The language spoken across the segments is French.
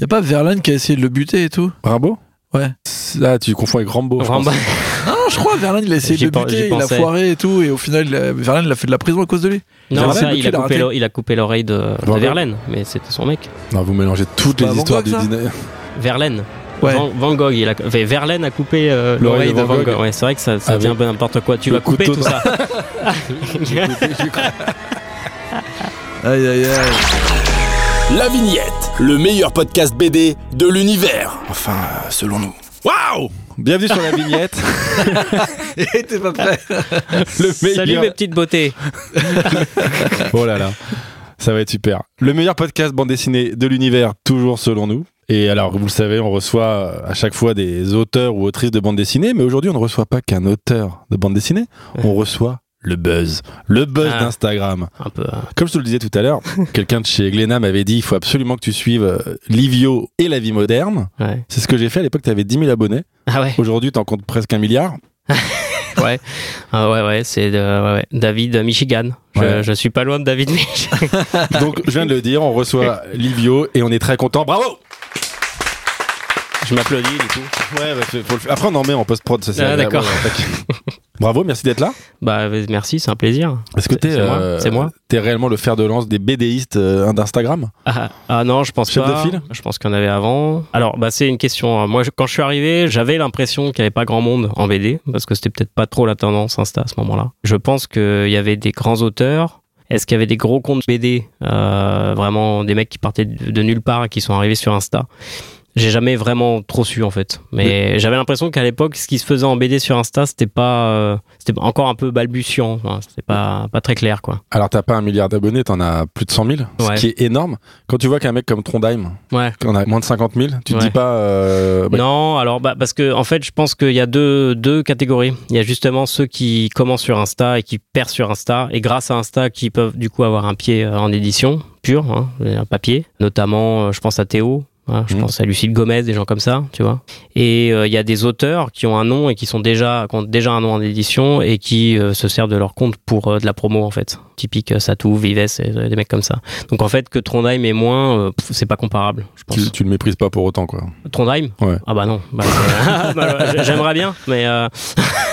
Y a pas Verlaine qui a essayé de le buter et tout Rimbaud Ouais. Là, tu confonds avec Rambo. Rambo. Non, je crois Verlaine il a essayé de le buter, il a foiré et tout, et au final il a- Verlaine il a fait de la prison à cause de lui. Non, ça, il a, il a coupé il a coupé l'oreille de. Verlaine, mais c'était son mec. Non, vous mélangez toutes les Van histoires Gogh, du dîner. Verlaine. Ouais. Van, Van Gogh, il a, enfin, Verlaine a coupé euh, l'oreille de Van Gogh. Ouais, c'est vrai que ça, ça Avec devient un peu n'importe quoi. Tu vas couper couteau tout ça. Aïe aïe aïe. La Vignette, le meilleur podcast BD de l'univers. Enfin, euh, selon nous. Waouh Bienvenue sur la vignette. Et t'es pas prêt le meilleur. Salut mes petites beautés. Oh là là, ça va être super. Le meilleur podcast bande dessinée de l'univers, toujours selon nous. Et alors, vous le savez, on reçoit euh, à chaque fois des auteurs ou autrices de bande dessinée, mais aujourd'hui, on ne reçoit pas qu'un auteur de bande dessinée, on reçoit le buzz. Le buzz Ah. d'Instagram. Un peu. euh, Comme je te le disais tout à l'heure, quelqu'un de chez Glénat m'avait dit il faut absolument que tu suives euh, Livio et la vie moderne. ouais. C'est ce que j'ai fait à l'époque, tu avais 10 000 abonnés. Ah ouais. Aujourd'hui, tu en comptes presque un milliard. Ouais. Ah ouais, ouais, c'est ouais. David Michigan. Je, Ouais. je suis pas loin de David Michigan. Donc, je viens de le dire, on reçoit Livio et on est très content. Bravo Je m'applaudis du coup. Ouais, bah, faut- le faire. Après, on en met en post-prod, ça c'est Ah, agréable. d'accord. Ouais, tac. Bravo, merci d'être là. Bah euh, merci, c'est un plaisir. Est-ce que t'es c'est moi, euh, c'est moi. t'es réellement le fer de lance des BDistes euh, d'Instagram? Ah, ah non, je pense Chef de pas. file? Je pense qu'il y en avait avant. Alors, bah, c'est une question. Moi, je- quand je suis arrivé, j'avais l'impression qu'il n'y avait pas grand monde en BD, parce que c'était peut-être pas trop la tendance Insta à ce moment-là. Je pense qu'il y avait des grands auteurs. Est-ce qu'il y avait des gros comptes BD euh, Vraiment des mecs qui partaient de, de nulle part et qui sont arrivés sur Insta? J'ai jamais vraiment trop su en fait, mais j'avais l'impression qu'à l'époque, ce qui se faisait en BD sur Insta, c'était pas, euh, c'était encore un peu balbutiant, c'était pas pas très clair quoi. Alors, t'as pas un milliard d'abonnés, t'en as plus de 100 000, Ouais. ce qui est énorme. Quand tu vois qu'un mec comme Trondheim, Ouais. qu'on a moins de 50 000, tu te Ouais. dis pas. euh, bah, Non, alors bah, parce que en fait, je pense qu'il y a deux, deux catégories. Il y a justement ceux qui commencent sur Insta et qui percent sur Insta, et grâce à Insta, qui peuvent du coup avoir un pied euh, en édition pure, hein, un papier. Notamment, je pense à Théo. Je Mhm. pense à Lucille Gomez, des gens comme ça, tu vois. Et euh, il y a des auteurs qui ont un nom et qui sont déjà, qui ont déjà un nom en édition et qui euh, se servent de leur compte pour euh, de la promo en fait. Typique Satou, Vives, et, des mecs comme ça. Donc en fait, que Trondheim est moins, c'est pas comparable, je pense. tu, tu le méprises pas pour autant, quoi. Trondheim? Ouais. Ah bah non. Bah, bah, J'aimerais bien, mais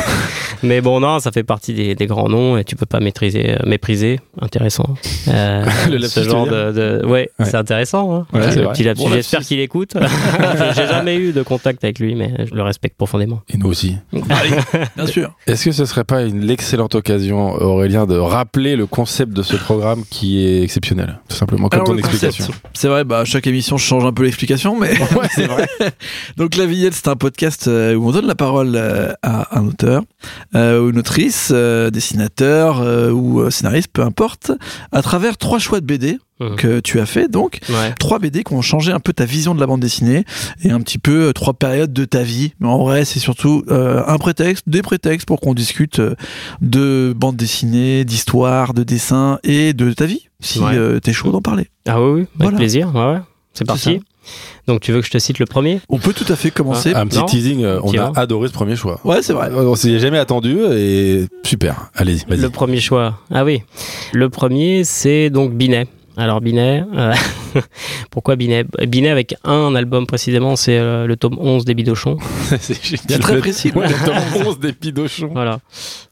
mais bon non, ça fait partie des, des grands noms et tu peux pas maîtriser, euh, mépriser. Intéressant. Euh, Le ce genre de, de- ouais, Ouais. c'est intéressant. Hein. Ouais, c'est le vrai. petit lapsus. Bon J'espère qu'il écoute. J'ai- jamais eu de contact avec lui, mais je le respecte profondément. Et nous aussi. Bien sûr. Est-ce que ce serait pas une excellente occasion, Aurélien, de rappeler le concept de ce programme qui est exceptionnel Tout simplement, comme Alors, ton explication? C'est vrai, bah, chaque émission je change un peu l'explication, mais. Ouais, c'est vrai. Donc, La Vignette, c'est un podcast euh, où on donne la parole à un auteur, euh, ou une autrice, euh, dessinateur euh, ou scénariste, peu importe, à travers trois choix de BD Mhm. que tu as fait. Donc, Ouais. trois BD qui ont changé un peu ta vision de la bande dessinée et un petit peu trois périodes de ta vie. Mais en vrai, c'est surtout un prétexte, des prétextes pour qu'on discute de bande dessinée, d'histoire, de dessin et de ta vie, si Ouais. t'es chaud d'en parler. Ah oui, oui, avec Voilà. plaisir. Ouais. C'est parti. Donc tu veux que je te cite le premier? On peut tout à fait commencer. Un petit Non teasing, euh, on Tiens. a adoré ce premier choix. Ouais, c'est vrai. On s'y est jamais attendu et super. Allez-y, vas-y. Le premier choix. Ah oui. Le premier, c'est donc Binet. Alors Binet, euh, pourquoi Binet? Binet avec un album précisément, c'est euh, le tome 11 des Bidochons. c'est génial. Très précis. Ouais, le tome 11 des Pidochons. Voilà.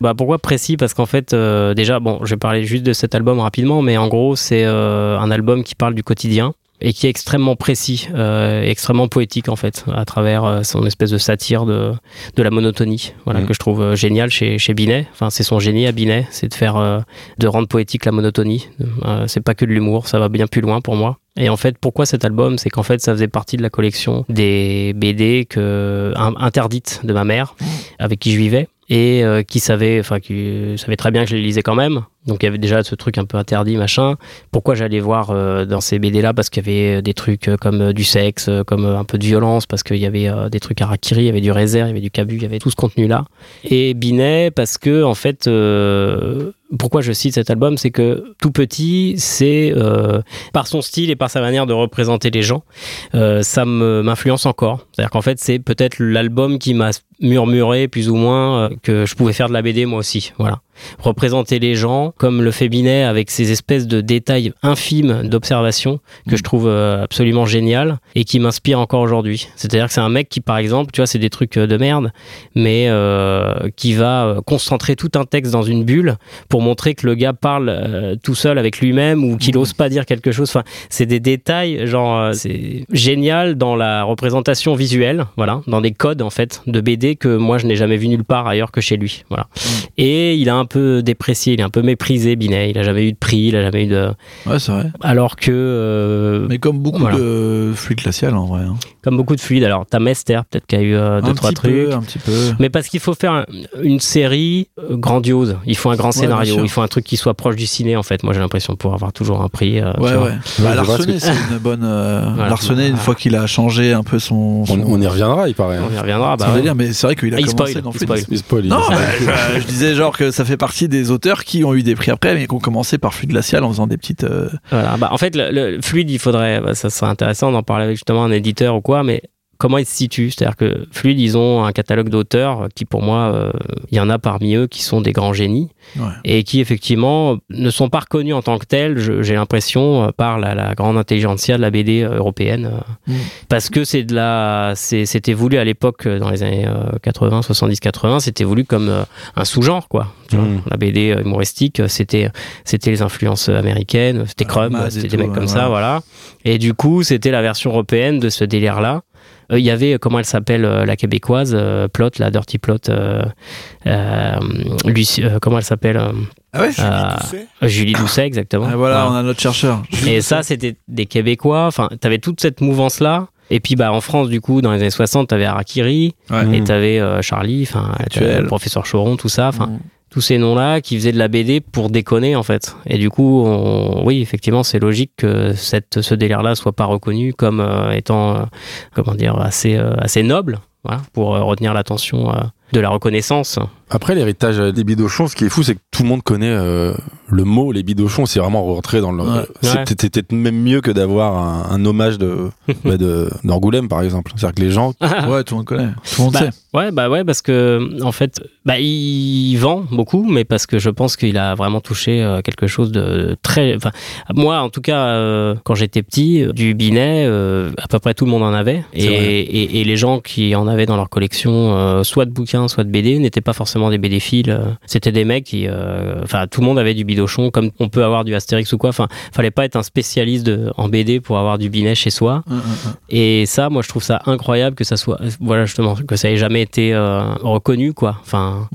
Bah pourquoi précis? Parce qu'en fait, euh, déjà, bon, je vais parler juste de cet album rapidement, mais en gros, c'est euh, un album qui parle du quotidien et qui est extrêmement précis, euh, extrêmement poétique en fait, à travers euh, son espèce de satire de, de la monotonie, voilà Mhm. que je trouve euh, génial chez, chez Binet. Enfin, c'est son génie à Binet, c'est de faire, euh, de rendre poétique la monotonie. Euh, c'est pas que de l'humour, ça va bien plus loin pour moi. Et en fait, pourquoi cet album? C'est qu'en fait, ça faisait partie de la collection des BD que, in- interdites de ma mère, avec qui je vivais, et euh, qui savait, enfin, qui savait très bien que je les lisais quand même. Donc il y avait déjà ce truc un peu interdit, machin. Pourquoi j'allais voir euh, dans ces BD là Parce qu'il y avait des trucs euh, comme euh, du sexe, euh, comme euh, un peu de violence, parce qu'il y avait euh, des trucs harakiri, il y avait du réserve, il y avait du cabu, il y avait tout ce contenu là. Et Binet, parce que en fait, euh, pourquoi je cite cet album, c'est que tout petit, c'est euh, par son style et par sa manière de représenter les gens, euh, ça m'influence encore. C'est-à-dire qu'en fait, c'est peut-être l'album qui m'a murmuré plus ou moins euh, que je pouvais faire de la BD moi aussi. Voilà. Représenter les gens comme le fait Binet avec ces espèces de détails infimes d'observation que je trouve euh, absolument génial et qui m'inspire encore aujourd'hui. C'est-à-dire que c'est un mec qui, par exemple, tu vois, c'est des trucs euh, de merde, mais euh, qui va concentrer tout un texte dans une bulle pour montrer que le gars parle euh, tout seul avec lui-même ou qu'il ose pas dire quelque chose. Enfin, c'est des détails, genre, euh, c'est génial dans la représentation visuelle, voilà, dans des codes en fait de BD que moi je n'ai jamais vu nulle part ailleurs que chez lui, voilà. Et il a un peu déprécié, il est un peu méprisé, Binet. Il a jamais eu de prix, il a jamais eu de. Ouais, c'est vrai. Alors que, euh, Mais comme beaucoup Voilà. de fluides glaciales en vrai. hein. comme beaucoup de fluides, alors t'as Mester peut-être qu'il y a eu euh, deux un trois petit trucs. peu, un petit peu. Mais parce qu'il faut faire un- une série euh, grandiose, il faut un grand scénario, il faut un truc qui soit proche du ciné en fait. Moi j'ai l'impression pour avoir toujours un prix. euh, Ouais, ouais. Ouais, Bah, Larsenet, c'est une bonne. euh, Voilà. Larsenet, une fois qu'il a changé un peu son. son On, on y reviendra, il paraît. hein. On y reviendra. Bah, ouais. délire, mais c'est vrai qu'il a Ah, il commencé spoil, dans il spoil. Il spoil, il Non, bah, je disais genre que ça fait partie des auteurs qui ont eu des prix après, mais qui ont commencé par Fluide Glacial en faisant des petites. euh, Voilà. Bah, en fait, le, fluide, il faudrait, bah, ça serait intéressant d'en parler avec justement un éditeur ou quoi, mais comment ils se situent C'est-à-dire que Fluide, ils ont un catalogue d'auteurs qui, pour moi, euh, il y en a parmi eux qui sont des grands génies Ouais. et qui, effectivement, ne sont pas reconnus en tant que tels, j'ai l'impression, euh, par la, la grande intelligentsia de la BD euh, européenne. Mm. Parce que c'est de la, c'était voulu à l'époque, dans les années euh, 80, 70, 80, c'était voulu comme un sous-genre, quoi. Mm. La BD humoristique, c'était, c'était les influences américaines, c'était Ah, Crumb, c'était des mecs comme ouais, ça, voilà. Et du coup, c'était la version européenne de ce délire-là. Euh, Il y avait, euh, comment elle s'appelle, euh, la québécoise, euh, Plot, la Dirty Plot, euh, euh, Lucie- euh, comment elle s'appelle euh, Ah ouais euh, Julie Doucet, exactement. Ah, Voilà, Voilà. on a notre chercheur. Et ça, c'était des Québécois. Enfin, t'avais toute cette mouvance-là. Et puis, bah, en France, du coup, dans les années 60, t'avais Harakiri, Ouais. Et t'avais euh, Charlie, enfin, t'avais le professeur Choron, tout ça. Enfin, Mm. Tous ces noms-là qui faisaient de la BD pour déconner, en fait. Et du coup, oui, effectivement, c'est logique que cette, ce délire-là soit pas reconnu comme euh, étant, euh, comment dire, assez, euh, assez noble, pour retenir l'attention de la reconnaissance. Après, l'héritage des bidochons, ce qui est fou, c'est que tout le monde connaît euh, le mot les bidochons. C'est vraiment rentré dans le. Ouais. C'est Ouais. peut-être- même mieux que d'avoir un, un hommage de bah, d'Angoulême, par exemple. C'est-à-dire que les gens. Ouais, tout le monde connaît. Tout le monde Bah, sait. Ouais, bah ouais, parce que en fait, bah il vend beaucoup, mais parce que je pense qu'il a vraiment touché euh, quelque chose de très. Enfin, moi, en tout cas, euh, quand j'étais petit, du Binet, euh, à peu près tout le monde en avait, et, et, et les gens qui en avaient dans leur collection, euh, soit de bouquins, soit de BD, n'étaient pas forcément des BD-philes. euh, C'était des mecs qui, euh, enfin, tout le monde avait du bidochon, comme on peut avoir du Astérix ou quoi. Enfin, fallait pas être un spécialiste de, en BD pour avoir du Binet chez soi. Hum, hum, hum. Et ça, moi, je trouve ça incroyable que ça soit, voilà, justement, que ça ait jamais été euh, reconnu, quoi. Enfin,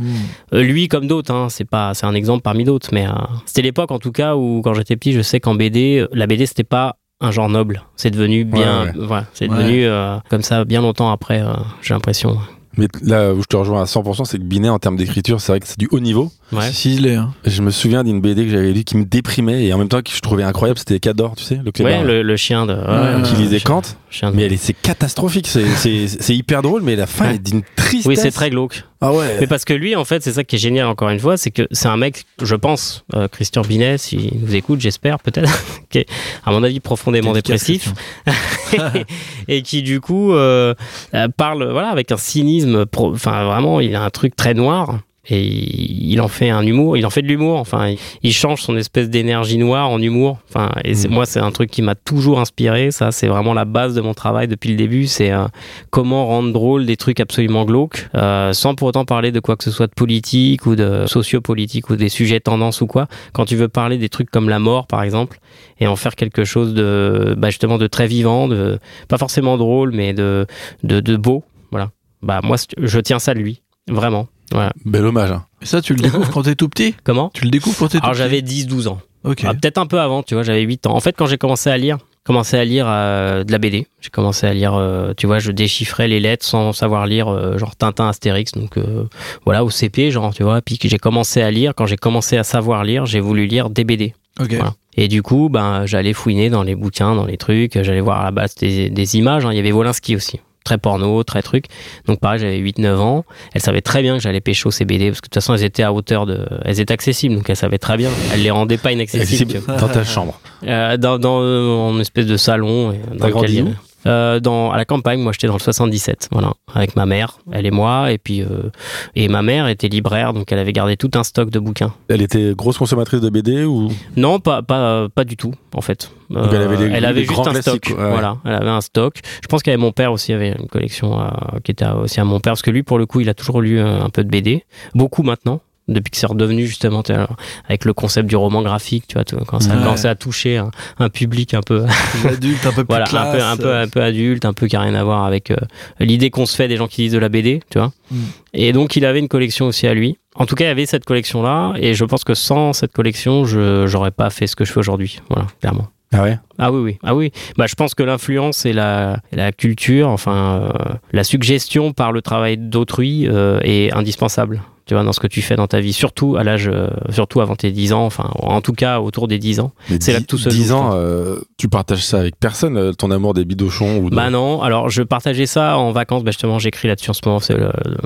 lui comme d'autres, hein, c'est pas, c'est un exemple parmi d'autres, mais euh, c'était l'époque, en tout cas, où quand j'étais petit, je sais qu'en BD, la BD, c'était pas un genre noble. C'est devenu bien, Ouais, c'est devenu euh, comme ça bien longtemps après. euh, j'ai l'impression. Mais là où je te rejoins à 100%, c'est que Binet, en termes d'écriture, c'est vrai que c'est du haut niveau. Ouais. Si, si, il est. hein. Je me souviens d'une BD que j'avais lue qui me déprimait et en même temps que je trouvais incroyable, c'était Cador, tu sais, le Ouais, le, le chien de. Ouais, qui lisait chien- Kant. chien de- Mais elle est, c'est catastrophique, c'est, c'est, c'est hyper drôle, mais la fin Ouais. est d'une tristesse. Oui, c'est très glauque. Ah ouais. Mais parce que lui, en fait, c'est ça qui est génial, encore une fois, c'est que c'est un mec, je pense, euh, Christian Binet, s'il nous écoute, j'espère, peut-être, qui est, à mon avis, profondément dépressif. et qui du coup euh, euh, parle voilà avec un cynisme pro- enfin vraiment il a un truc très noir et il en fait un humour il en fait de l'humour enfin il, change son espèce d'énergie noire en humour enfin et Mm. moi c'est un truc qui m'a toujours inspiré ça c'est vraiment la base de mon travail depuis le début c'est euh, comment rendre drôle des trucs absolument glauques euh, sans pour autant parler de quoi que ce soit de politique ou de sociopolitique ou des sujets tendances ou quoi. Quand tu veux parler des trucs comme la mort par exemple et en faire quelque chose de bah, justement de très vivant de pas forcément drôle mais de de, de beau voilà. Bah moi je tiens ça de lui vraiment voilà Bel hommage. hein. Et ça, tu le découvres quand t'es tout petit? Comment? Tu le découvres quand t'es tout alors petit? j'avais 10-12 ans Ok. Ah, peut-être un peu avant tu vois j'avais 8 ans en fait quand j'ai commencé à lire commencé à lire euh, de la BD j'ai commencé à lire euh, tu vois je déchiffrais les lettres sans savoir lire euh, genre Tintin Astérix donc euh, voilà au CP genre tu vois puis j'ai commencé à lire quand j'ai commencé à savoir lire j'ai voulu lire des BD. Voilà. Et du coup, ben, j'allais fouiner dans les bouquins, dans les trucs, j'allais voir à la base des, des images. hein. Il y avait Wolinski aussi. Très porno, très truc. Donc pareil, j'avais 8-9 ans. Elle savait très bien que j'allais pécho ces BD, parce que de toute façon, elles étaient à hauteur de... Elles étaient accessibles, donc elle savait très bien. Elle les rendait pas inaccessibles. Dans ta chambre. Euh, dans, dans euh, en espèce de salon. Dans grandi où? Euh, dans, à la campagne, moi j'étais dans le 77, voilà, avec ma mère, elle et moi, et puis euh, et ma mère était libraire, donc elle avait gardé tout un stock de bouquins. Elle était grosse consommatrice de BD ou? Non, pas pas pas du tout en fait. Elle avait les- elle les avait grands juste un stock, ouais, voilà, elle avait un stock. Je pense qu'avec mon père aussi, il avait une collection euh, qui était aussi à mon père, parce que lui, pour le coup, il a toujours lu euh, un peu de BD, beaucoup maintenant. Depuis que c'est redevenu justement vois, avec le concept du roman graphique, tu vois, quand ça a Ouais. commencé à toucher un, un public un peu L'adulte un peu plus voilà, classe. un peu, un peu, un peu adulte, un peu qui a rien à voir avec euh, l'idée qu'on se fait des gens qui lisent de la BD, tu vois. Mm. Et donc, il avait une collection aussi à lui. En tout cas, il y avait cette collection-là, et je pense que sans cette collection, je j'aurais pas fait ce que je fais aujourd'hui. Voilà, clairement. Ah ouais? Ah oui, oui, ah oui. Bah, je pense que l'influence et la, et la culture, enfin, euh, la suggestion par le travail d'autrui euh, est indispensable. Tu vois, dans ce que tu fais dans ta vie, surtout à l'âge, euh, surtout avant tes 10 ans, enfin, en tout cas autour des 10 ans. C'est là que tout se 10 joue, ans, euh, tu partages ça avec personne, euh, ton amour des bidochons ou de- Bah non, alors je partageais ça en vacances, bah justement j'écris là-dessus en ce moment, c'est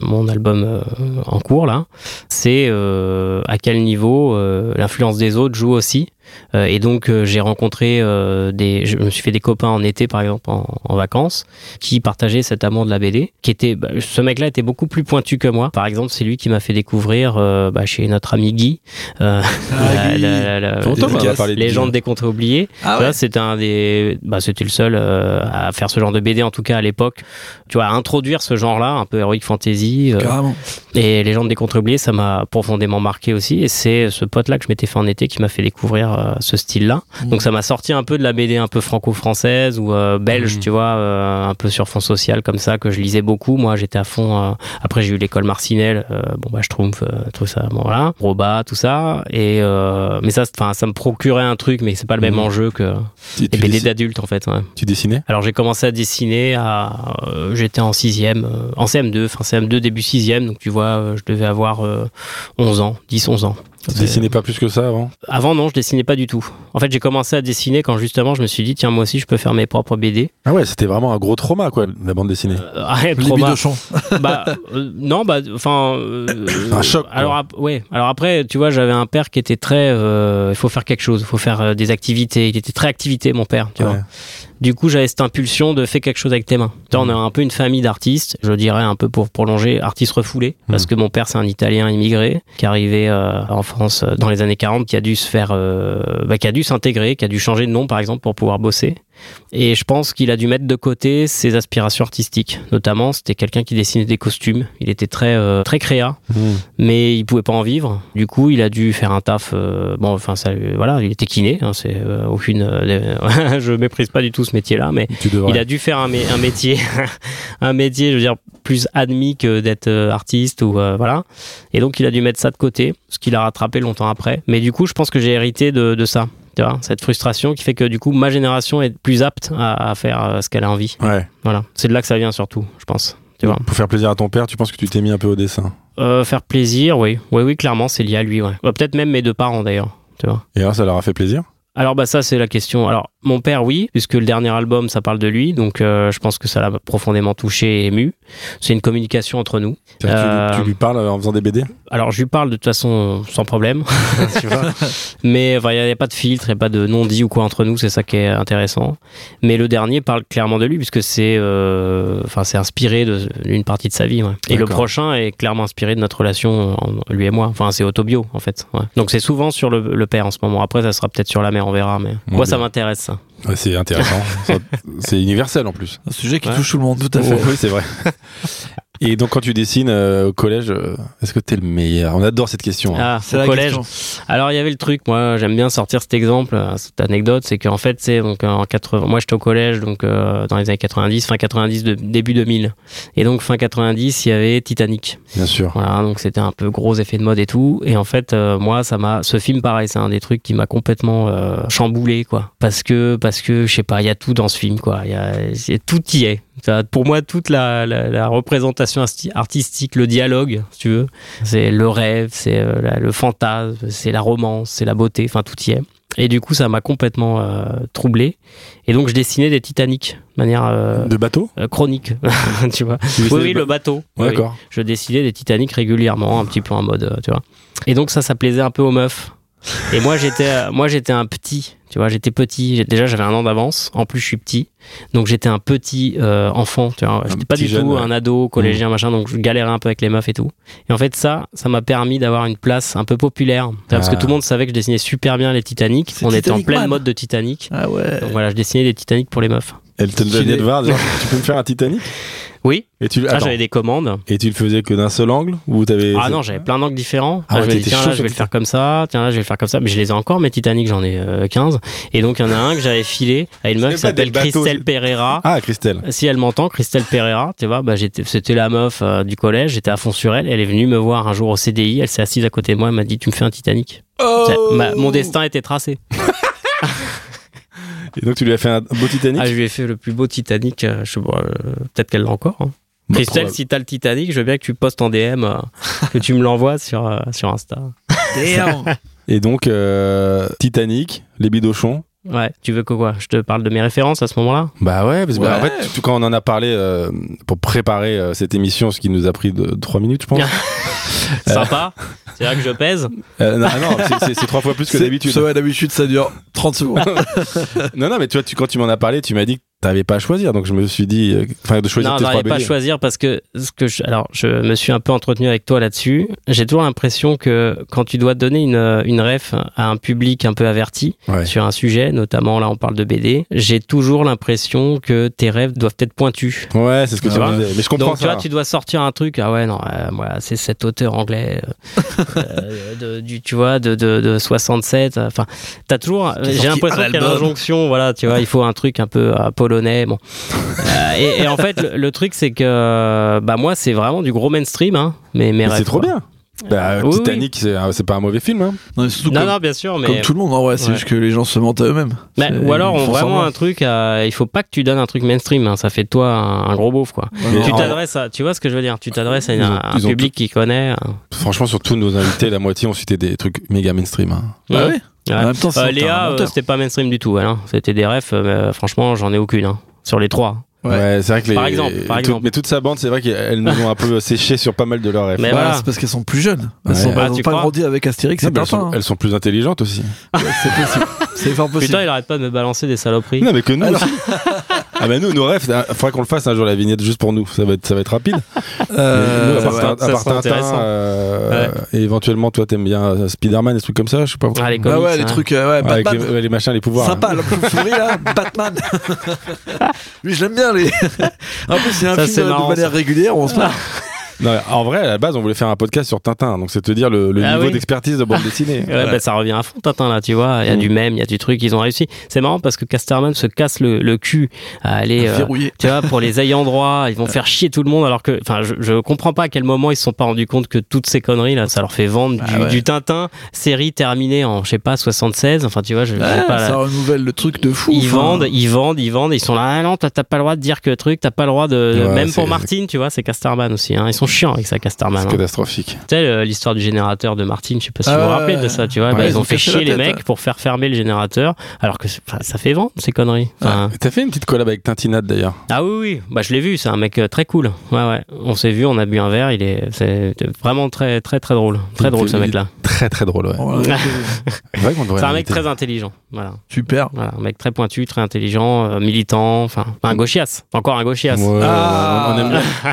mon album euh, en cours là. C'est euh, à quel niveau l'influence des autres joue aussi. Euh, et donc euh, j'ai rencontré euh, des, je me suis fait des copains en été par exemple en, en vacances qui partageaient cet amour de la BD. Qui était, bah, ce mec-là était beaucoup plus pointu que moi. Par exemple, c'est lui qui m'a fait découvrir euh, bah, chez notre ami Guy, euh, Ah, la- Guy. Légende Guy. des contrées oubliées. Ah Tu ouais. vois, c'était un des, bah, c'était le seul euh, à faire ce genre de BD en tout cas à l'époque. Tu vois, à introduire ce genre-là, un peu heroic fantasy euh, Carrément. et Légende des contrées oubliées, ça m'a profondément marqué aussi. Et c'est ce pote-là que je m'étais fait en été qui m'a fait découvrir euh, ce style-là. Mm. Donc ça m'a sorti un peu de la BD un peu franco-française ou euh, belge, Mm. tu vois, euh, un peu sur fond social comme ça que je lisais beaucoup. Moi, j'étais à fond. après, j'ai eu l'école Marcinelle, bon bah Schtroumpf, euh, tout ça, bon voilà, Roba, tout ça. Et mais ça, enfin, ça me procurait un truc, mais c'est pas le même Mm. enjeu que Tu, les BD d'adultes en fait. ouais. tu dessinais? Alors j'ai commencé à dessiner à j'étais en sixième, euh, en CM2, fin CM2 début sixième, donc tu vois, je devais avoir euh, 11 ans, 10-11 ans. Tu dessinais pas plus que ça avant? Avant non, je dessinais pas du tout. En fait, j'ai commencé à dessiner quand justement je me suis dit tiens moi aussi je peux faire mes propres BD. Ah ouais, c'était vraiment un gros trauma, quoi, la bande dessinée. Euh, arrête, Les trauma. bidochons. bah euh, non bah enfin euh, Un choc, quoi. alors ap- ouais alors après tu vois j'avais un père qui était très euh, il faut faire quelque chose il faut faire euh, des activités il était très activité mon père tu vois Ouais. Du coup j'avais cette impulsion de faire quelque chose avec tes mains. On est un peu une famille d'artistes je dirais un peu pour prolonger artistes refoulés. Parce Mhm. que mon père c'est un italien immigré qui est arrivé euh, en France euh, dans les années 40 qui a dû se faire euh, bah, qui a dû s'intégrer qui a dû changer de nom par exemple pour pouvoir bosser et je pense qu'il a dû mettre de côté ses aspirations artistiques. Notamment, c'était quelqu'un qui dessinait des costumes. Il était très euh, très créa, Mmh. mais il pouvait pas en vivre. Du coup, il a dû faire un taf. euh, bon, enfin, ça, lui- voilà, il était kiné. Hein, c'est euh, aucune. euh, je méprise pas du tout ce métier-là, mais il a dû faire un, mé- un métier, un métier, je veux dire, plus admis que d'être euh, artiste ou euh, voilà. Et donc, il a dû mettre ça de côté, ce qu'il a rattrapé longtemps après. Mais du coup, je pense que j'ai hérité de, de ça. Tu vois, cette frustration qui fait que du coup, ma génération est plus apte à, à faire euh, ce qu'elle a envie. Ouais. Voilà, c'est de là que ça vient surtout, je pense. Tu vois. Pour faire plaisir à ton père, tu penses que tu t'es mis un peu au dessin? Euh, faire plaisir, oui, oui, oui, clairement, c'est lié à lui. Ouais. Bah, Peut-être même mes deux parents d'ailleurs. Tu vois. Et alors, ça leur a fait plaisir? Alors bah ça c'est la question. Alors mon père oui, puisque le dernier album ça parle de lui, donc euh, je pense que ça l'a profondément touché et ému. C'est une communication entre nous. Tu- Euh, tu, lui parles en faisant des BD Alors je lui parle de toute façon sans problème, tu vois. Mais il n'y a, pas de filtre, il n'y a pas de non-dit ou quoi entre nous, c'est ça qui est intéressant. Mais le dernier parle clairement de lui puisque c'est euh, c'est inspiré d'une partie de sa vie. ouais. Et le prochain est clairement inspiré de notre relation lui et moi. Enfin c'est autobio en fait. ouais. Donc c'est souvent sur le, le père en ce moment. Après ça sera peut-être sur la mère, on verra. Mais moi ça m'intéresse ça. Ouais, C'est intéressant. C'est universel en plus. Un sujet qui Ouais. touche tout le monde, tout à fait. Oh, oui, c'est vrai. Et donc, quand tu dessines euh, au collège, euh, est-ce que t'es le meilleur? On adore cette question. hein. Ah, C'est au la collège. question. Alors il y avait le truc, moi j'aime bien sortir cet exemple, euh, cette anecdote, c'est qu'en fait c'est donc en 80, moi j'étais au collège donc euh, dans les années 90, fin 90, de, début 2000, et donc fin 90 il y avait Titanic, Bien sûr. voilà donc c'était un peu gros effet de mode et tout, et en fait euh, moi ça m'a, ce film pareil c'est un des trucs qui m'a complètement euh, chamboulé quoi, parce que parce que je sais pas, il y a tout dans ce film quoi, y a, tout y est. Pour moi, toute la, la, la représentation artistique, le dialogue, si tu veux, c'est le rêve, c'est euh, le fantasme, c'est la romance, c'est la beauté, enfin tout y est. Et du coup, ça m'a complètement euh, troublé. Et donc, je dessinais des Titanic de manière euh, De bateau? euh, chronique, tu vois. Tu Oui, le bateau. Oui. D'accord. Je dessinais des Titanic régulièrement, un petit peu en mode, tu vois. Et donc, ça, ça plaisait un peu aux meufs. Et moi, j'étais, euh, moi, j'étais un petit. Tu vois, j'étais petit. Déjà, j'avais un an d'avance. En plus, je suis petit. Donc, j'étais un petit euh, enfant. Tu vois, j'étais pas du jeune, tout ouais. un ado, collégien, machin. Donc, je galérais un peu avec les meufs et tout. Et en fait, ça, ça m'a permis d'avoir une place un peu populaire. Parce que Ah. tout le monde savait que je dessinais super bien les Titanic. C'est On était en pleine Man. mode de Titanic. Ah ouais. Donc voilà, je dessinais des Titanic pour les meufs. Elle te Stylé. donnait de voir, genre, tu peux me faire un Titanic? Oui, et tu, ça j'avais des commandes. et tu le faisais que d'un seul angle ou t'avais Ah non, j'avais plein d'angles différents. Ah Là, ouais, je me dis, t'étais tiens, là, je vais le faire comme ça, tiens, là, je vais le faire comme ça. Mais je les ai encore, mes Titanic, j'en ai euh, 15. Et donc, il y en a un que j'avais filé à une meuf qui s'appelle Christelle Pereira. Ah Christelle. Si elle m'entend, Christelle Pereira, tu vois, bah, j'étais, c'était la meuf euh, du collège, j'étais à fond sur elle. Elle est venue me voir un jour au CDI, elle s'est assise à côté de moi, elle m'a dit, tu me fais un Titanic. Oh Ma- mon destin était tracé. Et donc tu lui as fait un beau Titanic Ah, je lui ai fait le plus beau Titanic, euh, je sais pas, euh, peut-être qu'elle l'a encore. hein. Bah, Christelle, si t'as le Titanic, je veux bien que tu postes en DM, euh, que tu me l'envoies sur, euh, sur Insta. Et donc euh, Titanic, les bidochons. Ouais, tu veux que quoi? Je te parle de mes références à ce moment-là? Bah ouais, parce que bah, en fait, quand on en a parlé euh, pour préparer euh, cette émission, ce qui nous a pris de 3 minutes, je pense. Sympa. C'est là que je pèse. Euh, non, non, c'est- trois fois plus que d'habitude. d'habitude, ça dure 30 secondes. Non, non, mais tu vois, tu, quand tu m'en as parlé, tu m'as dit que t'avais pas à choisir, donc je me suis dit, euh, enfin, de choisir non, j'arrive pas à choisir parce que ce que je, alors je me suis un peu entretenu avec toi là-dessus. J'ai toujours l'impression que quand tu dois donner une une ref à un public un peu averti Ouais. sur un sujet, notamment là on parle de BD, j'ai toujours l'impression que tes rêves doivent être pointus. Ouais, c'est ce que Tu tu vois disais. Mais je comprends Donc tu ça. vois, tu dois sortir un truc. Ah ouais, non, euh, voilà, c'est cet auteur anglais, euh, euh, de, du, tu vois, de, de, de 67. euh, Enfin, t'as toujours. J'ai l'impression qu'il y a une album. injonction. Voilà, tu vois, il faut un truc un peu euh, polonais. Bon. Euh, et, et en fait, le, le truc, c'est que, bah moi, c'est vraiment du gros mainstream, hein. Mais, mes Mais c'est trop quoi. bien. Bah, oui, Titanic, c'est pas un mauvais film. Hein. Non, Non, comme, non, bien sûr, mais. comme tout le monde, en vrai, c'est Ouais. juste que les gens se mentent à eux-mêmes. Mais- C'est- ou alors, on vraiment un truc. à- il faut pas que tu donnes un truc mainstream. hein, ça fait de toi un, un gros beauf, quoi. Tu t'adresses à, tu vois ce que je veux dire Tu t'adresses à une- Ils ont- un public qui connaît. euh, Franchement, sur tous nos invités, la moitié ont cité des trucs méga mainstream. hein. Bah ouais. ouais. Ouais. En même temps, c'est Euh, Léa, euh, c'était pas mainstream du tout. hein. C'était des refs. euh, franchement, j'en ai aucune. hein. Sur les trois. Ouais. Ouais, c'est vrai que les. Par exemple, par tout- exemple. mais toute sa bande, c'est vrai qu'elles nous ont un peu séché sur pas mal de leurs rêves. Mais Bah, voilà. c'est parce qu'elles sont plus jeunes. Elles Ouais. sont Ah, elles ont tu pas crois grandi avec Astérix mais elles, hein. elles sont plus intelligentes aussi. Ouais, C'est possible. C'est fort possible. Putain, il arrête pas de me balancer des saloperies. Non, mais que nous. ah, bah nous, nos rêves, il faudrait qu'on le fasse un jour la vignette juste pour nous. Ça va être, ça va être rapide. Euh, nous, à ça part, ça à part Tintin, euh, et éventuellement, toi, t'aimes bien euh, Spider-Man, des trucs comme ça, je sais pas. Ah, les Bah comics, ouais, les hein. trucs, euh, ouais, Avec Batman. les, ouais, les machins, les pouvoirs. Sympa, l'homme chauve-souris là, Batman. Lui, je l'aime bien. Les... En plus, c'est un Ça, film c'est de marrant, manière régulière, on se parle. Non, en vrai, à la base, on voulait faire un podcast sur Tintin, donc c'est te dire le, le Ah niveau oui. d'expertise de bande dessinée. Ouais, bah, ça revient à fond, Tintin, là, tu vois. Il y a Mm. du même, il y a du truc, ils ont réussi. C'est marrant parce que Casterman se casse le, le cul à aller. euh, Verrouillé. tu vois, pour les ayants droit, ils vont faire chier tout le monde alors que, enfin, je, je comprends pas à quel moment ils se sont pas rendus compte que toutes ces conneries là, ça leur fait vendre du, Ah ouais. du Tintin, série terminée en, je sais pas, 76. Enfin, tu vois, je, sais pas. ça renouvelle le truc de fou. Ils vendent, ils vendent, ils vendent, ils sont là, ah non, t'as pas le droit de dire que truc, t'as pas le droit de. Ouais, même pour Martine, tu vois, c'est Casterman aussi, hein. Ils sont chiants avec ça, Casterman. C'est hein. catastrophique. Tu sais, l'histoire du générateur de Martine, je sais pas si Ah vous vous ouais, rappelez de ça, tu vois. Ouais, bah, ils ils ont ont fait chier les mecs pour faire fermer le générateur, alors que ça fait vendre ces conneries. Enfin, T'as fait une petite collab avec Tintinade d'ailleurs. Ah oui, oui, bah, je l'ai vu, c'est un mec euh, très cool. Ouais, ouais. On s'est vu, on a bu un verre, il est c'est vraiment très, très, très drôle. Très drôle ce mec-là. Très très drôle, ouais. Voilà. C'est vrai qu'on devrait C'est un mec très intelligent. Voilà. Super. voilà. Un mec très pointu, très intelligent, euh, militant, enfin, un gauchias. Encore un gauchias. Ouais, Ah. on aime bien.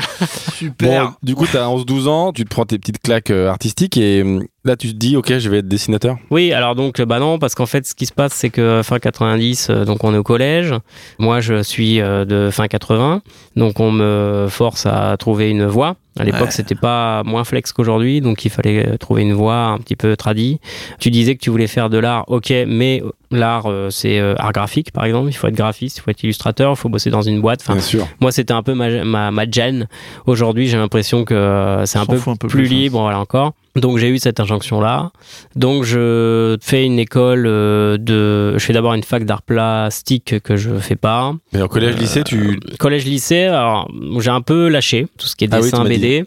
Super. Bon, du coup, t'as 11-12 ans, tu te prends tes petites claques euh, artistiques et hum, là, tu te dis, ok, je vais être dessinateur. Oui, alors donc bah non, parce qu'en fait, ce qui se passe, c'est que fin 90, euh, donc on est au collège. Moi, je suis euh, de fin 80, donc on me force à trouver une voie. À l'époque, Ouais. c'était pas moins flex qu'aujourd'hui, donc il fallait euh, trouver une voie un petit peu tradie. Tu disais que tu voulais faire de l'art, ok, mais l'art, euh, c'est euh, art graphique, par exemple. Il faut être graphiste, il faut être illustrateur, il faut bosser dans une boîte. Enfin, Bien sûr. moi, c'était un peu ma, ma, ma gêne. Aujourd'hui, j'ai l'impression que euh, c'est un peu, un peu plus plus, hein. libre, voilà encore. Donc j'ai eu cette injonction-là. Donc je fais une école euh, de... Je fais d'abord une fac d'art plastique que je fais pas. Mais au collège, lycée, tu. Collège-lycée, alors j'ai un peu lâché tout ce qui est Ah oui, dessin m'as BD.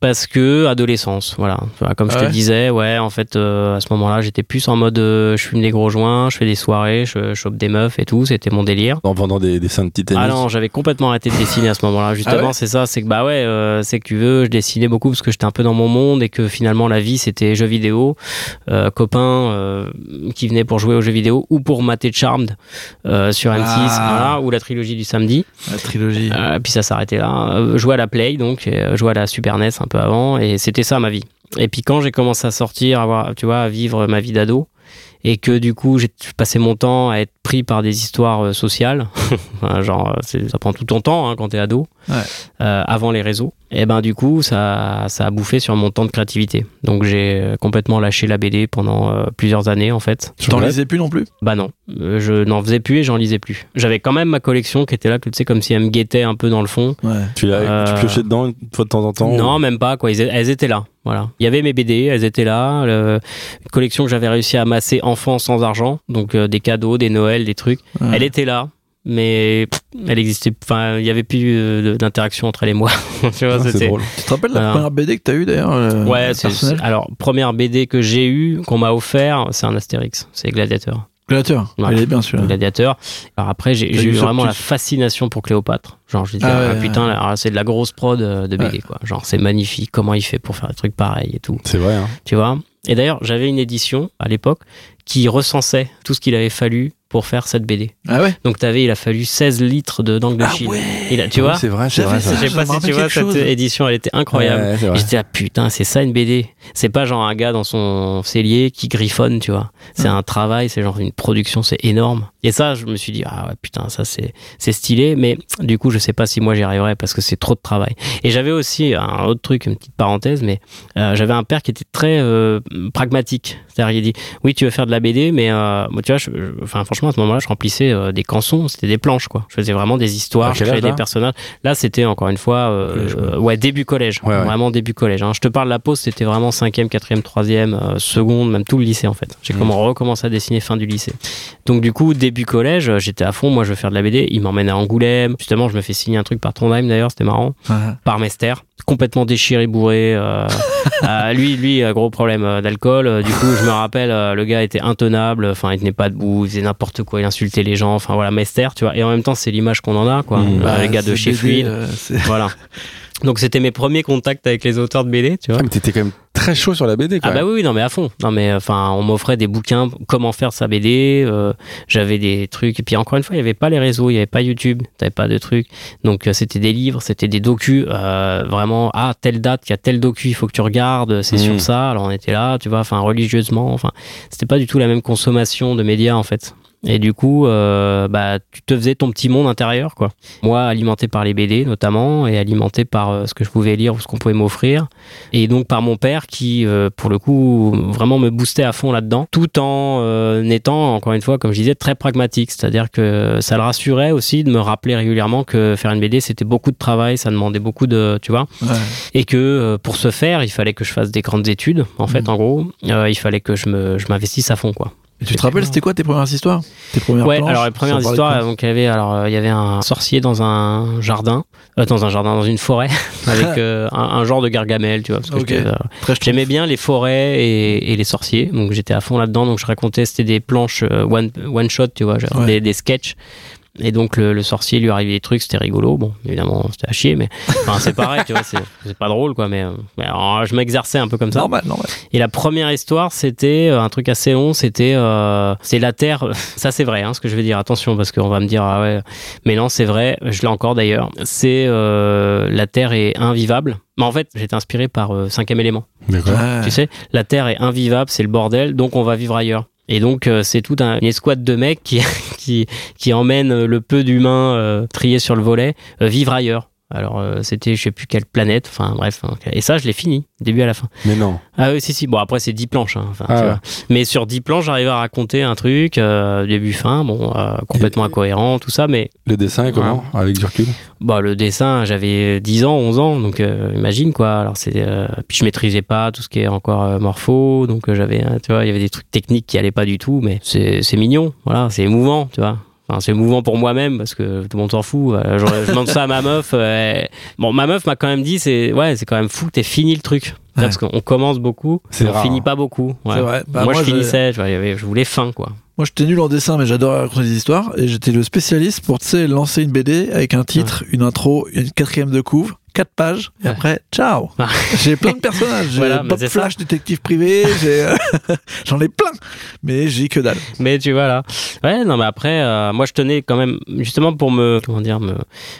Parce que adolescence, voilà. Comme je Ah te ouais disais, ouais, en fait, euh, à ce moment-là, j'étais plus en mode euh, je fume des gros joints, je fais des soirées, je, je chope des meufs et tout, c'était mon délire. En vendant des dessins de Titanic. Ah non, j'avais complètement arrêté de dessiner à ce moment-là. Justement, Ah ouais c'est ça, c'est que bah ouais, euh, c'est que tu veux, je dessinais beaucoup parce que j'étais un peu dans mon monde et que finalement la vie c'était jeux vidéo, euh, copains euh, qui venaient pour jouer aux jeux vidéo ou pour mater Charmed euh, sur M6, Ah. voilà, ou la trilogie du samedi. La trilogie. Euh, puis ça s'arrêtait là. Euh, jouer à la Play, donc, et, euh, jouer à la Super NES un peu avant, et c'était ça ma vie. Et puis quand j'ai commencé à sortir, à voir, tu vois, à vivre ma vie d'ado, et que du coup j'ai passé mon temps à être pris par des histoires euh, sociales, genre euh, ça prend tout ton temps hein, quand t'es ado, Ouais. euh, avant les réseaux. Et ben du coup ça, ça a bouffé sur mon temps de créativité. Donc j'ai euh, complètement lâché la BD pendant euh, plusieurs années en fait. Tu t'en Ouais. lisais plus non plus? Bah non, Euh, je n'en faisais plus et j'en lisais plus. J'avais quand même ma collection qui était là, que tu sais, comme si elle me guettait un peu dans le fond. Ouais. Tu, Euh, tu piochais dedans une fois de temps en temps Non, même pas, quoi. Elles étaient là. Voilà. Il y avait mes BD, elles étaient là. le- une collection que j'avais réussi à amasser enfant sans argent. Donc euh, des cadeaux, des Noëls, des trucs. Ouais. Elle était là. Mais pff, elle existait. Enfin, il y avait plus euh, d'interaction entre elle et moi. tu vois, Ah, c'est c'était. drôle. Tu te rappelles la première BD que t'as eu d'ailleurs euh, Ouais, c'est, c'est- alors première BD que j'ai eue, qu'on m'a offert, c'est un Astérix, c'est Gladiateur. Gladiateur. Ouais. Il est bien sûr. Gladiateur. Alors après, j'ai, eu vraiment la fascination pour Cléopâtre. Genre, je disais, Ah ah, ouais, putain, c'est de la grosse prod euh, de BD, quoi. Genre, c'est magnifique. Comment il fait pour faire des trucs pareils et tout. C'est vrai. Hein. Tu vois? Et d'ailleurs, j'avais une édition à l'époque qui recensait tout ce qu'il avait fallu pour faire cette BD. Ah ouais Donc, t'avais, il a fallu 16 litres de d'angle de Ah Chine. ouais tu vois C'est vrai, c'est vrai. ça. ça. Je sais pas si tu vois, cette chose. édition, elle était incroyable. Ouais, j'étais là, putain, c'est ça une BD. C'est pas genre un gars dans son cellier qui griffonne, tu vois. C'est un travail, c'est genre une production, c'est énorme. Et ça, je me suis dit, ah ouais, putain, ça c'est, c'est stylé. Mais du coup, je sais pas si moi j'y arriverai parce que c'est trop de travail. Et j'avais aussi un autre truc, une petite parenthèse, mais euh, j'avais un père qui était très euh, pragmatique. C'est-à-dire, il dit, oui, tu veux faire de la BD, mais euh, moi, tu vois, je- je- enfin, franchement, à ce moment-là, je remplissais euh, des cançons, c'était des planches, quoi. Je faisais vraiment des histoires, je créais des personnages. Là, c'était encore une fois, euh, euh, ouais, début collège, Ouais, ouais. vraiment début collège. hein. Je te parle de la pause, c'était vraiment cinquième, quatrième, troisième, euh, seconde, même tout le lycée en fait. J'ai Mhm. comment recommencé à dessiner fin du lycée. Donc du coup, début collège, euh, j'étais à fond. Moi, je veux faire de la BD. Il m'emmène à Angoulême. Justement, je me fais signer un truc par Trondheim d'ailleurs, c'était marrant Ouais. par Mester, complètement déchiré, bourré. euh, euh, lui, lui, euh, gros problème euh, d'alcool. Euh, du coup, je me rappelle, le gars était intenable. Enfin, il tenait pas debout, il faisait n'importe quoi, il insultait les gens. Enfin voilà, Mester, tu vois. Et en même temps, c'est l'image qu'on en a, quoi. Mmh. Bah, les gars de chez BD, Fluide. euh, Voilà. Donc c'était mes premiers contacts avec les auteurs de BD, tu vois. Ah, mais t'étais quand même très chaud sur la BD, quoi. Ah bah oui, non mais à fond. Non mais enfin, on m'offrait des bouquins, comment faire sa BD. euh, J'avais des trucs. Et puis encore une fois, il y avait pas les réseaux, il y avait pas YouTube, t'avais pas de trucs. Donc euh, c'était des livres, c'était des docus. euh, vraiment, ah telle date, il y a tel docu, il faut que tu regardes. C'est sur ça. Alors on était là, tu vois. Enfin religieusement. Enfin, c'était pas du tout la même consommation de médias en fait. Et du coup, euh, bah, tu te faisais ton petit monde intérieur, quoi. Moi, alimenté par les BD notamment, et alimenté par euh, ce que je pouvais lire ou ce qu'on pouvait m'offrir, et donc par mon père qui, euh, pour le coup, vraiment me boostait à fond là-dedans, tout en étant, encore une fois, comme je disais, très pragmatique. C'est-à-dire que ça le rassurait aussi de me rappeler régulièrement que faire une BD, c'était beaucoup de travail, ça demandait beaucoup de, tu vois, ouais. et que pour ce faire, il fallait que je fasse des grandes études, en fait, Mhm. en gros, il fallait que je me, je m'investisse à fond, quoi. Tu te rappelles, c'était quoi tes premières histoires Tes premières Ouais, planches alors les premières histoires, donc il y avait alors euh, il y avait un sorcier dans un jardin, euh, dans un jardin, dans une forêt, avec euh, un, un genre de gargamel, tu vois. Parce que J'aimais bien les forêts et, et les sorciers, donc j'étais à fond là-dedans. Donc je racontais, c'était des planches one, one shot, tu vois, genre Ouais. des, des sketchs. Et donc le, le sorcier lui arrivait des trucs, c'était rigolo. Bon, évidemment, c'était à chier, mais enfin, c'est pareil, tu vois, c'est pas drôle, quoi. Mais, euh, mais alors, je m'exerçais un peu comme ça. Normal, normal. Et la première histoire, c'était euh, un truc assez long. C'était euh, c'est la Terre. Ça, c'est vrai, hein, ce que je vais dire. Attention, parce qu'on va me dire ah ouais. Mais non, c'est vrai. Je l'ai encore d'ailleurs. C'est euh, la Terre est invivable. Mais en fait, j'étais inspiré par euh, cinquième élément. D'accord. Tu sais, la Terre est invivable, c'est le bordel, donc on va vivre ailleurs. Et donc euh, c'est toute un- une escouade de mecs qui qui qui emmènent le peu d'humains euh, triés sur le volet euh, vivre ailleurs. Alors euh, c'était je sais plus quelle planète, enfin bref. hein. Et ça je l'ai fini, début à la fin. Mais non. Ah oui si si. Bon après c'est 10 planches. hein. Ah tu ouais. vois. Mais sur 10 planches j'arrive à raconter un truc euh, début fin, bon euh, complètement Et- incohérent tout ça, mais Le dessin est comment Avec du recul? Bah, le dessin, j'avais 10 ans, 11 ans, donc imagine quoi. Alors c'est, puis je maîtrisais pas tout ce qui est encore morpho, donc j'avais, euh, tu vois, il y avait des trucs techniques qui allaient pas du tout, mais c'est, c'est mignon, voilà, c'est émouvant, tu vois. Enfin, c'est émouvant pour moi-même parce que tout le monde s'en fout. Euh, Je, je demande ça à ma meuf. euh, bon, ma meuf m'a quand même dit, c'est ouais, c'est quand même fou que t'aies fini le truc. Ouais. Parce qu'on commence beaucoup, mais on rare, finit hein. pas beaucoup. Ouais. C'est vrai. Bah, moi, moi, je finissais, je, je voulais fin, quoi. Moi, j'étais nul en dessin, mais j'adorais raconter des histoires. Et j'étais le spécialiste pour, tu sais, lancer une BD avec un titre, une intro, une quatrième de couvre, quatre pages, et Ouais. après, ciao. J'ai plein de personnages. J'ai Voilà, Bob ça. Flash, détective privé, euh, j'en ai plein. Mais j'ai que dalle. Mais tu vois là. Ouais, non, mais après, euh, moi je tenais quand même, justement pour me, comment dire, me,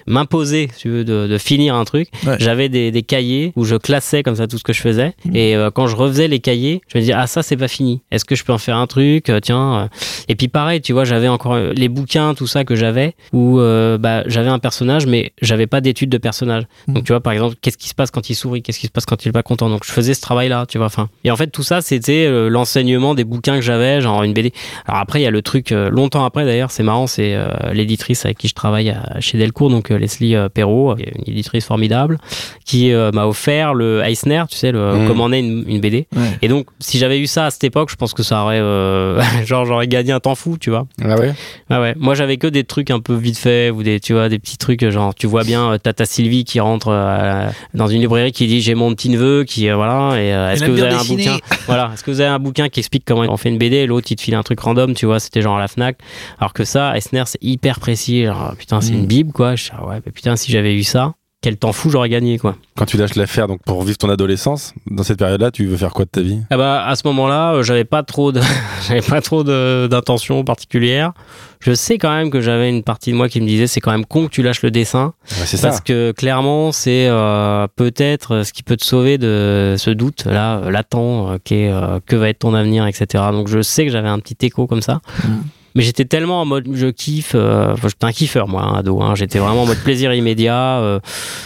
m'imposer, si tu veux, de, de finir un truc. Ouais. J'avais des, des cahiers où je classais comme ça tout ce que je faisais. Mhm. Et euh, quand je refaisais les cahiers, je me disais, ah, ça c'est pas fini. Est-ce que je peux en faire un truc? Tiens. Et puis pareil, tu vois, j'avais encore les bouquins, tout ça que j'avais, où euh, bah, j'avais un personnage, mais j'avais pas d'étude de personnage. Mhm. Donc tu vois, par exemple, qu'est-ce qui se passe quand il sourit Qu'est-ce qui se passe quand il est pas content Donc je faisais ce travail-là, tu vois. Enfin, et en fait, tout ça, c'était euh, l'enseignement des bouquins que j'avais, genre une BD. Alors après, il y a le truc, euh, longtemps après d'ailleurs, c'est marrant, c'est euh, l'éditrice avec qui je travaille à- chez Delcourt, donc Leslie Perrault, une éditrice formidable, qui m'a offert le Eisner, tu sais, le, comment on est une, une BD. Ouais. Et donc, si j'avais eu ça à cette époque, je pense que ça aurait, genre, j'aurais gagné un temps fou, tu vois. Ah ouais? Ah ouais. Moi, j'avais que des trucs un peu vite fait ou des, tu vois, des petits trucs, genre, tu vois bien Tata Sylvie qui rentre euh, dans une librairie qui dit j'ai mon petit neveu qui, euh, voilà, et euh, est-ce que vous avez un bouquin? Voilà, est-ce que vous avez un bouquin qui explique comment on fait une BD et l'autre il te file un truc random, tu vois, c'était genre à la Fnac. Alors que ça, Esner, c'est hyper précis. Genre, putain, c'est Mm. une bible, quoi. Je ouais, putain, si j'avais eu ça, quel temps fou j'aurais gagné, quoi. Quand tu lâches l'affaire donc pour vivre ton adolescence, dans cette période-là, tu veux faire quoi de ta vie? Ah bah, à ce moment-là, euh, j'avais pas trop de, j'avais pas trop d'intentions particulières. Je sais quand même que j'avais une partie de moi qui me disait c'est quand même con que tu lâches le dessin Ouais, C'est ça. parce que clairement c'est euh, peut-être ce qui peut te sauver de ce doute là euh, latent euh, qui est euh, que va être ton avenir etc. Donc je sais que j'avais un petit écho comme ça. Mm. Mais j'étais tellement en mode je kiffe, euh, enfin, j'étais un kiffeur moi, hein, ado. Hein, j'étais vraiment en mode plaisir immédiat, euh,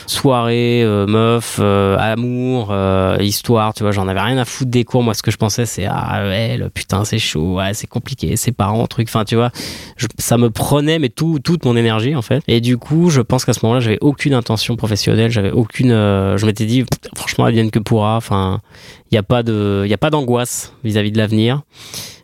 soirée, euh, meuf, euh, amour, euh, histoire, tu vois. J'en avais rien à foutre des cours. Moi, ce que je pensais, c'est ah ouais, le putain, c'est chaud, ouais, c'est compliqué, c'est parents, truc. Enfin, tu vois, je- ça me prenait mais tout, toute mon énergie en fait. Et du coup, je pense qu'à ce moment-là, j'avais aucune intention professionnelle, j'avais aucune. je m'étais dit, franchement, advienne que pourra. Enfin, il y a pas de, il a pas d'angoisse vis-à-vis de l'avenir.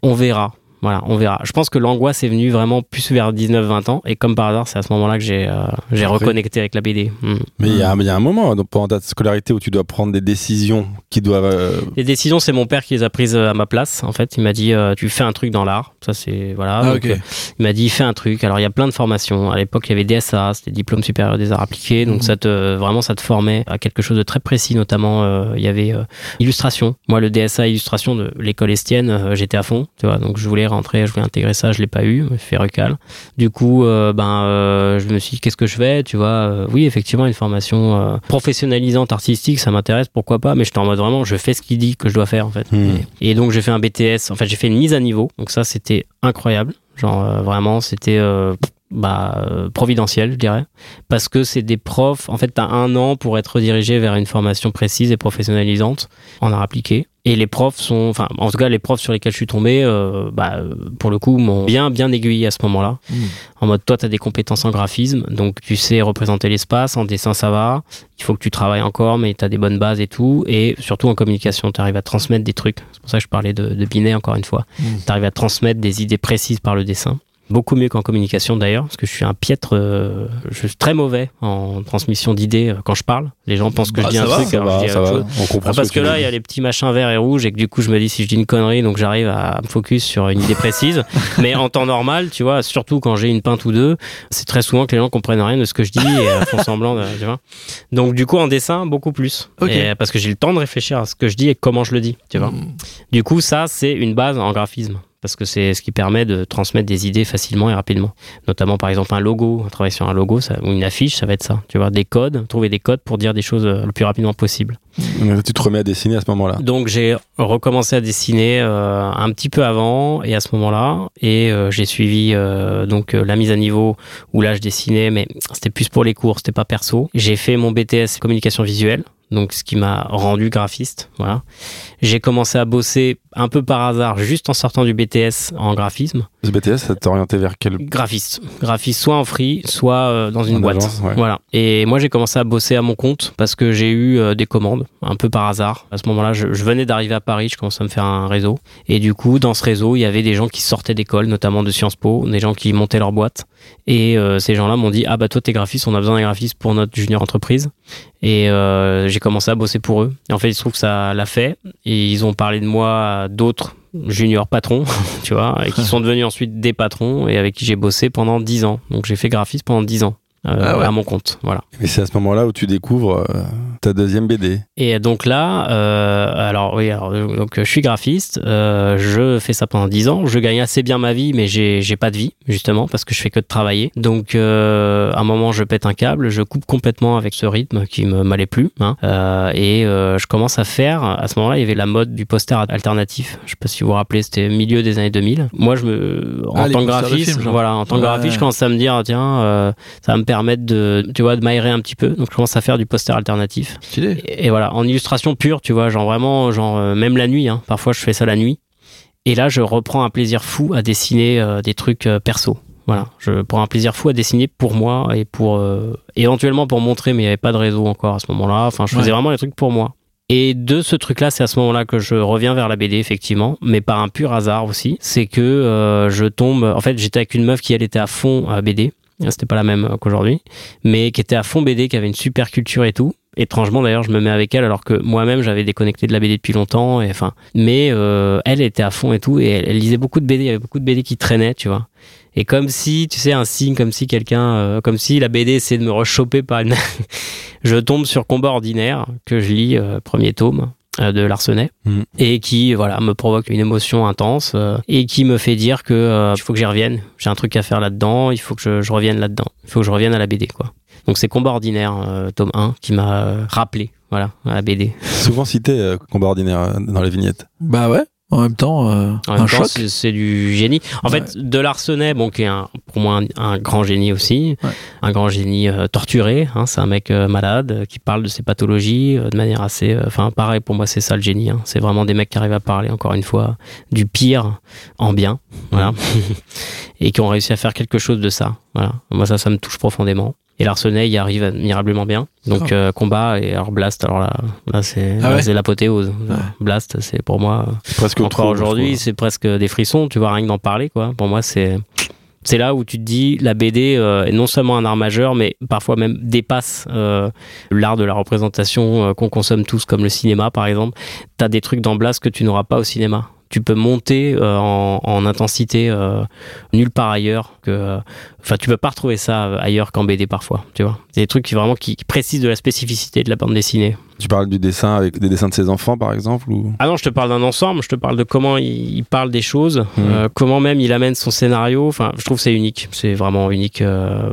On verra. Voilà, on verra. Je pense que l'angoisse est venue vraiment plus vers 19-20 ans. Et comme par hasard, c'est à ce moment-là que j'ai euh, reconnecté avec la BD. Mm. Mais il y, a il y a un moment donc, pendant ta scolarité où tu dois prendre des décisions qui doivent. euh, Les décisions, c'est mon père qui les a prises euh, à ma place. En fait, il m'a dit euh, tu fais un truc dans l'art. Ça, c'est voilà. Ah, Donc, il m'a dit fais un truc. Alors il y a plein de formations. À l'époque, il y avait DSA, c'était diplôme supérieur des arts appliqués. Donc Mhm. ça te vraiment ça te formait à quelque chose de très précis. Notamment, il y avait illustration. Moi, le DSA illustration de l'école estienne, j'étais à fond. Tu vois. Donc je voulais rentrer, je voulais intégrer ça. Je l'ai pas eu. Fait recal. Du coup, euh, ben euh, je me suis dit qu'est-ce que je fais. Tu vois. Euh, oui, effectivement, une formation professionnalisante artistique, ça m'intéresse. Pourquoi pas Mais j'étais en mode vraiment, je fais ce qu'il dit que je dois faire en fait. Hmm. Et donc j'ai fait un BTS, en fait j'ai fait une mise à niveau, donc ça c'était incroyable, genre vraiment c'était bah, euh, providentiel je dirais, parce que c'est des profs, en fait t'as un an pour être redirigé vers une formation précise et professionnalisante en art appliqué. Et les profs sont, enfin en tout cas les profs sur lesquels je suis tombé, euh, bah, euh, pour le coup m'ont bien bien aiguillé à ce moment-là. Mm. En mode toi tu as des compétences en graphisme, donc tu sais représenter l'espace, en dessin ça va, il faut que tu travailles encore, mais tu as des bonnes bases et tout. Et surtout en communication, tu arrives à transmettre des trucs. C'est pour ça que je parlais de, de Binet encore une fois. Mm. Tu arrives à transmettre des idées précises par le dessin. Beaucoup mieux qu'en communication d'ailleurs, parce que je suis un piètre, euh, je suis très mauvais en transmission d'idées euh, quand je parle. Les gens pensent que Bah, je dis ça un va, truc, alors va, je dis ça autre chose. On comprend Ah, ce parce que là, il y a les petits machins verts et rouges et que du coup, je me dis si je dis une connerie, donc j'arrive à me focus sur une idée précise. Mais en temps normal, tu vois, surtout quand j'ai une pinte ou deux, c'est très souvent que les gens comprennent rien de ce que je dis et euh, font semblant, de, tu vois. Donc du coup, en dessin, beaucoup plus. Et, parce que j'ai le temps de réfléchir à ce que je dis et comment je le dis, tu vois. Mm. Du coup, ça, c'est une base en graphisme. Parce que c'est ce qui permet de transmettre des idées facilement et rapidement. Notamment, par exemple, un logo, un travail sur un logo ça, ou une affiche, ça va être ça. Tu vois, des codes, trouver des codes pour dire des choses euh, le plus rapidement possible. Donc, Tu te remets à dessiner à ce moment-là. Donc j'ai recommencé à dessiner euh, un petit peu avant et à ce moment-là et euh, j'ai suivi euh, donc la mise à niveau où là je dessinais mais c'était plus pour les cours, c'était pas perso. J'ai fait mon BTS communication visuelle. Donc, ce qui m'a rendu graphiste, voilà. J'ai commencé à bosser un peu par hasard, juste en sortant du BTS en graphisme. Ce BTS, ça t'a orienté vers quel Graphiste. Graphiste, soit en free, soit euh, dans une En boîte. agence, ouais. Voilà. Et moi, j'ai commencé à bosser à mon compte parce que j'ai eu euh, des commandes. un peu par hasard. À ce moment-là, je, je venais d'arriver à Paris, je commençais à me faire un réseau. Et du coup, dans ce réseau, il y avait des gens qui sortaient d'école, notamment de Sciences Po, des gens qui montaient leur boîte. Et euh, ces gens-là m'ont dit Ah, bah toi, t'es graphiste, on a besoin d'un graphiste pour notre junior entreprise. Et euh, j'ai commencé à bosser pour eux. Et en fait, il se trouve que ça l'a fait. Et ils ont parlé de moi à d'autres juniors patrons, tu vois, et qui sont devenus ensuite des patrons et avec qui j'ai bossé pendant 10 ans. Donc j'ai fait graphiste pendant 10 ans. Euh, Ah ouais. à mon compte, voilà. Et c'est à ce moment-là où tu découvres euh, ta deuxième BD. Et donc là, euh, alors oui, alors, donc je suis graphiste, euh, je fais ça pendant 10 ans, je gagne assez bien ma vie, mais j'ai pas de vie justement parce que je fais que de travailler. Donc euh, à un moment, je pète un câble, je coupe complètement avec ce rythme qui me m'allait plus, hein, euh, et euh, je commence à faire. À ce moment-là, il y avait la mode du poster alternatif. Je sais pas si vous vous rappelez, c'était milieu des années 2000. Moi, je me, en Ah, tant que graphiste, voilà, en tant que Ouais. graphiste, je commence à me dire tiens, euh, ça va me permettre de, tu vois, de m'aérer un petit peu. Donc je commence à faire du poster alternatif. Stylé. Et, et voilà, en illustration pure, tu vois, genre vraiment, genre euh, même la nuit, hein, parfois je fais ça la nuit. Et là, je reprends un plaisir fou à dessiner euh, des trucs euh, perso. Voilà, je prends un plaisir fou à dessiner pour moi et pour euh, éventuellement pour montrer, mais il n'y avait pas de réseau encore à ce moment-là. Enfin, je faisais Ouais. vraiment les trucs pour moi. Et de ce truc-là, c'est à ce moment-là que je reviens vers la BD, effectivement, mais par un pur hasard aussi. C'est que euh, je tombe. En fait, j'étais avec une meuf qui, elle, était à fond à BD. C'était pas la même euh, qu'aujourd'hui, mais qui était à fond BD, qui avait une super culture et tout. Étrangement, d'ailleurs, je me mets avec elle alors que moi-même, j'avais déconnecté de la BD depuis longtemps. Et enfin, mais euh, elle était à fond et tout, et elle, lisait beaucoup de BD. Il y avait beaucoup de BD qui traînaient, tu vois. Et comme si, tu sais, un signe, comme si quelqu'un, euh, comme si la BD essayait de me rechoper par une. je tombe sur Combat Ordinaire, que je lis, euh, premier tome de Larsenet, Mhm. et qui, voilà, me provoque une émotion intense, euh, et qui me fait dire que euh, il faut que j'y revienne. J'ai un truc à faire là-dedans, il faut que je, je revienne là-dedans. Il faut que je revienne à la BD, quoi. Donc c'est Combat Ordinaire, euh, tome 1, qui m'a euh, rappelé, voilà, à la BD. Souvent cité euh, combat ordinaire euh, dans les vignettes. Bah ouais. En même temps, euh, En un même temps, choc. c'est c'est du génie. En Ouais. fait, de Larsenet, bon, qui est un- pour moi un, un grand génie aussi, Ouais. un grand génie euh, torturé. hein, c'est un mec euh, malade euh, qui parle de ses pathologies de manière assez. Enfin, pareil, pour moi, c'est ça le génie. hein. C'est vraiment des mecs qui arrivent à parler, encore une fois, du pire en bien, voilà, et qui ont réussi à faire quelque chose de ça. Voilà. Moi, ça, ça me touche profondément. Et Larsenet y arrive admirablement bien. Donc, euh, combat et alors Blast, alors là, là c'est Ah ouais l'apothéose. Ouais. Blast, c'est pour moi. presque encore aujourd'hui, c'est presque des frissons, tu vois, rien que d'en parler, quoi. Pour moi, c'est. C'est là où tu te dis la BD euh, est non seulement un art majeur, mais parfois même dépasse euh, l'art de la représentation euh, qu'on consomme tous, comme le cinéma par exemple. T'as des trucs dans Blast que tu n'auras pas au cinéma. Tu peux monter euh, en, en intensité euh, nulle part ailleurs. Que, euh, enfin, tu peux pas retrouver ça ailleurs qu'en BD parfois. Tu vois, C'est des trucs qui vraiment qui, qui précisent de la spécificité de la bande dessinée. Tu parles du dessin avec des dessins de ses enfants, par exemple ou... Ah non, je te parle d'un ensemble, je te parle de comment il, il parle des choses, euh, comment même il amène son scénario. Enfin, je trouve que c'est unique, c'est vraiment unique. euh.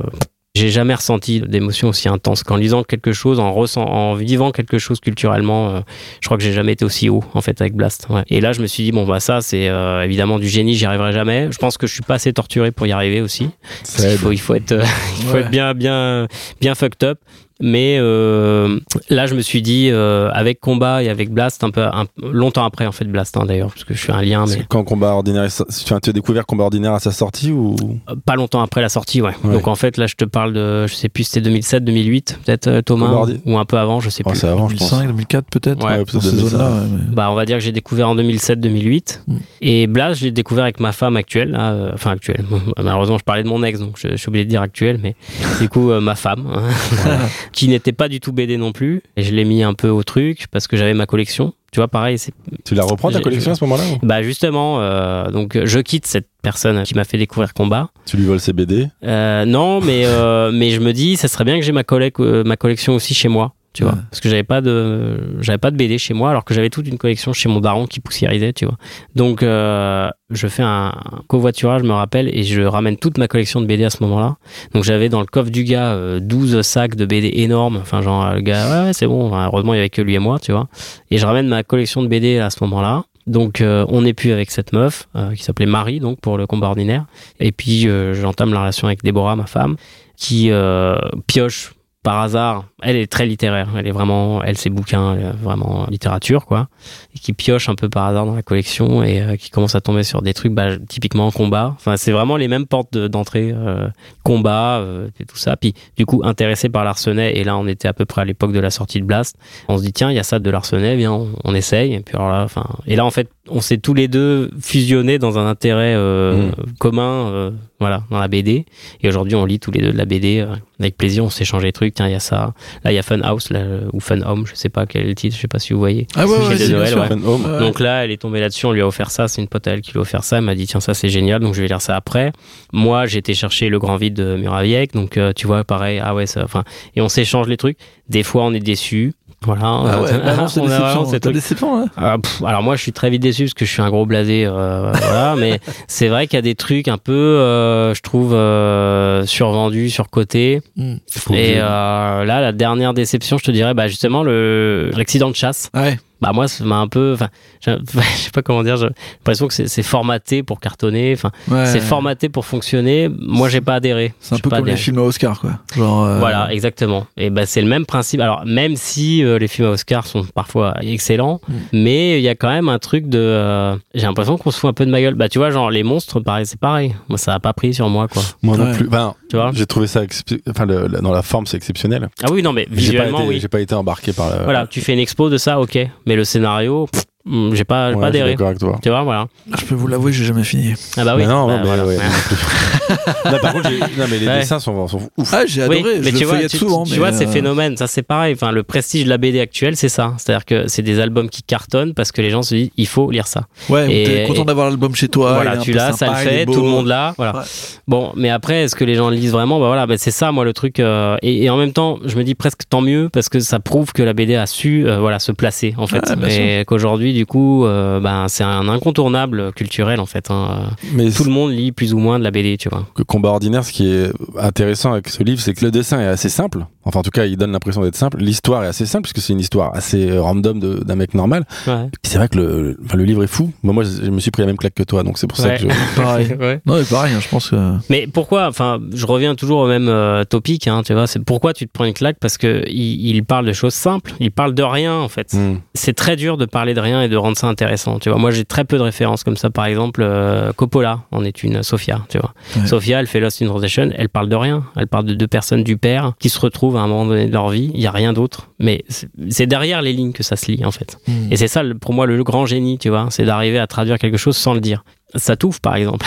J'ai jamais ressenti d'émotion aussi intense qu'en lisant quelque chose, en, ressent, en vivant quelque chose culturellement. euh, je crois que j'ai jamais été aussi haut en fait avec Blast. ouais. Et là, je me suis dit bon bah ça c'est euh, évidemment du génie, j'y arriverai jamais. Je pense que je suis pas assez torturé pour y arriver aussi. Il faut, il faut être, euh, il faut Ouais. être bien, bien, bien fucked up. Mais euh, là, je me suis dit, euh, avec Combat et avec Blast, un peu un- longtemps après, en fait, Blast, hein, d'ailleurs, parce que je fais un lien, mais Quand combat ordinaire, tu as découvert combat ordinaire à sa sortie ou? Euh, pas longtemps après la sortie, ouais. Ouais. Donc en fait, là, je te parle de, je sais plus, c'était 2007, 2008, peut-être, Thomas, Combat ou un peu avant, je sais Oh, plus. c'est avant, je pense. 2005, 2004 peut-être. Ouais, ces 2005. zones-là. mais- Bah, on va dire que j'ai découvert en 2007-2008. Mm. Et Blast, je l'ai découvert avec ma femme actuelle. là, euh, enfin, actuelle. Malheureusement, je parlais de mon ex, donc je, je suis obligé de dire actuelle. Mais du coup, euh, ma femme, hein, qui n'était pas du tout BD non plus. Et je l'ai mis un peu au truc parce que j'avais ma collection. Tu vois, pareil, c'est Tu la reprends ta collection à ce moment-là ou? Bah justement, euh, donc je quitte cette personne qui m'a fait découvrir Combat. Tu lui voles ses BD Euh, non, mais euh, mais je me dis, ça serait bien que j'ai ma, euh, ma collection aussi chez moi. Tu vois, Ouais. parce que j'avais pas de j'avais pas de BD chez moi alors que j'avais toute une collection chez mon daron qui poussiérisait, tu vois. Donc euh, je fais un covoiturage, je me rappelle, et je ramène toute ma collection de BD à ce moment-là. Donc j'avais dans le coffre du gars euh, 12 sacs de BD énormes. Enfin genre euh, le gars, ouais, ouais c'est bon. Enfin, heureusement il y avait que lui et moi, tu vois. Et je ramène ma collection de BD à ce moment-là. Donc euh, on n'est plus avec cette meuf euh, qui s'appelait Marie donc pour le combat ordinaire. Et puis euh, j'entame la relation avec Déborah, ma femme, qui euh, pioche par hasard, elle est très littéraire. Elle est vraiment, elle, ses bouquins, elle vraiment littérature, quoi. Et qui pioche un peu par hasard dans la collection et euh, qui commence à tomber sur des trucs, bah, typiquement combat. Enfin, c'est vraiment les mêmes portes de- d'entrée, euh, combat euh, et tout ça. Puis, du coup, intéressé par Larsenet, et là, on était à peu près à l'époque de la sortie de Blast. On se dit, tiens, il y a ça de Larsenet, viens, on, on essaye. Et puis, alors là, enfin, et là, en fait, on s'est tous les deux fusionnés dans un intérêt euh, commun, voilà, dans la BD. Et aujourd'hui, on lit tous les deux de la BD avec plaisir. On s'échange des trucs. Tiens, il y a ça. Là, il y a Fun House là, ou Fun Home. Je sais pas quel est le titre. Je sais pas si vous voyez. Ah ouais, C'est ouais, de Noël, ouais. Home. Donc là, elle est tombée là-dessus. On lui a offert ça. C'est une pote à elle qui lui a offert ça. Elle m'a dit tiens, ça c'est génial. Donc je vais lire ça après. Moi, j'ai été chercher le grand vide de Muraviec. Donc euh, tu vois, pareil. Ah ouais, ça. Enfin, et on s'échange les trucs. Des fois, on est déçu. Voilà. Ah ouais, bah non, c'est On a vraiment déception. ces C'est trucs. déception, là. Ah, pff, alors moi je suis très vite déçu parce que je suis un gros blasé euh, voilà mais c'est vrai qu'il y a des trucs un peu euh, je trouve euh, survendus surcotés Mm. Faut et là la dernière déception je te dirais bah justement le l'accident de chasse Ouais. Bah moi ça m'a un peu enfin je sais pas comment dire j'ai l'impression que c'est formaté pour cartonner enfin Ouais. c'est formaté pour fonctionner moi j'ai pas adhéré C'est un peu pas comme les films à Oscar, quoi. Genre. euh, Voilà, exactement. Et ben c'est le même principe. Alors même si euh, les films à Oscar sont parfois excellents, Mm. mais il y a quand même un truc de. euh, J'ai l'impression qu'on se fout un peu de ma gueule. Bah tu vois, genre les monstres, pareil, c'est pareil. Moi ça a pas pris sur moi, quoi. Moi non plus. Enfin, Tu vois? j'ai trouvé ça, enfin, le- le- dans la forme, c'est exceptionnel. Ah oui, non, mais J'ai pas, visuellement, été, oui. j'ai pas été embarqué par la. Voilà, tu fais une expo de ça, ok. Mais le scénario, j'ai pas, j'ai Ouais, pas adhéré. d'accord avec toi. Tu vois, voilà. Je peux vous l'avouer, j'ai jamais fini. Ah bah oui. Mais non, Bah, non, mais voilà. ouais, non plus. Là, par contre, j'ai- non, mais les Ouais. dessins sont, sont ouf. Ah, j'ai Oui, adoré. mais je tu le vois, tu, souvent. tu mais, vois ces euh, phénomènes, ça c'est pareil. Enfin, le prestige de la BD actuelle, c'est ça. C'est-à-dire que c'est des albums qui cartonnent parce que les gens se disent, il faut lire ça. Ouais, Et- t'es content d'avoir l'album chez toi. voilà, tu l'as, ça le fait, tout le monde l'a. Voilà. Bon, mais après, est-ce que les gens le lisent vraiment? Bah voilà, bah c'est ça, moi, le truc. euh, et, et en même temps, je me dis presque tant mieux parce que ça prouve que la BD a su, euh, voilà, se placer en fait, et qu'aujourd'hui, du coup, euh, ben c'est un incontournable culturel en fait. hein. Mais Tout le monde lit plus ou moins de la BD, tu vois. que combat ordinaire, ce qui est intéressant avec ce livre, c'est que le dessin est assez simple. Enfin, en tout cas, il donne l'impression d'être simple. L'histoire est assez simple, puisque c'est une histoire assez euh, random de- d'un mec normal. Ouais. C'est vrai que le, enfin, le livre est fou. Moi, moi, je me suis pris la même claque que toi, donc c'est pour ça que je... Pareil. Ouais. Non, mais pareil, hein, je pense que. Mais pourquoi Enfin, je reviens toujours au même euh, topic, hein, tu vois. C'est pourquoi tu te prends une claque? Parce que il, il parle de choses simples. Il parle de rien en fait. Hmm. C'est très dur de parler de rien et de rendre ça intéressant. Tu vois, moi j'ai très peu de références comme ça. Par exemple, euh, Coppola en est une. Sophia, tu vois. Ouais. Elle fait Lost in Translation. Elle parle de rien. Elle parle de deux personnes du père qui se retrouvent à un moment donné de leur vie. Il y a rien d'autre. Mais c'est- derrière les lignes que ça se lit en fait. Hmm. Et c'est ça, pour moi, le grand génie, tu vois, c'est d'arriver à traduire quelque chose sans le dire. Ça touffe, par exemple.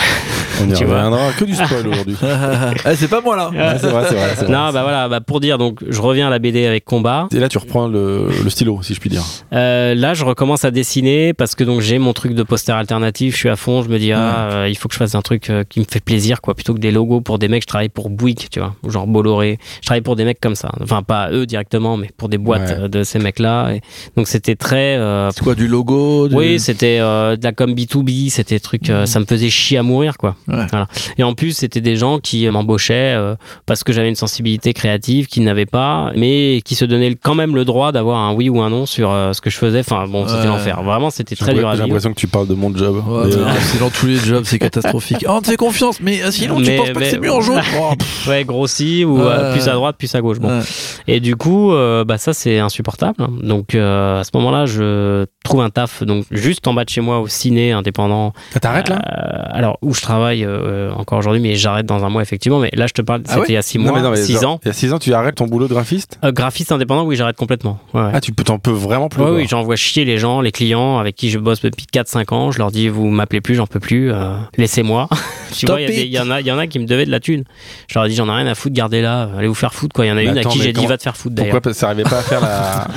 On y Tu vois. reviendra que du spoil aujourd'hui. Ah, c'est pas moi là. Ouais, c'est vrai, c'est vrai. Non, bah voilà, bah pour dire, donc je reviens à la BD avec Combat. Et là, tu reprends le, le stylo, si je puis dire. Euh, là, je recommence à dessiner parce que donc j'ai mon truc de poster alternatif. Je suis à fond. Je me dis ah, euh, il faut que je fasse un truc euh, qui me fait plaisir, quoi, plutôt que des logos pour des mecs. Je travaille pour Bouygues, tu vois, ou genre Bolloré. Je travaille pour des mecs comme ça. Enfin, pas eux directement, mais pour des boîtes Ouais. de ces mecs-là. Et donc c'était très. euh, C'est quoi, du logo du- oui, c'était euh, de la com B2B, c'était des trucs, euh, ça me faisait chier à mourir, quoi. Ouais. Voilà. Et en plus, c'était des gens qui m'embauchaient euh, parce que j'avais une sensibilité créative qu'ils n'avaient pas, mais qui se donnaient quand même le droit d'avoir un oui ou un non sur euh, ce que je faisais. Enfin, bon, c'était Ouais. l'enfer. Vraiment, c'était J'ai très dur à j'ai vivre. l'impression que tu parles de mon job. Ouais, euh, c'est dans tous les jobs, c'est catastrophique. Oh, on te fait confiance, mais euh, sinon, tu Mais- penses pas que c'est mieux en jaune Oh, Ouais, grossi ou euh, plus à droite, plus à gauche. Bon. ouais. Et du coup, euh, bah ça c'est insupportable. Donc euh, à ce moment-là, je trouve un taf donc juste en bas de chez moi au ciné indépendant. Ça là? Euh, Alors où je travaille euh, encore aujourd'hui, mais j'arrête dans un mois effectivement. Mais là, je te parle, Ah c'était ouais? il y a six mois, mais non, mais six genre, ans. Il y a 6 ans, tu arrêtes ton boulot de graphiste? Euh, graphiste indépendant, oui, j'arrête complètement. Ouais, ouais. Ah, tu peux, t'en peux vraiment plus. Oui, j'envoie chier les gens, les clients avec qui je bosse depuis 4-5 ans. Je leur dis, vous m'appelez plus, j'en peux plus, euh, laissez-moi. Tu vois, il y y, en a, il y en a qui me devaient de la thune. Je leur ai dit, j'en ai rien à foutre, gardez là, allez vous faire foutre, quoi. Il y en a Mais une attends, à qui j'ai dit, va te faire foutre d'ailleurs. Pourquoi parce que ça arrivait pas à faire la.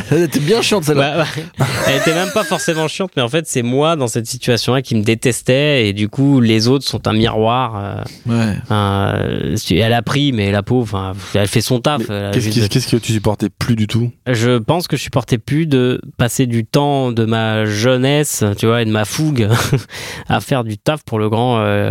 Elle était bien chiante celle-là. Elle était même pas forcément chiante, mais en fait, c'est moi dans cette situation-là qui me détestais et du coup, les autres sont un miroir. euh, Ouais. euh, elle a pris, mais la pauvre, elle fait son taf. Qu'est-ce qui- qu'est-ce que tu supportais plus du tout? Je pense que je supportais plus de passer du temps de ma jeunesse, tu vois, et de ma fougue à faire du taf pour le grand, euh,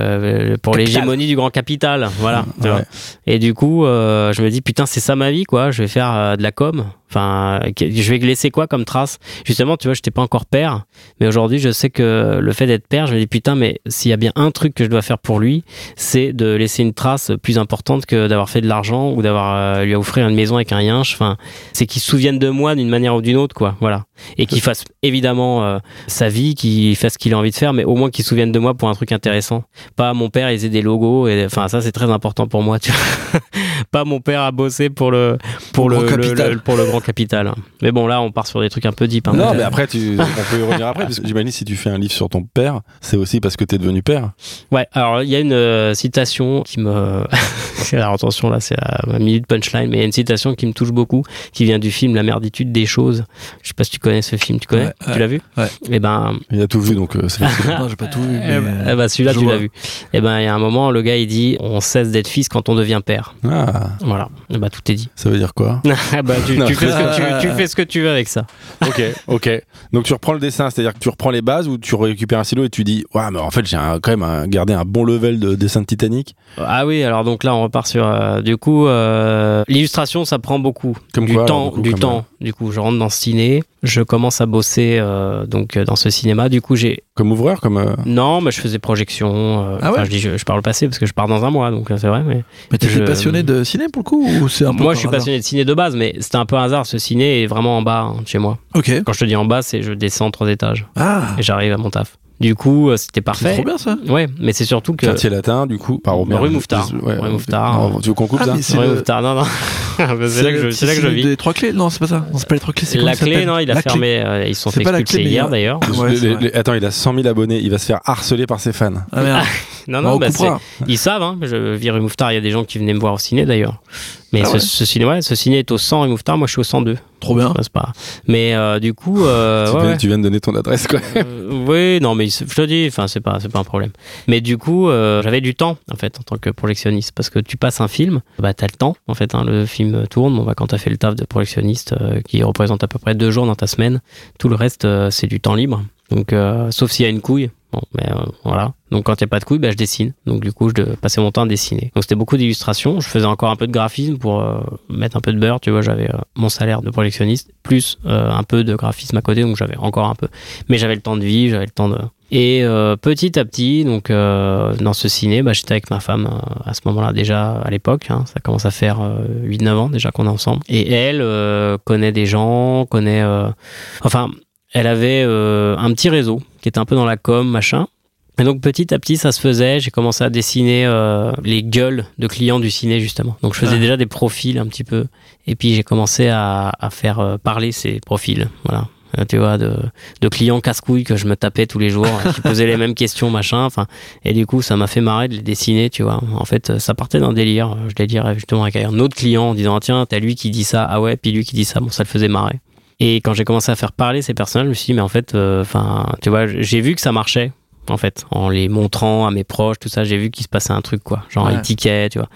pour l'hégémonie du grand capital, voilà. Ouais. Et du coup, euh, je me dis putain, c'est ça ma vie, quoi. Je vais faire euh, de la com. Enfin, je vais laisser quoi comme trace? Justement, tu vois, je n'étais pas encore père, mais aujourd'hui, je sais que le fait d'être père, je me dis putain, mais s'il y a bien un truc que je dois faire pour lui, c'est de laisser une trace plus importante que d'avoir fait de l'argent ou d'avoir euh, lui offrir une maison avec un yinche. Enfin, c'est qu'il se souvienne de moi d'une manière ou d'une autre, quoi. Voilà. Et qu'il fasse évidemment euh, sa vie, qu'il fasse ce qu'il a envie de faire, mais au moins qu'il se souvienne de moi pour un truc intéressant. Pas mon père, il faisait des logos, et enfin, ça, c'est très important pour moi, tu vois. pas mon père a bossé pour le, pour Le le, grand le- capital. le- pour le grand capital. Mais bon, là, on part sur des trucs un peu deep. hein. Non, mais après, tu, on peut y revenir après, parce que j'imagine si tu fais un livre sur ton père, c'est aussi parce que t'es devenu père. Ouais, alors il y a une euh, citation qui me. alors attention, là, c'est à ma minute punchline, mais il y a une citation qui me touche beaucoup, qui vient du film La merditude des choses. Je sais pas si tu connais ce film, tu connais Ouais, Tu ouais. l'as vu Ouais. Et ben, Il a tout vu, donc euh, c'est j'ai pas tout vu. eh mais- ben, eh ben, celui-là, tu l'as vu. Et ben, il y a un moment, le gars, il dit On cesse d'être fils quand on devient père. Ah, Voilà. Et ben, tout est dit. ça veut dire quoi Ah bah, tu, Non. tu fais ce que tu, tu fais ce que tu veux avec ça. Ok, ok. Donc tu reprends le dessin, c'est-à-dire que tu reprends les bases ou tu récupères un stylo et tu dis Ouais, mais en fait, j'ai quand même un- gardé un bon level de dessin de Titanic. Ah oui, alors donc là, on repart sur. euh, du coup, euh, l'illustration, ça prend beaucoup. Comme du quoi, temps, du temps. Du coup, je rentre dans ce ciné, je commence à bosser euh, donc dans ce cinéma. Du coup, j'ai Comme ouvreur, comme. euh, non, mais je faisais projection. euh, Ah ouais je dis, je, je parle au passé parce que je pars dans un mois, donc c'est vrai. Mais Mais t'étais passionné de ciné pour le coup ou c'est un peu moi, je suis hasard passionné de ciné de base, mais c'était un peu un hasard. Ce ciné est vraiment en bas hein, de chez moi. Ok. Quand je te dis en bas, c'est je descends trois étages Ah, et j'arrive à mon taf. Du coup, euh, c'était c'est parfait. trop bien ça. Ouais, mais c'est surtout que Quartier latin, du coup, par Robert. Rue Mouffetard. Ouais, Rue Mouffetard. Non, Tu veux qu'on coupe Ah, ça c'est le- Mouffetard, non, non. c'est là que je, c'est là que je vis. Des trois clés Non, c'est pas ça. Non, c'est pas les trois clés. C'est La clé, non, il a La clé. fermé. euh, ils se sont C'est fait pas la expulser hier d'ailleurs. C'est Les- les- attends, il a 100 000 abonnés, il va se faire harceler par ses fans. Ah merde. Non, non, on bah, c'est- ils savent. Hein, je vis rue Mouffetard, il y a des gens qui venaient me voir au ciné d'ailleurs. Mais Ah ce, ouais. ce ciné, ouais, ce ciné est au 100 rue Mouffetard, moi je suis au 102. Trop bien. C'est pas... Mais euh, du coup, euh, tu, ouais, viens, ouais. tu viens de donner ton adresse, quoi. Euh, oui, non, mais je te dis, c'est pas, pas un problème. Mais du coup, j'avais du temps, en fait, en tant que projectionniste, parce que tu passes un film, bah, t'as le temps, en fait, hein, le film tourne. Bon, bah, quand t'as fait le taf de projectionniste, qui représente à peu près deux jours dans ta semaine, tout le reste, c'est du temps libre. Donc, sauf s'il y a une couille. Bon, mais euh, voilà. Donc, quand il n'y a pas de couille, bah, je dessine. Donc, du coup, je passais mon temps à dessiner. Donc, c'était beaucoup d'illustrations. Je faisais encore un peu de graphisme pour euh, mettre un peu de beurre. Tu vois, j'avais euh, mon salaire de projectionniste, plus euh, un peu de graphisme à côté. Donc, j'avais encore un peu. Mais j'avais le temps de vivre, j'avais le temps de. Et euh, petit à petit, donc dans ce ciné, bah, j'étais avec ma femme à ce moment-là déjà à l'époque. hein. ça commence à faire euh, 8-9 ans déjà qu'on est ensemble. Et elle connaît des gens, connaît. enfin, elle avait euh, un petit réseau qui était un peu dans la com, machin. Et donc petit à petit, ça se faisait. J'ai commencé à dessiner euh, les gueules de clients du ciné justement. Donc je faisais Ah. déjà des profils un petit peu. Et puis j'ai commencé à, à faire euh, parler ces profils. Voilà. Euh, tu vois, de, de clients casse-couilles que je me tapais tous les jours, euh, qui posaient les mêmes questions, machin. Enfin, et du coup, ça m'a fait marrer de les dessiner, tu vois. En fait, ça partait d'un délire. Je délirais justement avec un autre client en disant, ah, tiens, t'as lui qui dit ça, ah ouais, puis lui qui dit ça. Bon, ça le faisait marrer. Et quand j'ai commencé à faire parler ces personnages, je me suis dit, mais en fait, euh, enfin, tu vois, j'ai vu que ça marchait. En fait, en les montrant à mes proches, tout ça, j'ai vu qu'il se passait un truc, quoi. Genre, Ouais. tiquaient, tu vois.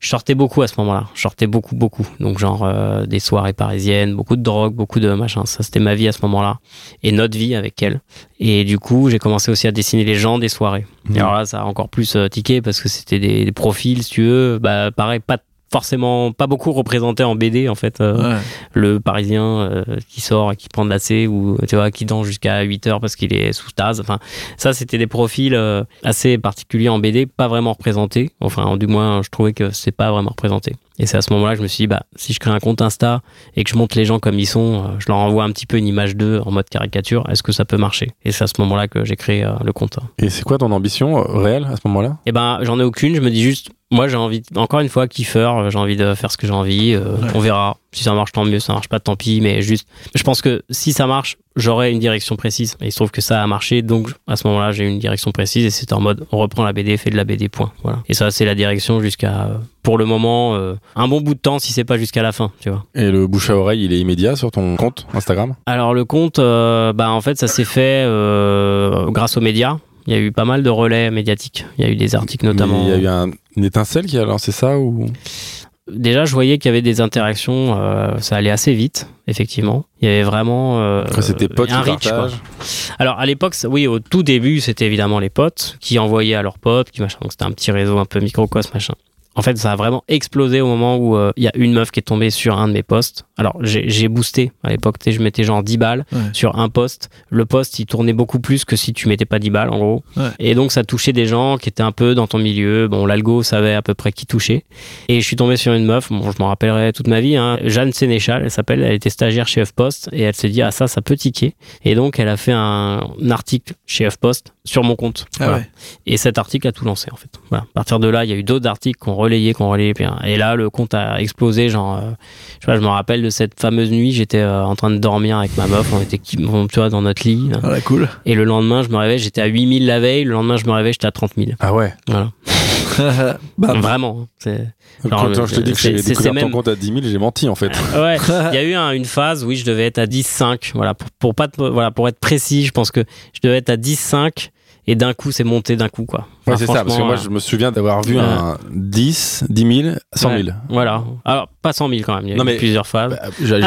Je sortais beaucoup à ce moment-là. Je sortais beaucoup, beaucoup. Donc, genre, euh, des soirées parisiennes, beaucoup de drogue, beaucoup de machin. Ça, c'était ma vie à ce moment-là. Et notre vie avec elle. Et du coup, j'ai commencé aussi à dessiner les gens des soirées. Et alors là, ça a encore plus euh, tiqué parce que c'était des, des profils, si tu veux. Bah, pareil, pas forcément, pas beaucoup représentés en BD, en fait. euh, Ouais. le parisien euh, qui sort et qui prend de la C ou tu vois qui danse jusqu'à 8 heures parce qu'il est sous stase enfin ça c'était des profils euh, assez particuliers en BD pas vraiment représentés enfin du moins je trouvais que c'est pas vraiment représenté et c'est à ce moment-là que je me suis dit bah si je crée un compte Insta et que je montre les gens comme ils sont euh, je leur envoie un petit peu une image d'eux en mode caricature est-ce que ça peut marcher? Et c'est à ce moment-là que j'ai créé euh, le compte Et c'est quoi ton ambition euh, réelle à ce moment-là? Et ben j'en ai aucune, je me dis juste moi j'ai envie encore une fois kiffer, j'ai envie de faire ce que j'ai envie, euh, Ouais. on verra. Si ça marche tant mieux, ça marche pas tant pis, mais juste je pense que si ça marche, j'aurai une direction précise. Et il se trouve que ça a marché, donc à ce moment-là, j'ai une direction précise et c'est en mode on reprend la BD, fait de la BD point. Voilà. Et ça c'est la direction jusqu'à pour le moment euh, un bon bout de temps si c'est pas jusqu'à la fin, tu vois. Et le bouche à oreille, il est immédiat sur ton compte Instagram? Alors le compte, euh, bah en fait ça s'est fait euh, grâce aux médias. Il y a eu pas mal de relais médiatiques. Il y a eu des articles notamment. Mais Il y a eu un- une étincelle qui a lancé ça ou? Déjà, je voyais qu'il y avait des interactions, euh, ça allait assez vite, effectivement. Il y avait vraiment euh, Après, c'était potes un reach, quoi. Alors à l'époque, oui, au tout début, c'était évidemment les potes qui envoyaient à leurs potes, qui machin. Donc c'était un petit réseau un peu microcosme, machin. En fait, ça a vraiment explosé au moment où euh, il y a une meuf qui est tombée sur un de mes posts. Alors, j'ai j'ai boosté à l'époque, tu sais, je mettais genre 10 balles Ouais. sur un post. Le post, il tournait beaucoup plus que si tu mettais pas 10 balles, en gros. Ouais. Et donc, ça touchait des gens qui étaient un peu dans ton milieu. Bon, l'algo savait à peu près qui touchait. Et je suis tombé sur une meuf, bon, je m'en rappellerai toute ma vie, hein, Jeanne Sénéchal, elle s'appelle, elle était stagiaire chez HuffPost et elle s'est dit, ah ça, ça peut tiquer. Et donc, elle a fait un article chez HuffPost sur mon compte. Ah Voilà. ouais. Et cet article a tout lancé en fait. Voilà. À partir de là, il y a eu d'autres articles qu'on relayé, qu'on relayé. puis, hein. Et là, le compte a explosé. Genre, euh, je, sais pas, je me rappelle de cette fameuse nuit, j'étais euh, en train de dormir avec ma meuf, on était bon, tu vois, dans notre lit. là. Voilà, cool. Et le lendemain, je me réveille, j'étais à 8000 la veille. Le lendemain, je me réveille, j'étais à 30 000. Ah ouais. Voilà. Bam. Vraiment. hein. C'est... Genre, Quand, quand je te dis que j'ai découvert c'est ton même- compte à 10 000, j'ai menti en fait. Ouais, il y a eu un- une phase, oui, je devais être à 10,5. Voilà, pour, pour pas, voilà, pour être précis, je pense que je devais être à 10,5 et d'un coup, c'est monté d'un coup, quoi. Ouais, Enfin, c'est ça, parce que moi je me souviens d'avoir vu Ouais. un 10, 10 000, 100 000. Ouais, Voilà. Alors, pas 100 000 quand même, il y a Non, eu mais- plusieurs phases. Bah, J'allais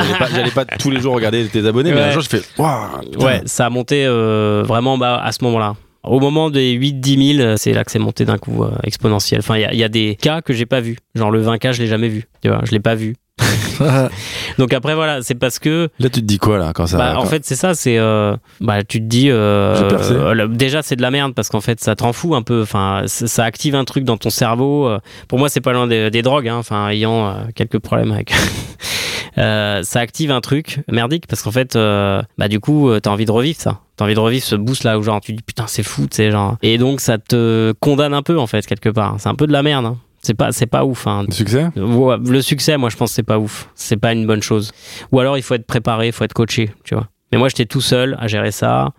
pas, pas tous les jours regarder tes abonnés, mais Ouais. un jour je fais Waouh ouais, ça a monté euh, vraiment bas à ce moment-là. Au moment des 8-10 000, euh, c'est là que c'est monté d'un coup euh, exponentiel. Enfin, il y y, a des cas que j'ai pas vus. Genre le 20K, je l'ai jamais vu. Tu vois, je l'ai pas vu. Donc après, voilà, c'est parce que Là tu te dis quoi là quand ça Bah, en fait, c'est ça, c'est. euh, bah, tu te dis. euh, euh, déjà, c'est de la merde parce qu'en fait, ça te rend fou un peu. Enfin, ça, active un truc dans ton cerveau. euh. Pour moi, c'est pas loin des, des drogues, hein, enfin, ayant euh, quelques problèmes avec. Euh, ça active un truc merdique parce qu'en fait, euh, bah, du coup, t'as envie de revivre ça. T'as envie de revivre ce boost là où genre tu dis putain, c'est fou, tu sais, genre. Et donc, ça te condamne un peu en fait, quelque part. C'est un peu de la merde. hein. C'est pas, c'est pas ouf. Hein. Le succès Ouais, le succès, moi, je pense que c'est pas ouf. C'est pas une bonne chose. Ou alors, il faut être préparé, il faut être coaché, tu vois. Mais moi, j'étais tout seul à gérer ça.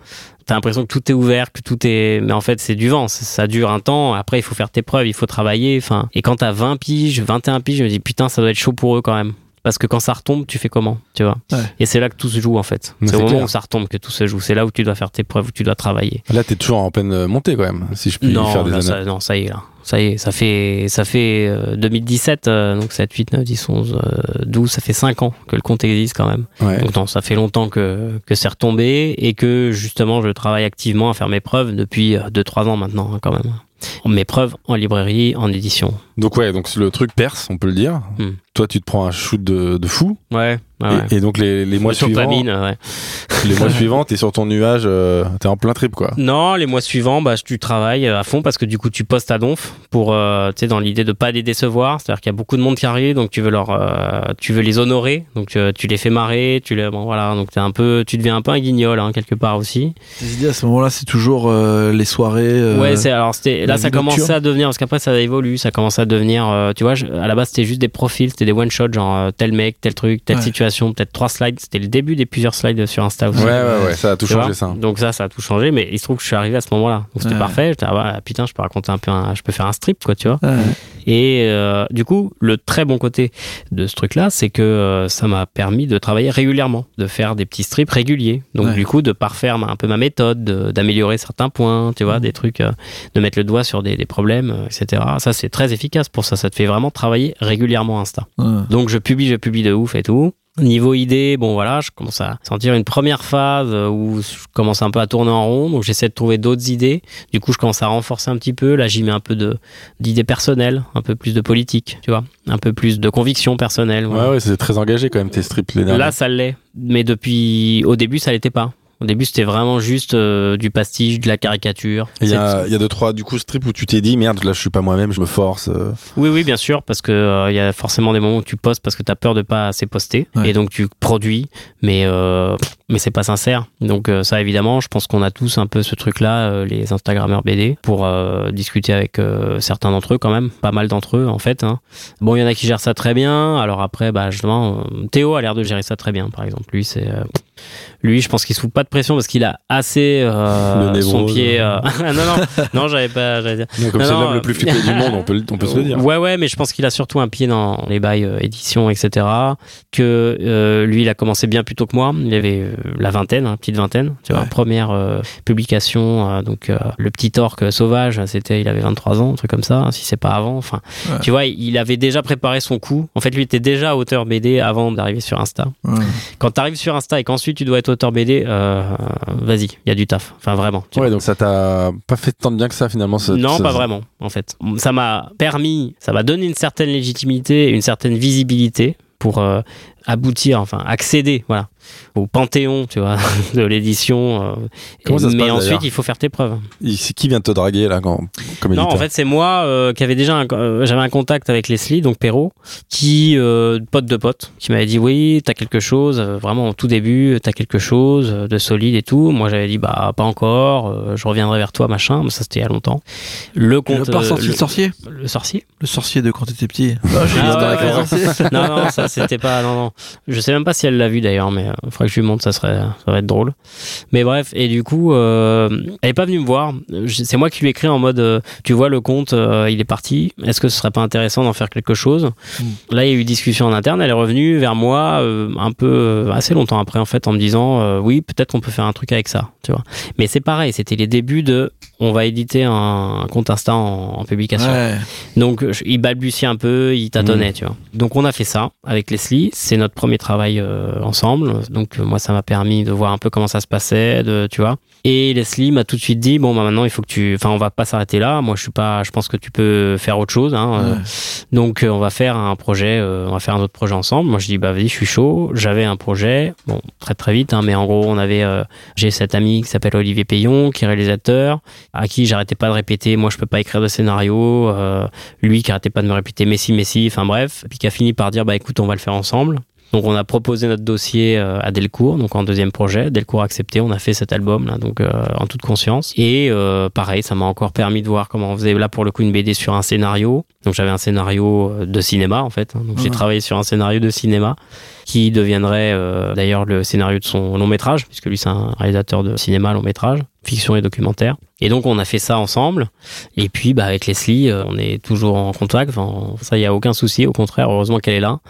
T'as l'impression que tout est ouvert, que tout est. Mais en fait, c'est du vent. Ça, ça dure un temps. Après, il faut faire tes preuves, il faut travailler. Enfin, et quand t'as 20 piges, 21 piges, je me dis putain, ça doit être chaud pour eux quand même. Parce que quand ça retombe, tu fais comment, tu vois Ouais. Et c'est là que tout se joue en fait. C'est au moment clair. où ça retombe que tout se joue. C'est là où tu dois faire tes preuves, où tu dois travailler. Là t'es toujours en pleine montée quand même, si je puis Non, faire des là, années. ça, non, ça y est, là. Ça y est, ça fait, ça fait euh, 2017, euh, donc 7, 8, 9, 10, 11, euh, 12, ça fait 5 ans que le compte existe quand même. Ouais. Donc non, ça fait longtemps que, que c'est retombé et que justement je travaille activement à faire mes preuves depuis 2-3 ans maintenant hein, quand même. Mes preuves en librairie, en édition. Donc ouais, donc le truc perce, on peut le dire. Hmm. Toi tu te prends un shoot de, de fou. Ouais, ouais, Et- ouais. Et, donc les, les mois Sur suivants, Pamine, ouais. les mois suivants, t'es sur ton nuage, euh, t'es en plein trip quoi. Non, les mois suivants, bah, tu travailles à fond parce que du coup, tu postes à donf pour, euh, tu sais, dans l'idée de pas les décevoir. C'est-à-dire qu'il y a beaucoup de monde qui arrive, donc tu veux leur, euh, tu veux les honorer, donc euh, tu les fais marrer, tu les, bon voilà, donc t'es un peu, tu deviens un peu un guignol hein, quelque part aussi. Tes idées à ce moment-là, c'est toujours euh, les soirées. euh, ouais, c'est alors c'était, là ça commençait à devenir parce qu'après ça évolue, ça commence à devenir, euh, tu vois, je- à la base c'était juste des profils, c'était des one shot genre euh, tel mec, tel truc, telle Ouais. situation, peut-être trois slides. C'était le début des plusieurs slides sur Insta aussi. Ouais, ouais, ouais, ça a tout Tu changé ça. Donc ça, ça a tout changé, mais il se trouve que je suis arrivé à ce moment-là. Donc c'était Ouais. parfait. J'étais, ah ouais, putain, je peux raconter un peu, un- je peux faire un strip, quoi, tu vois. Ouais. Et euh, du coup, le très bon côté de ce truc-là, c'est que euh, ça m'a permis de travailler régulièrement, de faire des petits strips réguliers. Donc Ouais. du coup, de parfaire un peu ma méthode, de- d'améliorer certains points, tu vois, des trucs, euh, de mettre le doigt sur des, des problèmes, etc. Ça, c'est très efficace pour ça. Ça te fait vraiment travailler régulièrement Insta. Ouais. Donc je publie, je publie de ouf et tout. Niveau idée, bon voilà, je commence à sentir une première phase où je commence un peu à tourner en rond, donc j'essaie de trouver d'autres idées. Du coup, je commence à renforcer un petit peu. Là, j'y mets un peu de d'idées personnelles, un peu plus de politique, tu vois, un peu plus de conviction personnelle. voilà. Ouais, ouais, c'est très engagé quand même tes strips les derniers. Là, ça l'est, mais depuis au début, ça l'était pas. Au début, c'était vraiment juste euh, du pastiche, de la caricature. Il y, a, il y a deux, trois du coup strips où tu t'es dit merde, là je suis pas moi-même, je me force. euh. Oui, oui, bien sûr, parce que euh, il y a forcément des moments où tu postes parce que tu as peur de pas assez poster, Ouais. et donc tu produis, mais euh, mais c'est pas sincère. Donc euh, ça, évidemment, je pense qu'on a tous un peu ce truc-là, euh, les Instagrammeurs BD, pour euh, discuter avec euh, certains d'entre eux quand même, pas mal d'entre eux en fait. hein. Bon, il y en a qui gèrent ça très bien. Alors après, bah justement, Théo a l'air de gérer ça très bien, par exemple. Lui, c'est euh, lui, je pense qu'il se fout pas de pression parce qu'il a assez son pied. non, non, non, j'avais pas. dire. Comme Non, c'est non, l'homme le plus flippé du monde, on peut, on peut se le dire. Ouais, ouais, mais je pense qu'il a surtout un pied dans les bails édition, etc. Que lui, il a commencé bien plus tôt que moi. Il avait, la vingtaine, hein, petite vingtaine. Tu vois, Ouais. première euh, publication, euh, donc euh, le petit orque sauvage, c'était, il avait 23 ans, un truc comme ça, si c'est pas avant. Enfin, Ouais. tu vois, il avait déjà préparé son coup. En fait, lui était déjà auteur BD avant d'arriver sur Insta. Ouais. Quand tu arrives sur Insta et qu'ensuite tu dois être auteur BD, vas-y, il y a du taf. Enfin, vraiment. donc ça t'a pas fait tant de bien que ça finalement. ce- non, ce- pas vraiment, en fait. Ça m'a permis, ça m'a donné une certaine légitimité, une certaine visibilité pour euh, aboutir, enfin, accéder, voilà, au panthéon, tu vois, de l'édition. euh, mais passe, ensuite, il faut faire tes preuves. C'est qui vient de te draguer là quand, comme Non, éditeur en fait, c'est moi euh, qui avait déjà un, euh, j'avais un contact avec Leslie, donc Perrault, qui euh, pote de pote, qui m'avait dit oui, t'as quelque chose, euh, vraiment au tout début, t'as quelque chose de solide et tout. Moi, j'avais dit bah pas encore, euh, je reviendrai vers toi, machin. Mais ça, c'était il y a longtemps. Le Tu compte, euh, ressorti le, le sorcier le sorcier. Le sorcier de quand t'étais petit. Ah, Ah, ouais, ouais, non, non, ça c'était pas. Non, non. Je sais même pas si elle l'a vu d'ailleurs, mais il faudrait que je lui montre, ça serait, ça va être drôle. Mais bref, et du coup, euh, elle est pas venue me voir. C'est moi qui lui ai écrit en mode, euh, tu vois, le compte, euh, il est parti. Est-ce que ce serait pas intéressant d'en faire quelque chose Là, il y a eu discussion en interne. Elle est revenue vers moi euh, un peu assez longtemps après, en fait, en me disant, euh, oui, peut-être qu'on peut faire un truc avec ça, tu vois. Mais c'est pareil, c'était les débuts de, on va éditer un, un compte Insta en, en publication. Ouais. Donc je- il balbutiait un peu, il tâtonnait, tu vois. Donc on a fait ça avec Leslie. C'est notre premier travail euh, ensemble. Donc moi ça m'a permis de voir un peu comment ça se passait, de, tu vois. Et Leslie m'a tout de suite dit bon bah maintenant il faut que tu, enfin on va pas s'arrêter là. Moi je suis pas, je pense que tu peux faire autre chose. Hein, euh, Ouais. donc euh, on va faire un projet, euh, on va faire un autre projet ensemble. Moi je dis bah vas-y je suis chaud. J'avais un projet, bon très très vite, hein, mais en gros on avait, euh, j'ai cet ami qui s'appelle Olivier Payon, qui est réalisateur, à qui j'arrêtais pas de répéter. Moi je peux pas écrire de scénario. euh, lui qui arrêtait pas de me répéter Messi, Messi, enfin bref, puis qui a fini par dire bah écoute on va le faire ensemble. Donc on a proposé notre dossier euh, à Delcourt, donc en deuxième projet. Delcourt a accepté, on a fait cet album là, donc euh, en toute conscience. Et euh, pareil, ça m'a encore permis de voir comment on faisait là pour le coup une BD sur un scénario. Donc j'avais un scénario de cinéma en fait. hein. J'ai travaillé sur un scénario de cinéma qui deviendrait euh, d'ailleurs le scénario de son long métrage, puisque lui c'est un réalisateur de cinéma long métrage, fiction et documentaire. Et donc on a fait ça ensemble. Et puis bah, avec Leslie, euh, on est toujours en contact. Enfin, ça, il y a aucun souci. Au contraire, heureusement qu'elle est là.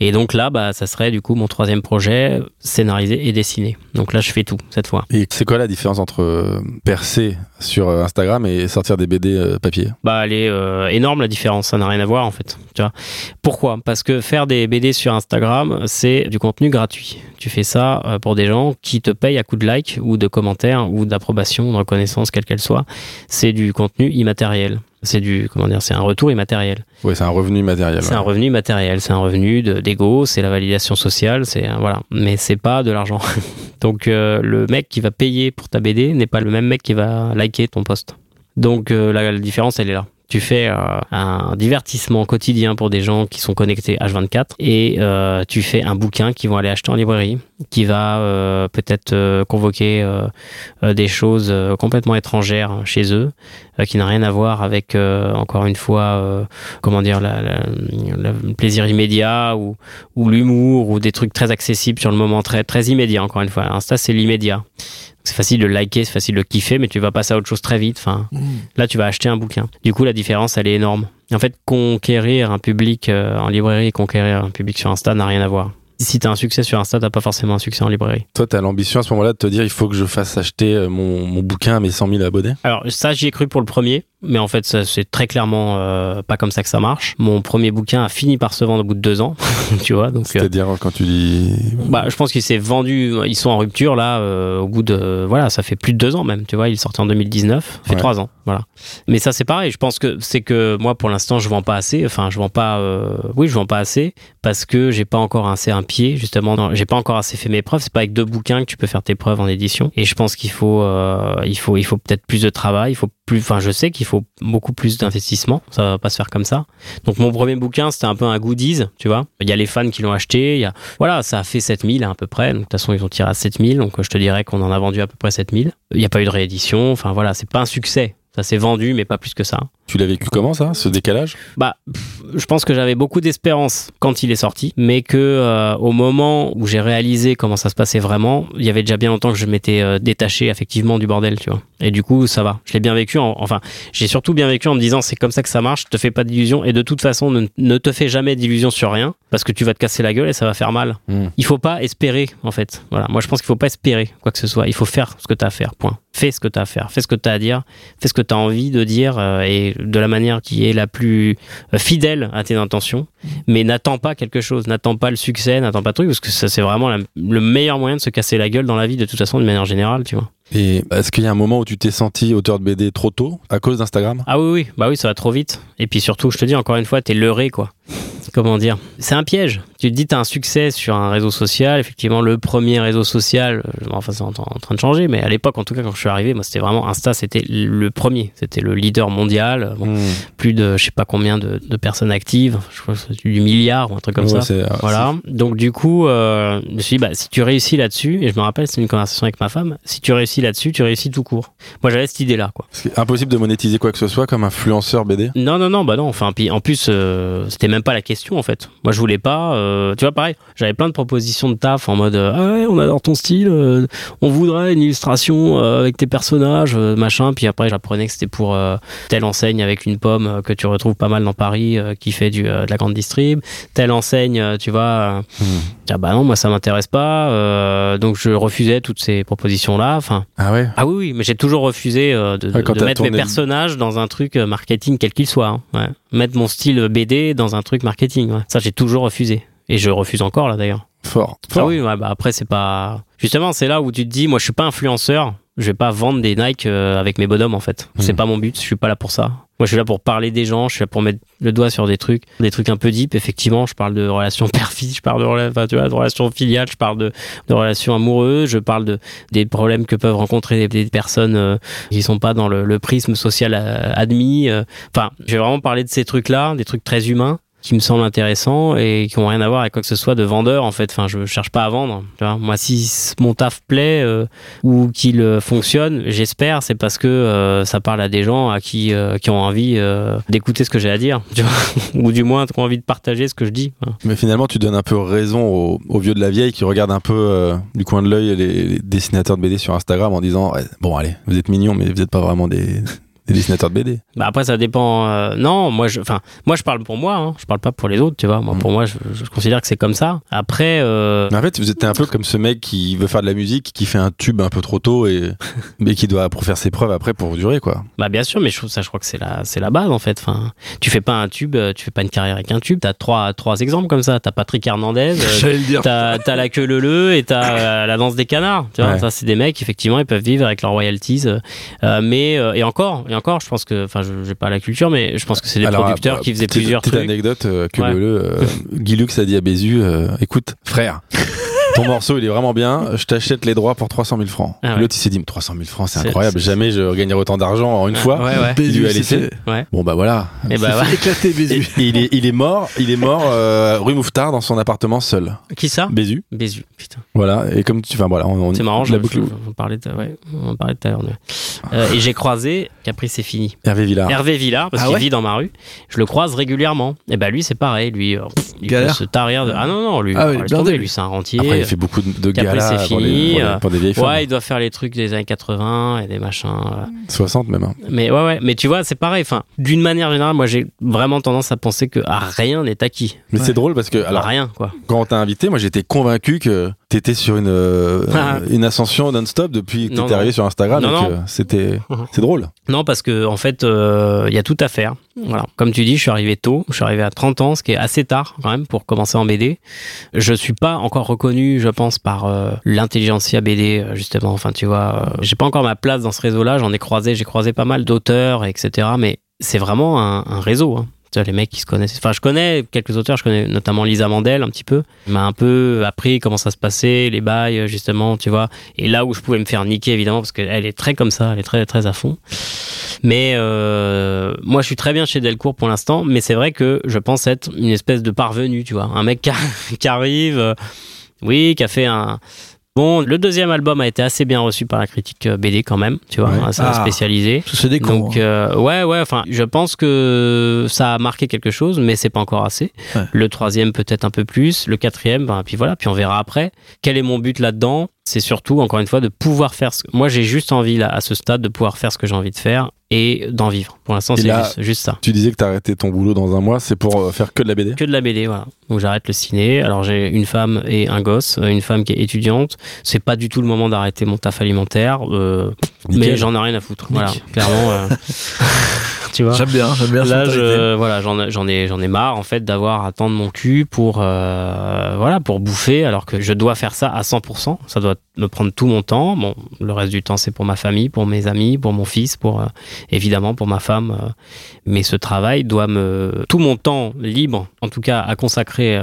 Et donc là, bah, ça serait du coup mon troisième projet, scénarisé et dessiné. Donc là, je fais tout cette fois. Et c'est quoi la différence entre euh, percer sur euh, Instagram et sortir des BD papier? Bah, elle est euh, énorme la différence. Ça n'a rien à voir en fait. Tu vois? Pourquoi? Parce que faire des BD sur Instagram, c'est du contenu gratuit. Tu fais ça pour des gens qui te payent à coup de like ou de commentaires ou d'approbation, de reconnaissance, quelle qu'elle soit. C'est du contenu immatériel. C'est du comment dire C'est un retour immatériel. Oui, c'est un revenu matériel. C'est ouais. un revenu matériel, c'est un revenu de- d'ego, c'est la validation sociale, c'est voilà, mais c'est pas de l'argent. Donc euh, le mec qui va payer pour ta BD n'est pas le même mec qui va liker ton post. Donc euh, la, la différence elle est là. Tu fais euh, un divertissement quotidien pour des gens qui sont connectés H24 et euh, tu fais un bouquin qu'ils vont aller acheter en librairie, qui va euh, peut-être euh, convoquer euh, euh, des choses complètement étrangères chez eux, qui n'a rien à voir avec, encore une fois, comment dire, la, le plaisir immédiat ou, ou l'humour ou des trucs très accessibles sur le moment, très, très immédiat, encore une fois. Insta, c'est l'immédiat. C'est facile de liker, c'est facile de kiffer, mais tu vas passer à autre chose très vite. Enfin, Mmh. là, tu vas acheter un bouquin. Du coup, la différence, elle est énorme. En fait, conquérir un public euh, en librairie et conquérir un public sur Insta n'a rien à voir. Si t'as un succès sur Insta, t'as pas forcément un succès en librairie. Toi, t'as l'ambition à ce moment-là de te dire il faut que je fasse acheter euh, mon, mon bouquin à mes 100 000 abonnés? Alors ça, j'y ai cru pour le premier, mais en fait, c'est très clairement euh, pas comme ça que ça marche. Mon premier bouquin a fini par se vendre au bout de deux ans, tu vois. Donc, euh, C'est-à-dire quand tu dis. bah, je pense qu'il s'est vendu. Ils sont en rupture là, euh, au bout de voilà, ça fait plus de deux ans même. Tu vois, il est sorti en 2019, ça fait Ouais. trois ans, voilà. Mais ça, c'est pareil. Je pense que c'est que moi, pour l'instant, je vends pas assez. Enfin, je vends pas. oui, je vends pas assez parce que j'ai pas encore assez un pied justement. J'ai pas encore assez fait mes preuves. C'est pas avec deux bouquins que tu peux faire tes preuves en édition. Et je pense qu'il faut, il faut, il faut peut-être plus de travail. Il faut plus. Enfin, je sais qu'il faut beaucoup plus d'investissement. Ça va pas se faire comme ça. Donc mon premier bouquin, c'était un peu un goodies, tu vois. Il y a les fans qui l'ont acheté. Il y a, voilà, ça a fait 7000 à peu près. De toute façon, ils ont tiré à 7000. Donc, je te dirais qu'on en a vendu à peu près 7000. Il n'y a pas eu de réédition. Enfin, voilà, c'est pas un succès. Ça s'est vendu, mais pas plus que ça. Tu l'as vécu comment ça, ce décalage? Bah, je pense que j'avais beaucoup d'espérance quand il est sorti, mais que euh, au moment où j'ai réalisé comment ça se passait vraiment, il y avait déjà bien longtemps que je m'étais euh, détaché effectivement du bordel, tu vois. Et du coup, ça va. Je l'ai bien vécu. en- enfin, j'ai surtout bien vécu en me disant c'est comme ça que ça marche. Te fais pas d'illusions et de toute façon ne, ne te fais jamais d'illusions sur rien parce que tu vas te casser la gueule et ça va faire mal. Hmm. Il faut pas espérer en fait. Voilà. Moi, je pense qu'il faut pas espérer quoi que ce soit. Il faut faire ce que tu as à faire. Point. Fais ce que tu as à faire. Fais ce que tu as à dire. Fais ce que tu as envie de dire euh, et de la manière qui est la plus euh, fidèle à tes intentions. Mais n'attends pas quelque chose. N'attends pas le succès. N'attends pas le truc parce que ça c'est vraiment la- le meilleur moyen de se casser la gueule dans la vie de toute façon de manière générale, tu vois. Et est-ce qu'il y a un moment où tu t'es senti auteur de BD trop tôt à cause d'Instagram? Ah oui, oui, bah oui, ça va trop vite. Et puis surtout, je te dis encore une fois, t'es leurré, quoi. Comment dire C'est un piège. Tu te dis, t'as un succès sur un réseau social. Effectivement, le premier réseau social, euh, enfin, c'est en, en train de changer, mais à l'époque, en tout cas, quand je suis arrivé, moi, c'était vraiment Insta, c'était le premier. C'était le leader mondial. Bon, Hmm. Plus de, je sais pas combien de, de personnes actives. Je crois que c'est du milliard ou un truc comme Ouais, ça. c'est- Voilà. Donc du coup, euh, je me suis dit, bah, si tu réussis là-dessus, et je me rappelle, c'était une conversation avec ma femme, si tu réussis là-dessus, tu réussis tout court. Moi, j'avais cette idée-là, quoi. C'est impossible de monétiser quoi que ce soit comme influenceur BD. Non, non, non, bah non. Enfin, en plus, euh, c'était même pas la question en fait. Moi, je voulais pas. euh, tu vois, pareil, j'avais plein de propositions de taf en mode euh, ah ouais, on adore ton style, euh, on voudrait une illustration euh, avec tes personnages, euh, machin. Puis après, j'apprenais que c'était pour euh, telle enseigne avec une pomme euh, que tu retrouves pas mal dans Paris, euh, qui fait du, euh, de la grande distrib. Telle enseigne, euh, tu vois. euh, ah bah non, moi ça m'intéresse pas. euh, donc je refusais toutes ces propositions là. Enfin. Ah ouais? Ah oui, oui, mais j'ai toujours refusé euh, de, Ouais, mettre mes tourné personnages dans un truc marketing quel qu'il soit. hein, ouais. Mettre mon style BD dans un truc marketing. ouais. Ça, j'ai toujours refusé. Et je refuse encore là d'ailleurs. Fort. Ah Fort. oui, ouais, bah après c'est pas. Justement, c'est là où tu te dis, moi je suis pas influenceur. Je vais pas vendre des Nike euh, avec mes bonhommes en fait. C'est Mhm. pas mon but. Je suis pas là pour ça. Moi, je suis là pour parler des gens. Je suis là pour mettre le doigt sur des trucs, des trucs un peu deep. Effectivement, je parle de relations père-fils, je parle de, relations filiales, je parle de, relations amoureuses, je parle de des problèmes que peuvent rencontrer des, personnes euh, qui sont pas dans le, prisme social euh, admis. euh. Enfin, je vais vraiment parler de ces trucs-là, des trucs très humains qui me semblent intéressants et qui ont rien à voir avec quoi que ce soit de vendeur en fait. Enfin, je cherche pas à vendre. Moi, si mon taf plaît euh, ou qu'il euh, fonctionne, j'espère, c'est parce que euh, ça parle à des gens à qui qui ont envie d'écouter ce que j'ai à dire, ou du moins qui ont envie de partager ce que je dis. Mais finalement, tu donnes un peu raison aux, vieux de la vieille qui regardent un peu du coin de l'œil les, les dessinateurs de BD sur Instagram en disant Bon, allez, vous êtes mignons, mais vous n'êtes pas vraiment des, des dessinateurs de BD. Bah après ça dépend. euh, non, moi je, enfin moi je parle pour moi. Hein, je parle pas pour les autres, tu vois. Moi Mm. pour moi je, je considère que c'est comme ça. Après. euh, Mais en fait, vous êtes un peu comme ce mec qui veut faire de la musique, qui fait un tube un peu trop tôt, et, mais qui doit pour faire ses preuves après pour durer, quoi. Bah bien sûr, mais je ça, je crois que c'est la, c'est la base en fait. Enfin, tu fais pas un tube, euh, tu fais pas une carrière avec un tube. T'as trois, trois exemples comme ça. T'as Patrick Hernandez, euh, J'allais le dire. t'as, t'as la queue leu et t'as euh, la danse des canards. Tu vois, Ouais. ça c'est des mecs effectivement, ils peuvent vivre avec leurs royalties. euh, mais euh, et encore, et encore, je pense que, enfin, je j'ai pas la culture, mais je pense que c'est des Alors, producteurs euh, qui faisaient petite- plusieurs petite trucs. anecdote euh, que Ouais. le, le, euh, Guy Lux a dit à Bézu euh, écoute, frère. Ton morceau, il est vraiment bien. Je t'achète les droits pour 300 000 francs. Ah ouais. L'autre, il s'est dit, mais 300 000 francs, c'est incroyable. Jamais je gagnerai autant d'argent en une fois. Ouais, ouais. Bézu, laissé. Ouais. Bon, bah voilà. Et bah, fait éclater Et, Bézu. et il, est, il est mort, il est mort euh, rue Mouffetard dans son appartement seul. Qui ça? Bézu. Bézu. Putain. Voilà. Et comme tu, enfin voilà, on, on- C'est marrant. la Je, boucle. on parlait de, ouais, on parlait tout à l'heure. de- Euh, et j'ai croisé. Qu'après c'est fini. Hervé Villard. Hervé Villard, parce Ah qu'il ouais? vit dans ma rue. Je le croise régulièrement. Et bah lui, c'est pareil. Lui, euh, pff, il peut se tarir de. Ah non, non, lui, Ah lui, c'est un rentier. Il fait beaucoup de, de galas c'est pour, les- fini, pour, les- euh, pour des vieilles femmes. Ouais, il doit faire les trucs des années 80 et des machins. euh. 60 même. hein. Mais ouais, ouais. Mais tu vois, c'est pareil. Enfin, d'une manière générale, moi, j'ai vraiment tendance à penser que ah, rien n'est acquis. Mais Ouais. c'est drôle parce que, Alors, rien, quoi. quand on t'a invité, moi j'étais convaincu que t'étais sur une, euh, Ah. une ascension non-stop depuis que t'étais arrivé sur Instagram. Non, c'était, Mhm. c'est drôle. Non, parce que en fait, euh, il y a tout à faire. Voilà. Comme tu dis, je suis arrivé tôt. Je suis arrivé à 30 ans, ce qui est assez tard quand même pour commencer en BD. Je suis pas encore reconnu, je pense, par euh, l'intelligentsia BD euh, justement. Enfin, tu vois, euh, j'ai pas encore ma place dans ce réseau-là. J'en ai croisé, j'ai croisé pas mal d'auteurs, etc. Mais c'est vraiment un, un réseau. Hein. Les mecs qui se connaissent. Enfin, je connais quelques auteurs. Je connais notamment Lisa Mandel un petit peu. Elle m'a un peu appris comment ça se passait, les bails, justement, tu vois. Et là où je pouvais me faire niquer, évidemment, parce qu'elle est très comme ça, elle est très, très à fond. Mais euh, moi, je suis très bien chez Delcourt pour l'instant, mais c'est vrai que je pense être une espèce de parvenu, tu vois. Un mec qui arrive, euh, oui, qui a fait un, Bon, le deuxième album a été assez bien reçu par la critique euh, BD quand même, tu vois, Ouais. assez Ah. spécialisé. C'est des cons. Donc hein. euh, ouais ouais enfin je pense que ça a marqué quelque chose mais c'est pas encore assez. Ouais. Le troisième peut-être un peu plus, le quatrième ben, puis voilà puis on verra après. Quel est mon but là-dedans? C'est surtout encore une fois de pouvoir faire ce que moi j'ai juste envie là à ce stade de pouvoir faire ce que j'ai envie de faire et d'en vivre. Pour l'instant c'est juste, juste ça. Tu disais que t'as arrêté ton boulot dans un mois, c'est pour euh, faire que de la BD Que de la BD, voilà. Donc j'arrête le ciné. Alors j'ai une femme et un gosse. Euh, Une femme qui est étudiante. C'est pas du tout le moment d'arrêter mon taf alimentaire. euh, mais j'en ai rien à foutre. Voilà, clairement. euh, tu vois. J'aime bien, j'aime bien. Là, je, voilà, j'en ai- j'en ai, j'en ai marre en fait d'avoir à tendre mon cul pour, euh, voilà, pour bouffer, alors que je dois faire ça à 100%. Ça doit me prendre tout mon temps. Bon, le reste du temps, c'est pour ma famille, pour mes amis, pour mon fils, pour euh, évidemment pour ma femme. euh, mais ce travail doit me, tout mon temps libre, en tout cas à consacrer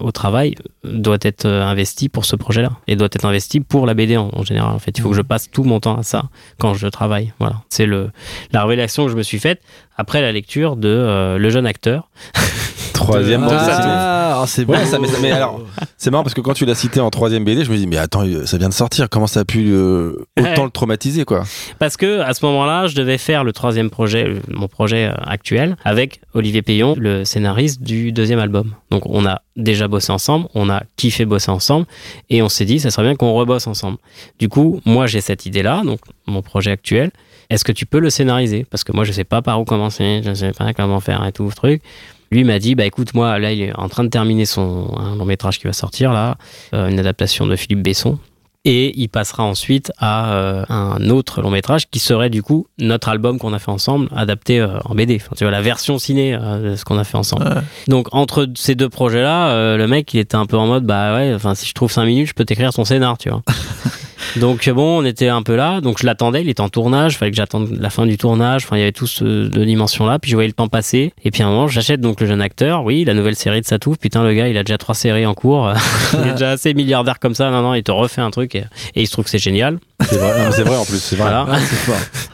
au travail, doit être investi pour ce projet-là et doit être investi pour la BD en, en général. En fait, il faut que je passe tout mon temps à ça quand je travaille. Voilà, c'est le la révélation que je me suis faite après la lecture de euh, Le jeune acteur. Troisième bande dessinée. Ah, ah, c'est bon. Ouais, ça, mais, mais alors, c'est marrant parce que quand tu l'as cité en troisième BD, je me dis, mais attends, euh, ça vient de sortir, comment ça a pu euh, autant Ouais. le traumatiser, quoi? Parce que à ce moment-là, je devais faire le troisième projet, mon projet actuel, avec Olivier Payon, le scénariste du deuxième album. Donc on a déjà bossé ensemble, on a kiffé bosser ensemble, et on s'est dit, ça serait bien qu'on rebosse ensemble. Du coup, moi j'ai cette idée-là, donc mon projet actuel. Est-ce que tu peux le scénariser? Parce que moi je sais pas par où commencer, je sais pas comment faire et tout ce truc. Lui m'a dit, bah écoute, moi là il est en train de terminer son un long métrage qui va sortir là, euh, une adaptation de Philippe Besson. Et il passera ensuite à euh, un autre long métrage qui serait du coup notre album qu'on a fait ensemble, adapté euh, en BD. Enfin, tu vois, la version ciné euh, de ce qu'on a fait ensemble. Ouais. Donc entre ces deux projets-là, le mec il était un peu en mode, bah ouais, enfin si je trouve 5 minutes, je peux t'écrire ton scénar, tu vois. donc bon, on était un peu là, donc je l'attendais, il était en tournage, fallait que j'attende la fin du tournage, enfin il y avait tout ce deux dimensions-là, puis je voyais le temps passer, et puis à un moment j'achète donc le jeune acteur, oui, la nouvelle série de Satouf, putain le gars il a déjà trois séries en cours, il est déjà assez milliardaire comme ça, non non, il te refait un truc, et, et il se trouve que c'est génial. C'est vrai, vrai en plus, c'est vrai. Voilà.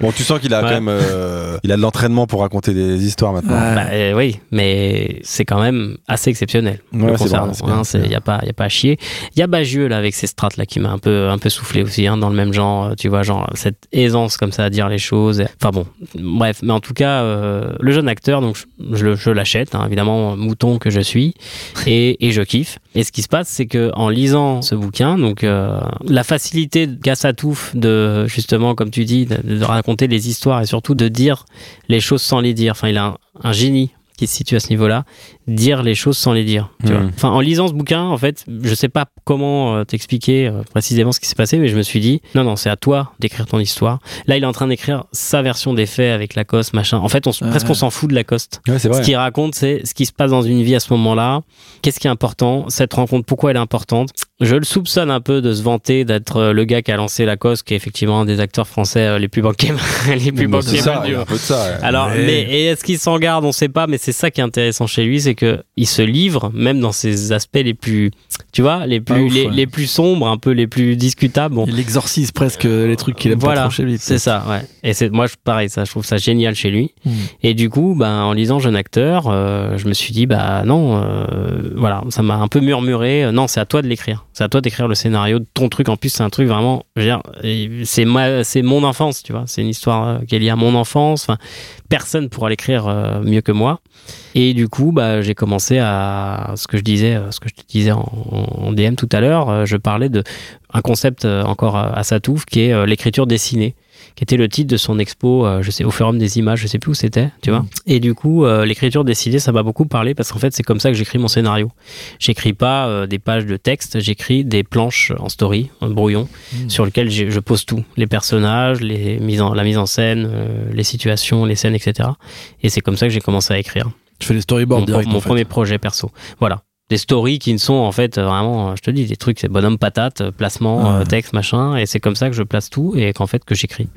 Bon, tu sens qu'il a Ouais. quand même, euh, il a de l'entraînement pour raconter des histoires maintenant. Ouais. Bah, euh, oui, mais c'est quand même assez exceptionnel. C'est bien, Hein, a pas, y a pas à chier. Il y a Bagieux là avec ses strates là qui m'a un peu, un peu soufflé aussi, hein, dans le même genre. euh, Tu vois, genre cette aisance comme ça à dire les choses. Enfin bon, bref. Mais en tout cas, euh, le jeune acteur, donc je, je l'achète, hein, évidemment mouton que je suis, et, et je kiffe. Et ce qui se passe, c'est que en lisant ce bouquin, donc euh, la facilité qu'a Satouf de justement, comme tu dis, de, de raconter les histoires et surtout de dire les choses sans les dire. Enfin, il a un, un génie qui se situe à ce niveau-là, dire les choses sans les dire. Tu vois. Enfin, en lisant ce bouquin, en fait, je sais pas comment euh, t'expliquer euh, précisément ce qui s'est passé, mais je me suis dit, non, non, c'est à toi d'écrire ton histoire. Là, il est en train d'écrire sa version des faits avec Lacoste, machin. En fait, on, Ouais. presque on s'en fout de Lacoste. Ouais, Ce qu'il raconte, c'est ce qui se passe dans une vie à ce moment-là. Qu'est-ce qui est important? Cette rencontre, pourquoi elle est importante? Je le soupçonne un peu de se vanter d'être euh, le gars qui a lancé Lacoste, qui est effectivement un des acteurs français les plus banquiers, les plus ça, du ça. ouais. alors, mais est-ce qu'il s'en garde? On sait pas, mais c'est ça qui est intéressant chez lui, c'est que il se livre, même dans ses aspects les plus, tu vois, les plus, ouf, les, ouais. les plus sombres, un peu les plus discutables. Bon, Il exorcise presque les trucs qu'il aime Voilà, pas trop chez lui. c'est ça, ouais. Et c'est moi, je- pareil, ça, je trouve ça génial chez lui. Mm. Et du coup, ben, en lisant Jeune acteur, euh, je me suis dit, bah non, euh, voilà, ça m'a un peu murmuré. euh, non, c'est à toi de l'écrire. C'est à toi d'écrire le scénario de ton truc. En plus, c'est un truc vraiment, c'est ma, c'est mon enfance, tu vois. C'est une histoire qui est liée à mon enfance. Enfin, personne pourra l'écrire mieux que moi. Et du coup, bah, j'ai commencé à ce que je disais, euh, ce que je te disais en, en DM tout à l'heure. euh, Je parlais de un concept euh, encore à à Satouf qui est l'écriture dessinée qui était le titre de son expo, euh, je sais, au Forum des images, je sais plus où c'était, tu vois. Et du coup, euh, l'écriture dessinée, ça m'a beaucoup parlé parce qu'en fait, c'est comme ça que j'écris mon scénario. J'écris pas euh, des pages de texte, j'écris des planches en story, en brouillon, Mm. sur lesquelles j'ai- je pose tout, les personnages, les mises en, la mise en scène, les situations, les scènes, etc. Et c'est comme ça que j'ai commencé à écrire Je fais les storyboards mon, direct. mon en fait. premier projet perso. Voilà. Des stories qui ne sont en fait euh, vraiment, euh, je te dis, des trucs, c'est bonhomme patate, euh, placement, Ouais. euh, texte, machin, et c'est comme ça que je place tout et qu'en fait que j'écris.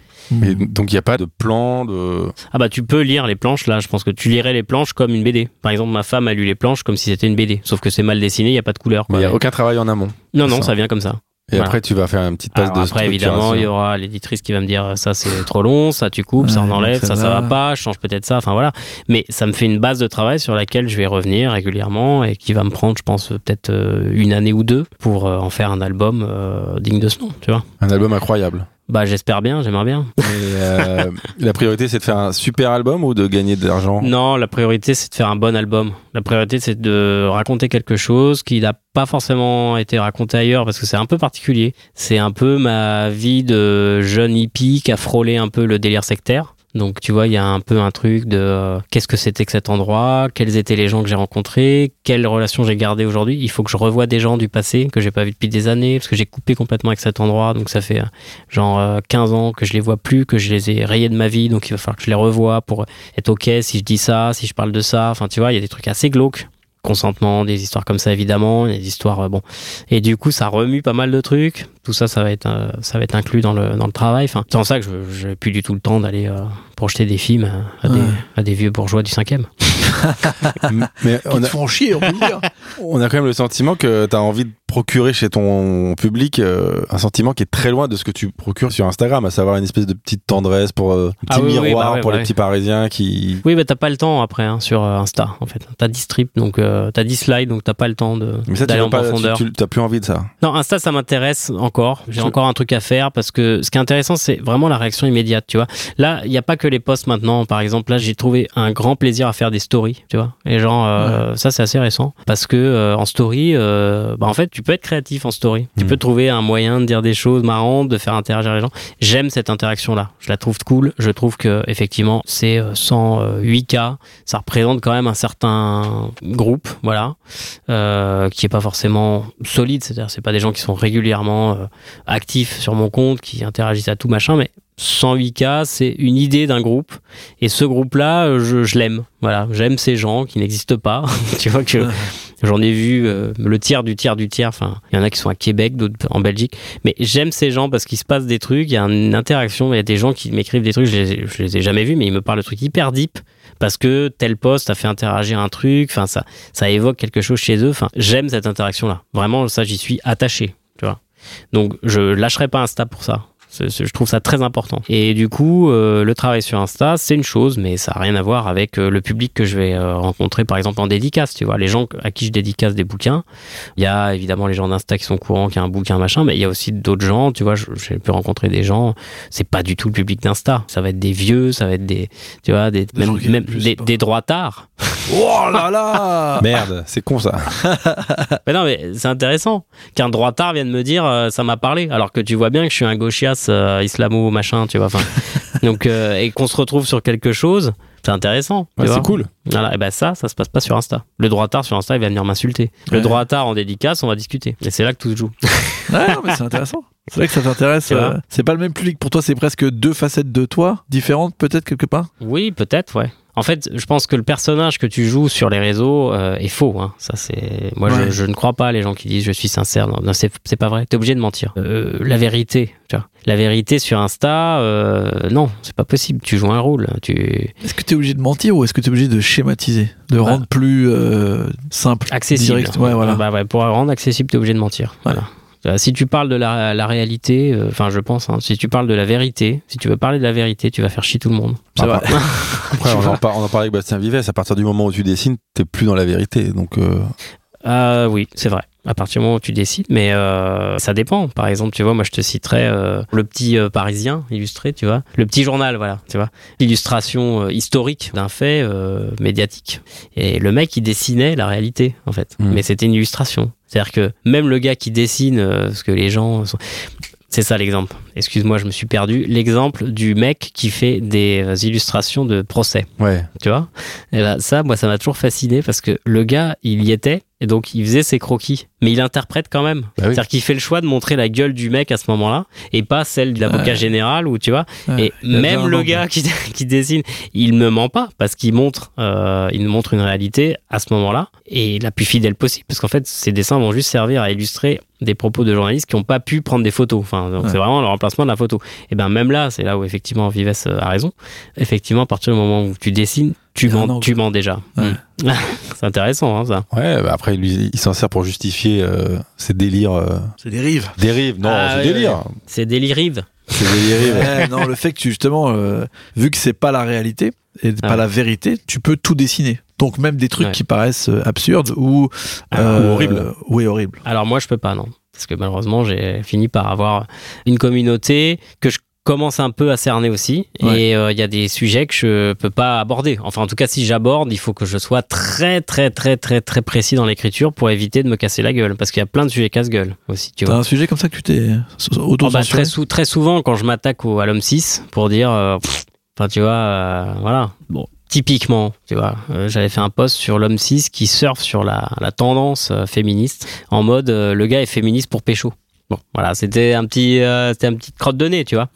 Et donc il n'y a pas de plan de. Ah bah tu peux lire les planches là, je pense que tu lirais les planches comme une BD. Par exemple, ma femme a lu les planches comme si c'était une BD, sauf que c'est mal dessiné, il y a pas de couleur. Il n'y a aucun travail en amont. Non non, ça. ça vient comme ça. Et Voilà. après, tu vas faire une petite passe Alors de après, évidemment, il y aura l'éditrice qui va me dire ça c'est trop long, ça tu coupes, ça on enlève, ça ça ça va. va pas, je change peut-être ça, enfin voilà. Mais ça me fait une base de travail sur laquelle je vais revenir régulièrement et qui va me prendre, je pense, peut-être euh, une année ou deux pour euh, en faire un album euh, digne de ce nom, tu vois. Un album incroyable. Bah j'espère bien, j'aimerais bien. Et, euh, la priorité, c'est de faire un super album ou de gagner de l'argent? Non, la priorité c'est de faire un bon album. La priorité c'est de raconter quelque chose qui n'a pas forcément été raconté ailleurs parce que c'est un peu particulier. C'est un peu ma vie de jeune hippie qui a frôlé un peu le délire sectaire. Donc tu vois, il y a un peu un truc de euh, qu'est-ce que c'était que cet endroit, quels étaient les gens que j'ai rencontrés, quelles relations j'ai gardées aujourd'hui? Il faut que je revoie des gens du passé que j'ai pas vu depuis des années parce que j'ai coupé complètement avec cet endroit. Donc ça fait euh, genre euh, 15 ans que je les vois plus, que je les ai rayés de ma vie. Donc il va falloir que je les revoie pour être ok si je dis ça, si je parle de ça. Enfin tu vois, il y a des trucs assez glauques. Consentement, des histoires comme ça évidemment, des histoires euh, bon. Et du coup, ça remue pas mal de trucs. Tout ça, ça va être, euh, ça va être inclus dans le dans le travail. Enfin, c'est en ça que je n'ai plus du tout le temps d'aller euh, projeter des films à, à des, à des vieux bourgeois du cinquième. Mais on te a, font chier, on peut le dire. on a quand même le sentiment que tu as envie de procurer chez ton public euh, un sentiment qui est très loin de ce que tu procures sur Instagram, à savoir une espèce de petite tendresse pour euh, un Ah petit oui, miroir bah ouais, pour bah les ouais. petits parisiens qui. Oui, mais t'as pas le temps après hein, sur euh, Insta en fait. T'as 10 strips, donc euh, t'as 10 slides, donc t'as pas le temps de Mais ça, tu en pas, profondeur. tu, t'as plus envie de ça. Non, Insta, ça m'intéresse encore. J'ai Je- encore un truc à faire parce que ce qui est intéressant, c'est vraiment la réaction immédiate, tu vois. Là, il n'y a pas que les posts maintenant. Par exemple, là, j'ai trouvé un grand plaisir à faire des stories, tu vois. Et genre, ça, c'est assez récent parce que en story, bah, en fait, tu peux être créatif en story. Tu Mm. peux trouver un moyen de dire des choses marrantes, de faire interagir les gens. J'aime cette interaction-là. Je la trouve cool. Je trouve que effectivement, c'est euh, 108K. Ça représente quand même un certain groupe, voilà euh, qui est pas forcément solide, c'est-à-dire c'est pas des gens qui sont régulièrement euh, actifs sur mon compte, qui interagissent à tout machin, mais 108K, c'est une idée d'un groupe, et ce groupe-là, euh, je, je l'aime, voilà, j'aime ces gens qui n'existent pas, tu vois que j'en ai vu euh, le tiers du tiers du tiers, enfin, il y en a qui sont à Québec, d'autres en Belgique, mais j'aime ces gens parce qu'il se passe des trucs, il y a une interaction, il y a des gens qui m'écrivent des trucs, je les, les ai jamais vus, mais ils me parlent de trucs hyper deep, parce que tel poste a fait interagir un truc, enfin ça, ça évoque quelque chose chez eux. Enfin, j'aime cette interaction-là. Vraiment, ça, j'y suis attaché, tu vois. Donc, je lâcherai pas Insta pour ça. Je trouve ça très important. Et du coup, euh, le travail sur Insta, c'est une chose, mais ça n'a rien à voir avec euh, le public que je vais euh, rencontrer, par exemple, en dédicace. Tu vois, les gens à qui je dédicace des bouquins. Il y a évidemment les gens d'Insta qui sont courants, qui ont un bouquin, machin, mais il y a aussi d'autres gens. Tu vois, je- j'ai pu rencontrer des gens. C'est pas du tout le public d'Insta. Ça va être des vieux, ça va être des, tu vois, des, même, des, des droitards. Oh là là Merde, c'est con ça. Mais non, mais c'est intéressant qu'un droitard vienne me dire euh, ça m'a parlé, alors que tu vois bien que je suis un gauchias euh, islamo machin, tu vois. Donc euh, et qu'on se retrouve sur quelque chose, c'est intéressant. Ouais, c'est cool. Voilà, et ben ça, ça se passe pas sur Insta. Le droitard sur Insta, il va venir m'insulter. Le Ouais. droitard en dédicace, on va discuter. Et c'est là que tout se joue. Ouais, non, mais c'est intéressant. C'est vrai que ça t'intéresse. Euh, c'est pas le même public. Pour toi, c'est presque deux facettes de toi, différentes peut-être quelque part? Oui, peut-être, ouais. En fait, je pense que le personnage que tu joues sur les réseaux euh, est faux. Hein. Ça, c'est moi, je, Ouais. je ne crois pas les gens qui disent je suis sincère. Non, non, c'est pas vrai. T'es obligé de mentir. Euh, la vérité, tu vois. La vérité sur Insta, euh, non, c'est pas possible. Tu joues un rôle. Tu Est-ce que tu es obligé de mentir ou est-ce que tu es obligé de schématiser, de Bah. rendre plus simple, accessible. direct? Ouais, voilà. Bah ouais, pour rendre accessible, t'es obligé de mentir. Voilà. Si tu parles de la, la réalité, euh, enfin je pense, hein, si tu parles de la vérité, si tu veux parler de la vérité, tu vas faire chier tout le monde. C'est vrai. Après, on en, par- on en parlait avec Bastien Vives. À partir du moment où tu dessines, t'es plus dans la vérité. Donc, euh, Euh, oui, c'est vrai. À partir du moment où tu décides, mais euh, ça dépend. Par exemple, tu vois, moi je te citerais euh, le petit euh, Parisien illustré, tu vois, le petit journal, voilà, tu vois, l'illustration euh, historique d'un fait euh, médiatique. Et le mec, il dessinait la réalité, en fait, Mm. mais c'était une illustration. C'est-à-dire que même le gars qui dessine euh, ce que les gens sont... C'est ça l'exemple. Excuse-moi, je me suis perdu. L'exemple du mec qui fait des euh, illustrations de procès ouais. tu vois? Et ben, ça moi ça m'a toujours fasciné parce que le gars il y était et donc il faisait ses croquis. Mais il interprète quand même. Bah oui. c'est-à-dire qu'il fait le choix de montrer la gueule du mec à ce moment-là et pas celle de l'avocat Ouais. général ou tu vois. Ouais, et même bien le gars qui, qui dessine il me ment pas parce qu'il montre euh, il montre une réalité à ce moment-là et la plus fidèle possible. Parce qu'en fait ces dessins vont juste servir à illustrer des propos de journalistes qui n'ont pas pu prendre des photos. Enfin donc Ouais. c'est vraiment le remplacement de la photo. Et ben même là c'est là où effectivement Vives a raison. Effectivement à partir du moment où tu dessines Tu mens, an, tu mens déjà. Ouais. Mm. c'est intéressant, hein, ça. Ouais, bah après, lui, il s'en sert pour justifier euh, ses délires. euh, C'est des rives. dérives. Non, Ah, c'est ouais, délire. C'est délirive. C'est des dérives. Ouais, non, le fait que tu, justement, euh, vu que c'est pas la réalité et pas la vérité, tu peux tout dessiner. Donc même des trucs Ouais. qui paraissent euh, absurdes ou, Ah, ou horribles. Oui, horribles. Alors moi, je peux pas, non. Parce que malheureusement, j'ai fini par avoir une communauté que je commence un peu à cerner aussi. Ouais. Et euh, il y a des sujets que je peux pas aborder. Enfin, en tout cas, si j'aborde, il faut que je sois très, très, très, très, très précis dans l'écriture pour éviter de me casser la gueule. Parce qu'il y a plein de sujets casse-gueule aussi, tu vois. Un sujet comme ça que tu t'es auto Oh, bah, très, sou- très souvent, quand je m'attaque au, à l'homme 6 pour dire, euh, enfin, tu vois, euh, voilà. Bon, typiquement, tu vois, j'avais fait un post sur l'homme 6 qui surfe sur la, la tendance féministe en mode le gars est féministe pour pécho. Bon, voilà, c'était un petit, euh, c'était un petit crotte de nez, tu vois.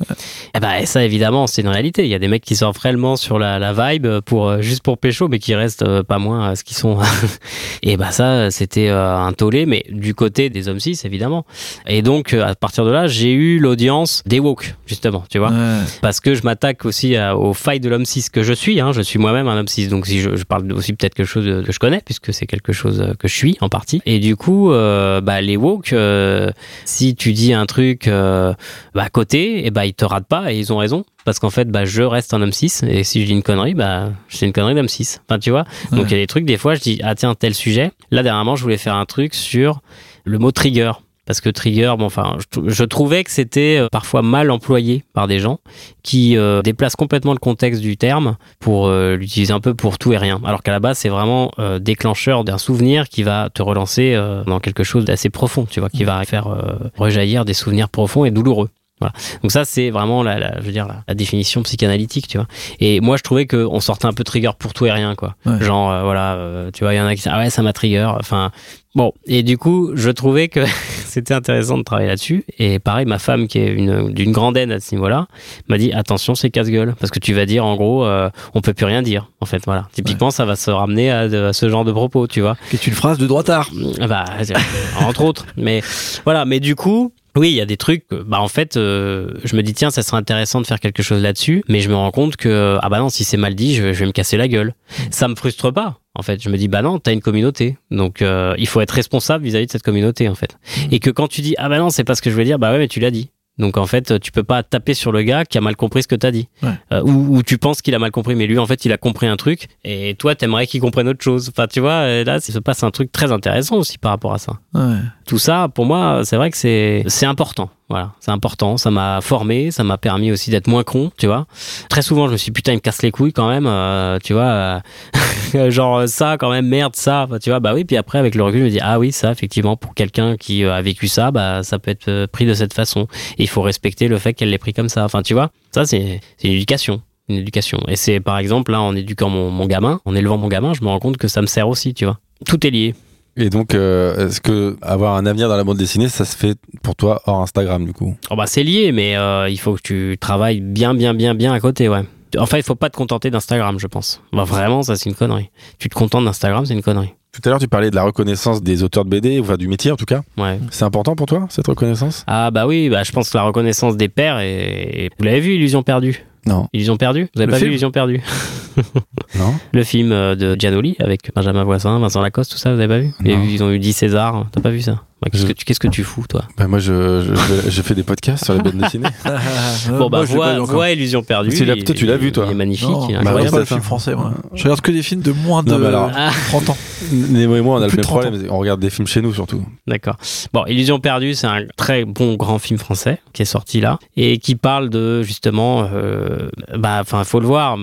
Et ben, et ça, évidemment, c'est une réalité. Il y a des mecs qui surfent réellement sur la, la vibe pour euh, juste pour pécho, mais qui restent euh, pas moins ce qu'ils sont. et bah ça, c'était un tollé, mais du côté des hommes 6, évidemment. Et donc, à partir de là, j'ai eu l'audience des woke, justement, tu vois. Ouais. Parce que je m'attaque aussi à- aux failles de l'homme 6 que je suis. Hein, je suis moi-même un homme 6. Donc, si je, je parle aussi peut-être quelque chose que je connais, puisque c'est quelque chose que je suis en partie. Et du coup, bah, les woke, euh, si tu dis un truc euh, bah, à côté, et bah, ils te ratent pas et ils ont raison. Parce qu'en fait, bah, je reste un homme 6 et si je dis une connerie, bah, c'est une connerie d'homme 6. Enfin, tu vois? Donc, il y a des trucs, des fois, je dis, ah tiens, tel sujet. Là, dernièrement, je voulais faire un truc sur le mot trigger. Parce que trigger, bon, enfin, je, je trouvais que c'était euh, parfois mal employé par des gens qui euh, déplacent complètement le contexte du terme pour euh, l'utiliser un peu pour tout et rien. Alors qu'à la base, c'est vraiment euh, déclencheur d'un souvenir qui va te relancer dans quelque chose d'assez profond, tu vois, qui va faire rejaillir des souvenirs profonds et douloureux. Voilà. Donc ça, c'est vraiment la, la- je veux dire, la, la définition psychanalytique, tu vois. Et moi, je trouvais qu'on sortait un peu trigger pour tout et rien, quoi. Ouais. Genre, euh, voilà, euh, tu vois, il y en a qui disent, ah ouais, ça m'a trigger. Enfin, bon. Et du coup, je trouvais que c'était intéressant de travailler là-dessus. Et pareil, ma femme, qui est une, d'une grande haine à ce niveau-là, m'a dit, attention, c'est casse-gueule. Parce que tu vas dire, en gros, euh, on peut plus rien dire. En fait, voilà. Typiquement, ça va se ramener à ce genre de propos, tu vois. Qui est une phrase de droitard. Bah, entre autres. Mais voilà, mais du coup, oui, il y a des trucs. que, Bah, en fait, euh, je me dis tiens, ça serait intéressant de faire quelque chose là-dessus. Mais je me rends compte que ah bah non, si c'est mal dit, je, vais- je vais me casser la gueule. Ça me frustre pas. En fait, je me dis bah non, t'as une communauté, donc euh, il faut être responsable vis-à-vis de cette communauté en fait. Et que quand tu dis ah bah non, c'est pas ce que je voulais dire, bah ouais, mais tu l'as dit. Donc en fait, tu peux pas taper sur le gars qui a mal compris ce que t'as dit, Ouais. Euh, ou, ou tu penses qu'il a mal compris, mais lui en fait il a compris un truc, et toi t'aimerais qu'il comprenne autre chose. Enfin tu vois, et là il se passe un truc très intéressant aussi par rapport à ça Ouais. tout ça, pour moi, c'est vrai que c'est c'est important. Voilà, c'est important. Ça m'a formé, ça m'a permis aussi d'être moins con, tu vois. Très souvent, je me suis dit, putain, il me casse les couilles quand même, euh, tu vois. euh, genre ça, quand même, merde, ça, tu vois. Bah oui. Puis après, avec le recul, je me dis, ah oui, ça, effectivement, pour quelqu'un qui euh, a vécu ça, bah ça peut être euh, pris de cette façon. Et il faut respecter le fait qu'elle l'ait pris comme ça. Enfin, tu vois. Ça, c'est c'est une éducation. Une éducation. Et c'est par exemple là, en éduquant mon, mon gamin, en élevant mon gamin, je me rends compte que ça me sert aussi, tu vois. Tout est lié. Et donc, euh, est-ce que avoir un avenir dans la bande dessinée, ça se fait pour toi hors Instagram, du coup? Oh bah c'est lié, mais euh, il faut que tu travailles bien, bien, bien, bien à côté, ouais. Enfin, il faut pas te contenter d'Instagram, je pense. Bah vraiment, ça c'est une connerie. Tu te contentes d'Instagram, c'est une connerie. Tout à l'heure, tu parlais de la reconnaissance des auteurs de BD, enfin du métier en tout cas. Ouais. C'est important pour toi, cette reconnaissance? Ah bah oui, bah je pense que la reconnaissance des pairs est... Vous l'avez vu, Illusion perdue? Non. Illusion perdue? Vous avez Le pas film vu Illusion perdue? Non Le film euh, de Gianoli avec Benjamin Voisin, Vincent Lacoste, tout ça, vous avez pas vu? Non. Ils ont eu 10 Césars, t'as pas vu ça? Bah, Qu'est-ce Je- que tu- qu'est-ce que tu fous, toi? Bah, Moi, je, je, fais des podcasts sur les bandes dessinées. Bon bah Moi, vois, Illusion perdue. Il- toi, tu l'as vu, toi Il est magnifique, Non, il est je bah, regarde incroyable. pas le film ça. français, moi. Je regarde que des films de moins de Non, alors- Ah. 30 ans. Néo et moi, on a le même 30 problème. On regarde des films chez nous surtout. D'accord. Bon, Illusion perdue, c'est un très bon grand film français qui est sorti là et qui parle de justement, euh, bah, enfin, faut le voir.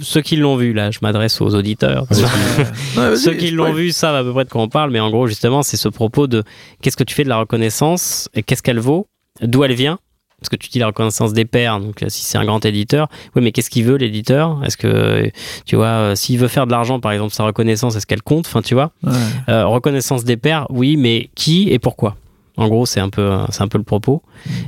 Ceux qui l'ont vu là, je m'adresse aux auditeurs. Ceux qui l'ont vu savent à peu près de quoi on parle, mais en gros, justement, c'est ce propos de qu'est-ce que tu fais de la reconnaissance et qu'est-ce qu'elle vaut, d'où elle vient? Parce que tu dis la reconnaissance des pairs, donc euh, si c'est un grand éditeur, oui, mais qu'est-ce qu'il veut l'éditeur? Est-ce que, tu vois, euh, s'il veut faire de l'argent, par exemple, sa reconnaissance, est-ce qu'elle compte? Enfin, tu vois, Ouais. euh, reconnaissance des pairs, oui, mais qui et pourquoi? En gros, c'est un peu, c'est un peu le propos.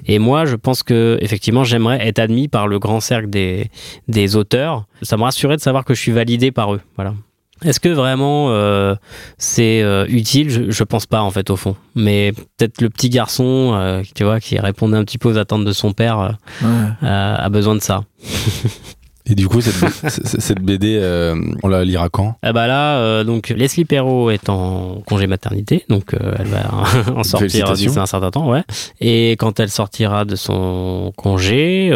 Et moi, je pense que effectivement, j'aimerais être admis par le grand cercle des, des auteurs. Ça me rassurait de savoir que je suis validé par eux. Voilà. Est-ce que vraiment euh, c'est euh, utile? Je, je pense pas en fait au fond. Mais peut-être le petit garçon, euh, tu vois, qui répondait un petit peu aux attentes de son père, Ouais. a besoin de ça. Et du coup, cette, BD, euh, on la lira quand? Ah bah là, euh, donc Leslie Perrault est en congé maternité, donc euh, elle va en sortir d'ici un certain temps, ouais. Et quand elle sortira de son congé,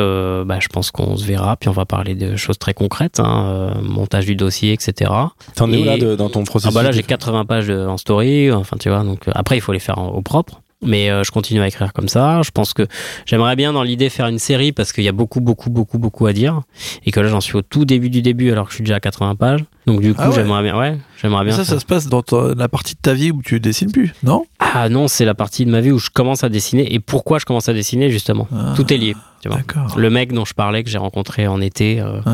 bah, je pense qu'on se verra, puis on va parler de choses très concrètes, hein, montage du dossier, etc. T'en es où là de- dans ton Ah processus bah là, j'ai 80 pages de- en story, enfin tu vois, donc après il faut les faire en- au propre. Mais euh, je continue à écrire comme ça. Je pense que j'aimerais bien dans l'idée faire une série parce qu'il y a beaucoup, beaucoup, beaucoup, beaucoup à dire. Et que là, j'en suis au tout début du début alors que je suis déjà à 80 pages. Donc du coup, Ah ouais. j'aimerais bien, ouais, j'aimerais bien. ça, faire- ça se passe dans ta- la partie de ta vie où tu dessines plus, non? Ah non, c'est la partie de ma vie où je commence à dessiner. Et pourquoi je commence à dessiner justement? Ah, Tout est lié. Tu vois. Le mec dont je parlais que j'ai rencontré en été, euh, Ah,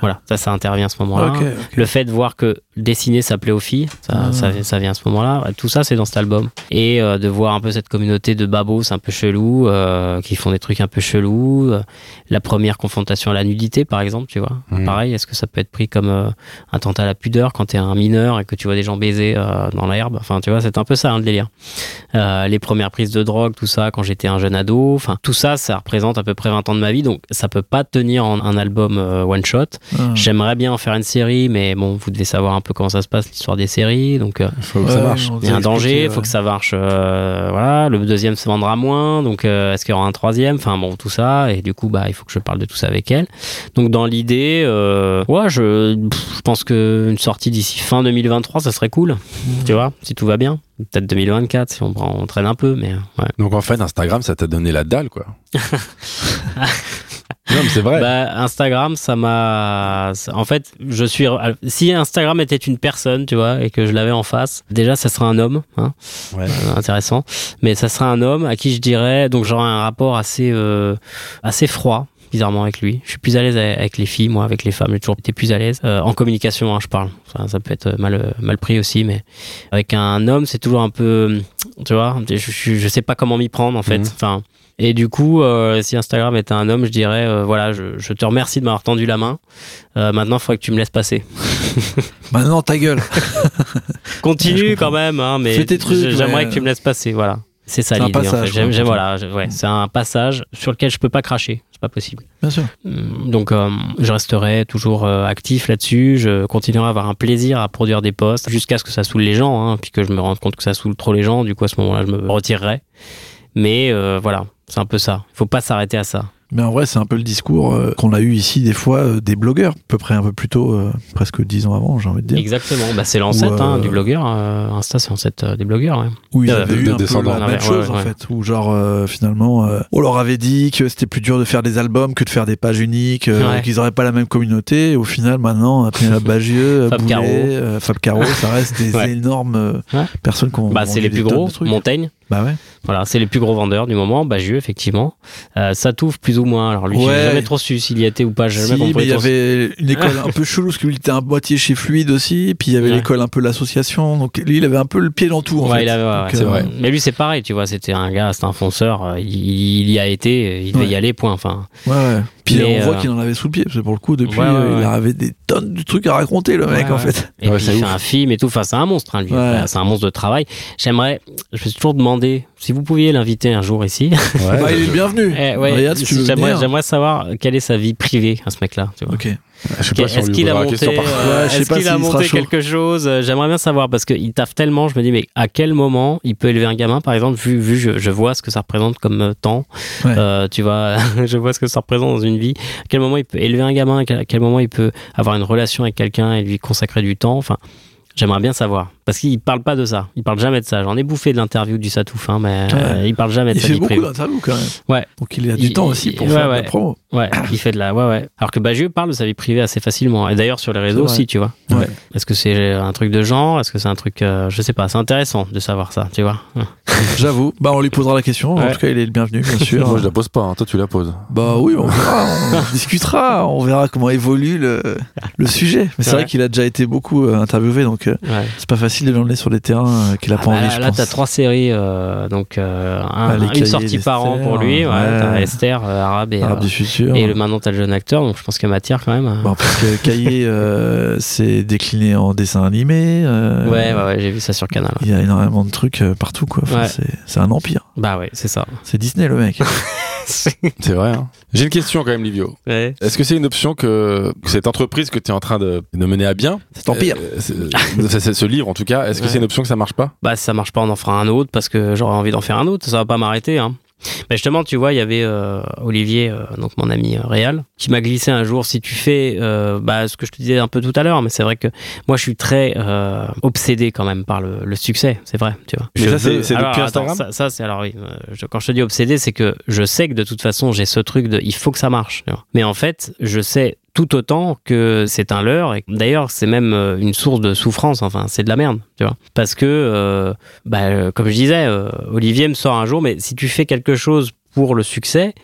voilà, ça, ça intervient à ce moment-là. Le fait de voir que dessiner ça plaît aux filles, ça, Ah. ça, ça vient à ce moment-là. Tout ça, c'est dans cet album. Et euh, de voir un peu cette communauté de babos un peu chelous, euh, qui font des trucs un peu chelous. La première confrontation à la nudité, par exemple, tu vois. Mhm. Pareil, est-ce que ça peut être pris comme euh, un attentat à la pudeur quand t'es un mineur et que tu vois des gens baiser euh, dans l'herbe Enfin, tu vois, c'est un peu ça, hein, le délire. Euh, les premières prises de drogue, tout ça, quand j'étais un jeune ado. Enfin, tout ça, ça représente à peu près 20 ans de ma vie. Donc, ça peut pas tenir en un album euh, one shot. Ah. J'aimerais bien en faire une série, mais bon, vous devez savoir un peu comment ça se passe, l'histoire des séries. Donc, euh, Faut que Ouais, ça marche. il y a un danger, il faut que ça marche. euh, voilà, le deuxième se vendra moins, donc euh, est-ce qu'il y aura un troisième? Enfin bon, tout ça, et du coup, bah, il faut que je parle de tout ça avec elle. Donc dans l'idée, euh, ouais, je, pff, je pense qu'une sortie d'ici fin 2023, ça serait cool, tu vois, si tout va bien. Peut-être 2024, si on, prend- on traîne un peu, mais ouais. Donc en fait, Instagram, ça t'a donné la dalle, quoi. non, mais c'est vrai. Bah, Instagram, ça m'a. En fait, je suis. Si Instagram était une personne, tu vois, et que je l'avais en face, déjà, ça serait un homme, hein, Ouais. euh, intéressant. Mais ça serait un homme à qui je dirais. Donc, j'aurais un rapport assez, euh, assez froid. Bizarrement avec lui. Je suis plus à l'aise avec les filles, moi, avec les femmes, j'ai toujours été plus à l'aise. Euh, en communication, hein, je parle. Ça, ça peut être mal, mal pris aussi, mais avec un homme, c'est toujours un peu. Tu vois, je, je, je sais pas comment m'y prendre, en fait. Mhm. Enfin. Et du coup, euh, si Instagram était un homme, je dirais, euh, voilà, je, je te remercie de m'avoir tendu la main. Euh, maintenant, il faudrait que tu me laisses passer. Maintenant, ta gueule. Continue quand même, hein, mais j'aimerais que tu me laisses passer, voilà. C'est ça l'idée, en passage, fait. J'aime, voilà, ouais, c'est un passage sur lequel je peux pas cracher, c'est pas possible. Bien sûr. Hum, Donc, euh, je resterai toujours euh, actif là-dessus. Je continuerai à avoir un plaisir à produire des posts jusqu'à ce que ça saoule les gens, hein, puis que je me rende compte que ça saoule trop les gens. Du coup, à ce moment-là, je me retirerai. Mais euh, voilà, c'est un peu ça. Il faut pas s'arrêter à ça. Mais en vrai, c'est un peu le discours euh, qu'on a eu ici des fois euh, des blogueurs, à peu près un peu plus tôt, euh, presque dix ans avant, j'ai envie de dire. Exactement. Bah, c'est l'ancêtre euh, hein, du blogueur. euh, Insta, c'est l'ancêtre euh, des blogueurs. ouais. Où ils Euh, avaient eu un peu la Ouais, même chose ouais, en fait, où genre euh, finalement euh, on leur avait dit que c'était plus dur de faire des albums que de faire des pages uniques, euh, Ouais. qu'ils auraient pas la même communauté. Et au final, maintenant, Pénélope Bagieux, Fab Boulet, Caro. euh, Fab Caro, ça reste des Ouais. énormes euh, Ouais. personnes qui ont Bah, c'est les des plus gros. Montaigne. Bah ouais. Voilà, c'est les plus gros vendeurs du moment. Bagieux, effectivement. Euh, Satouf, plus ou moins. Alors lui, Ouais. j'ai jamais trop su s'il y était ou pas. Si, jamais compris. mais il y avait une école un peu chelou, parce que lui il était un boîtier chez Fluide aussi, puis il y avait Ouais. l'école un peu l'association, donc lui il avait un peu le pied dans tout en Ouais, fait. il avait- ouais, Donc, ouais, euh, c'est vrai. Mais lui, c'est pareil, tu vois. C'était un gars, c'était un fonceur. euh, Il, il y a été, il devait y aller, point. Enfin, Ouais, ouais. Puis Mais, on voit euh, qu'il en avait sous le pied, parce que pour le coup, depuis, Ouais, ouais, euh, il avait des tonnes de trucs à raconter, le mec, Ouais, en fait. Et Ouais, puis c'est il fait ouf. un film et tout. Enfin, c'est un monstre, hein, lui. Ouais. Enfin, C'est un monstre de travail. J'aimerais, je me suis toujours demandé si vous pouviez l'inviter un jour ici. Ouais. Bah, il est bienvenu. Eh, si tu veux j'aimerais, savoir quelle est sa vie privée à ce mec-là. Tu vois. Ok. Est-ce qu'il a monté, euh, Ouais, a monté quelque chose Euh, J'aimerais bien savoir parce qu'il taffe tellement. Je me dis, mais à quel moment il peut élever un gamin, par exemple, vu, vu je, je vois ce que ça représente comme euh, temps, Ouais. euh, tu vois, je vois ce que ça représente dans une vie. À quel moment il peut élever un gamin à quel moment il peut avoir une relation avec quelqu'un et lui consacrer du temps Enfin, j'aimerais bien savoir parce qu'il parle pas de ça. Il parle jamais de ça. J'en ai bouffé de l'interview du Satouf, hein, mais euh, il parle jamais de Il sa fait beaucoup d'interviews quand même. Ouais. Donc il a du Il- temps aussi il- pour ouais, faire de ouais. la promo. Ouais, il fait de la. Ouais, ouais. Alors que Bagieux parle de sa vie privée assez facilement. Et d'ailleurs, sur les réseaux aussi, tu vois. Ouais. Est-ce que c'est un truc de genre? Est-ce que c'est un truc. euh, je sais pas, c'est intéressant de savoir ça, tu vois. J'avoue. Bah, on lui posera la question. En Ouais. tout cas, il est le bienvenu, bien sûr. Moi, je la pose pas. hein. Toi, tu la poses. Bah oui, on verra, on discutera, on verra comment évolue le, le sujet. Mais c'est Ouais. vrai qu'il a déjà été beaucoup euh, interviewé, donc euh, Ouais. c'est pas facile de l'emmener sur des terrains euh, qu'il a pas Ah bah envie, là, je là, pense. t'as trois séries, euh, donc euh, un- Ah, les une sortie par an pour lui. Ouais, t'as. Esther, euh, Arabe et, Arabe euh, du futur. et le, maintenant t'as le jeune acteur, donc je pense qu'il y a matière quand même. Bon, parce que Cahier, euh, c'est décliné en dessin animé. euh, ouais, ouais, ouais, j'ai vu ça sur Canal. Il y a énormément de trucs euh, partout, quoi. Enfin, Ouais. c'est- C'est un empire. Bah ouais, c'est ça. C'est Disney, le mec. C'est vrai. hein. J'ai une question quand même, Livio. Ouais. Est-ce que c'est une option que, que cette entreprise que tu es en train de, de mener à bien, C'est empire. euh, c'est- c'est- c'est- ce livre en tout cas, est-ce que Ouais. c'est une option que ça marche pas? Bah, si ça marche pas, on en fera un autre parce que j'aurais envie d'en faire un autre. Ça va pas m'arrêter. Hein. Mais justement, tu vois, il y avait euh, Olivier, euh, donc mon ami euh, réal, qui m'a glissé un jour. Si tu fais, euh, bah, ce que je te disais un peu tout à l'heure, mais c'est vrai que moi, je suis très obsédé quand même par le, le succès. C'est vrai, tu vois. Mais Je ça, c'est- veux- c'est depuis attends, Instagram? ça, ça, c'est alors oui. je- quand je te dis obsédé, c'est que je sais que de toute façon, j'ai ce truc de, il faut que ça marche. tu vois. Mais en fait, je sais tout autant que c'est un leurre. Et d'ailleurs c'est même euh, une source de souffrance. Enfin c'est de la merde tu vois. Parce que euh, bah, euh, comme je disais euh, Olivier me sort un jour mais si tu fais quelque chose pour le succès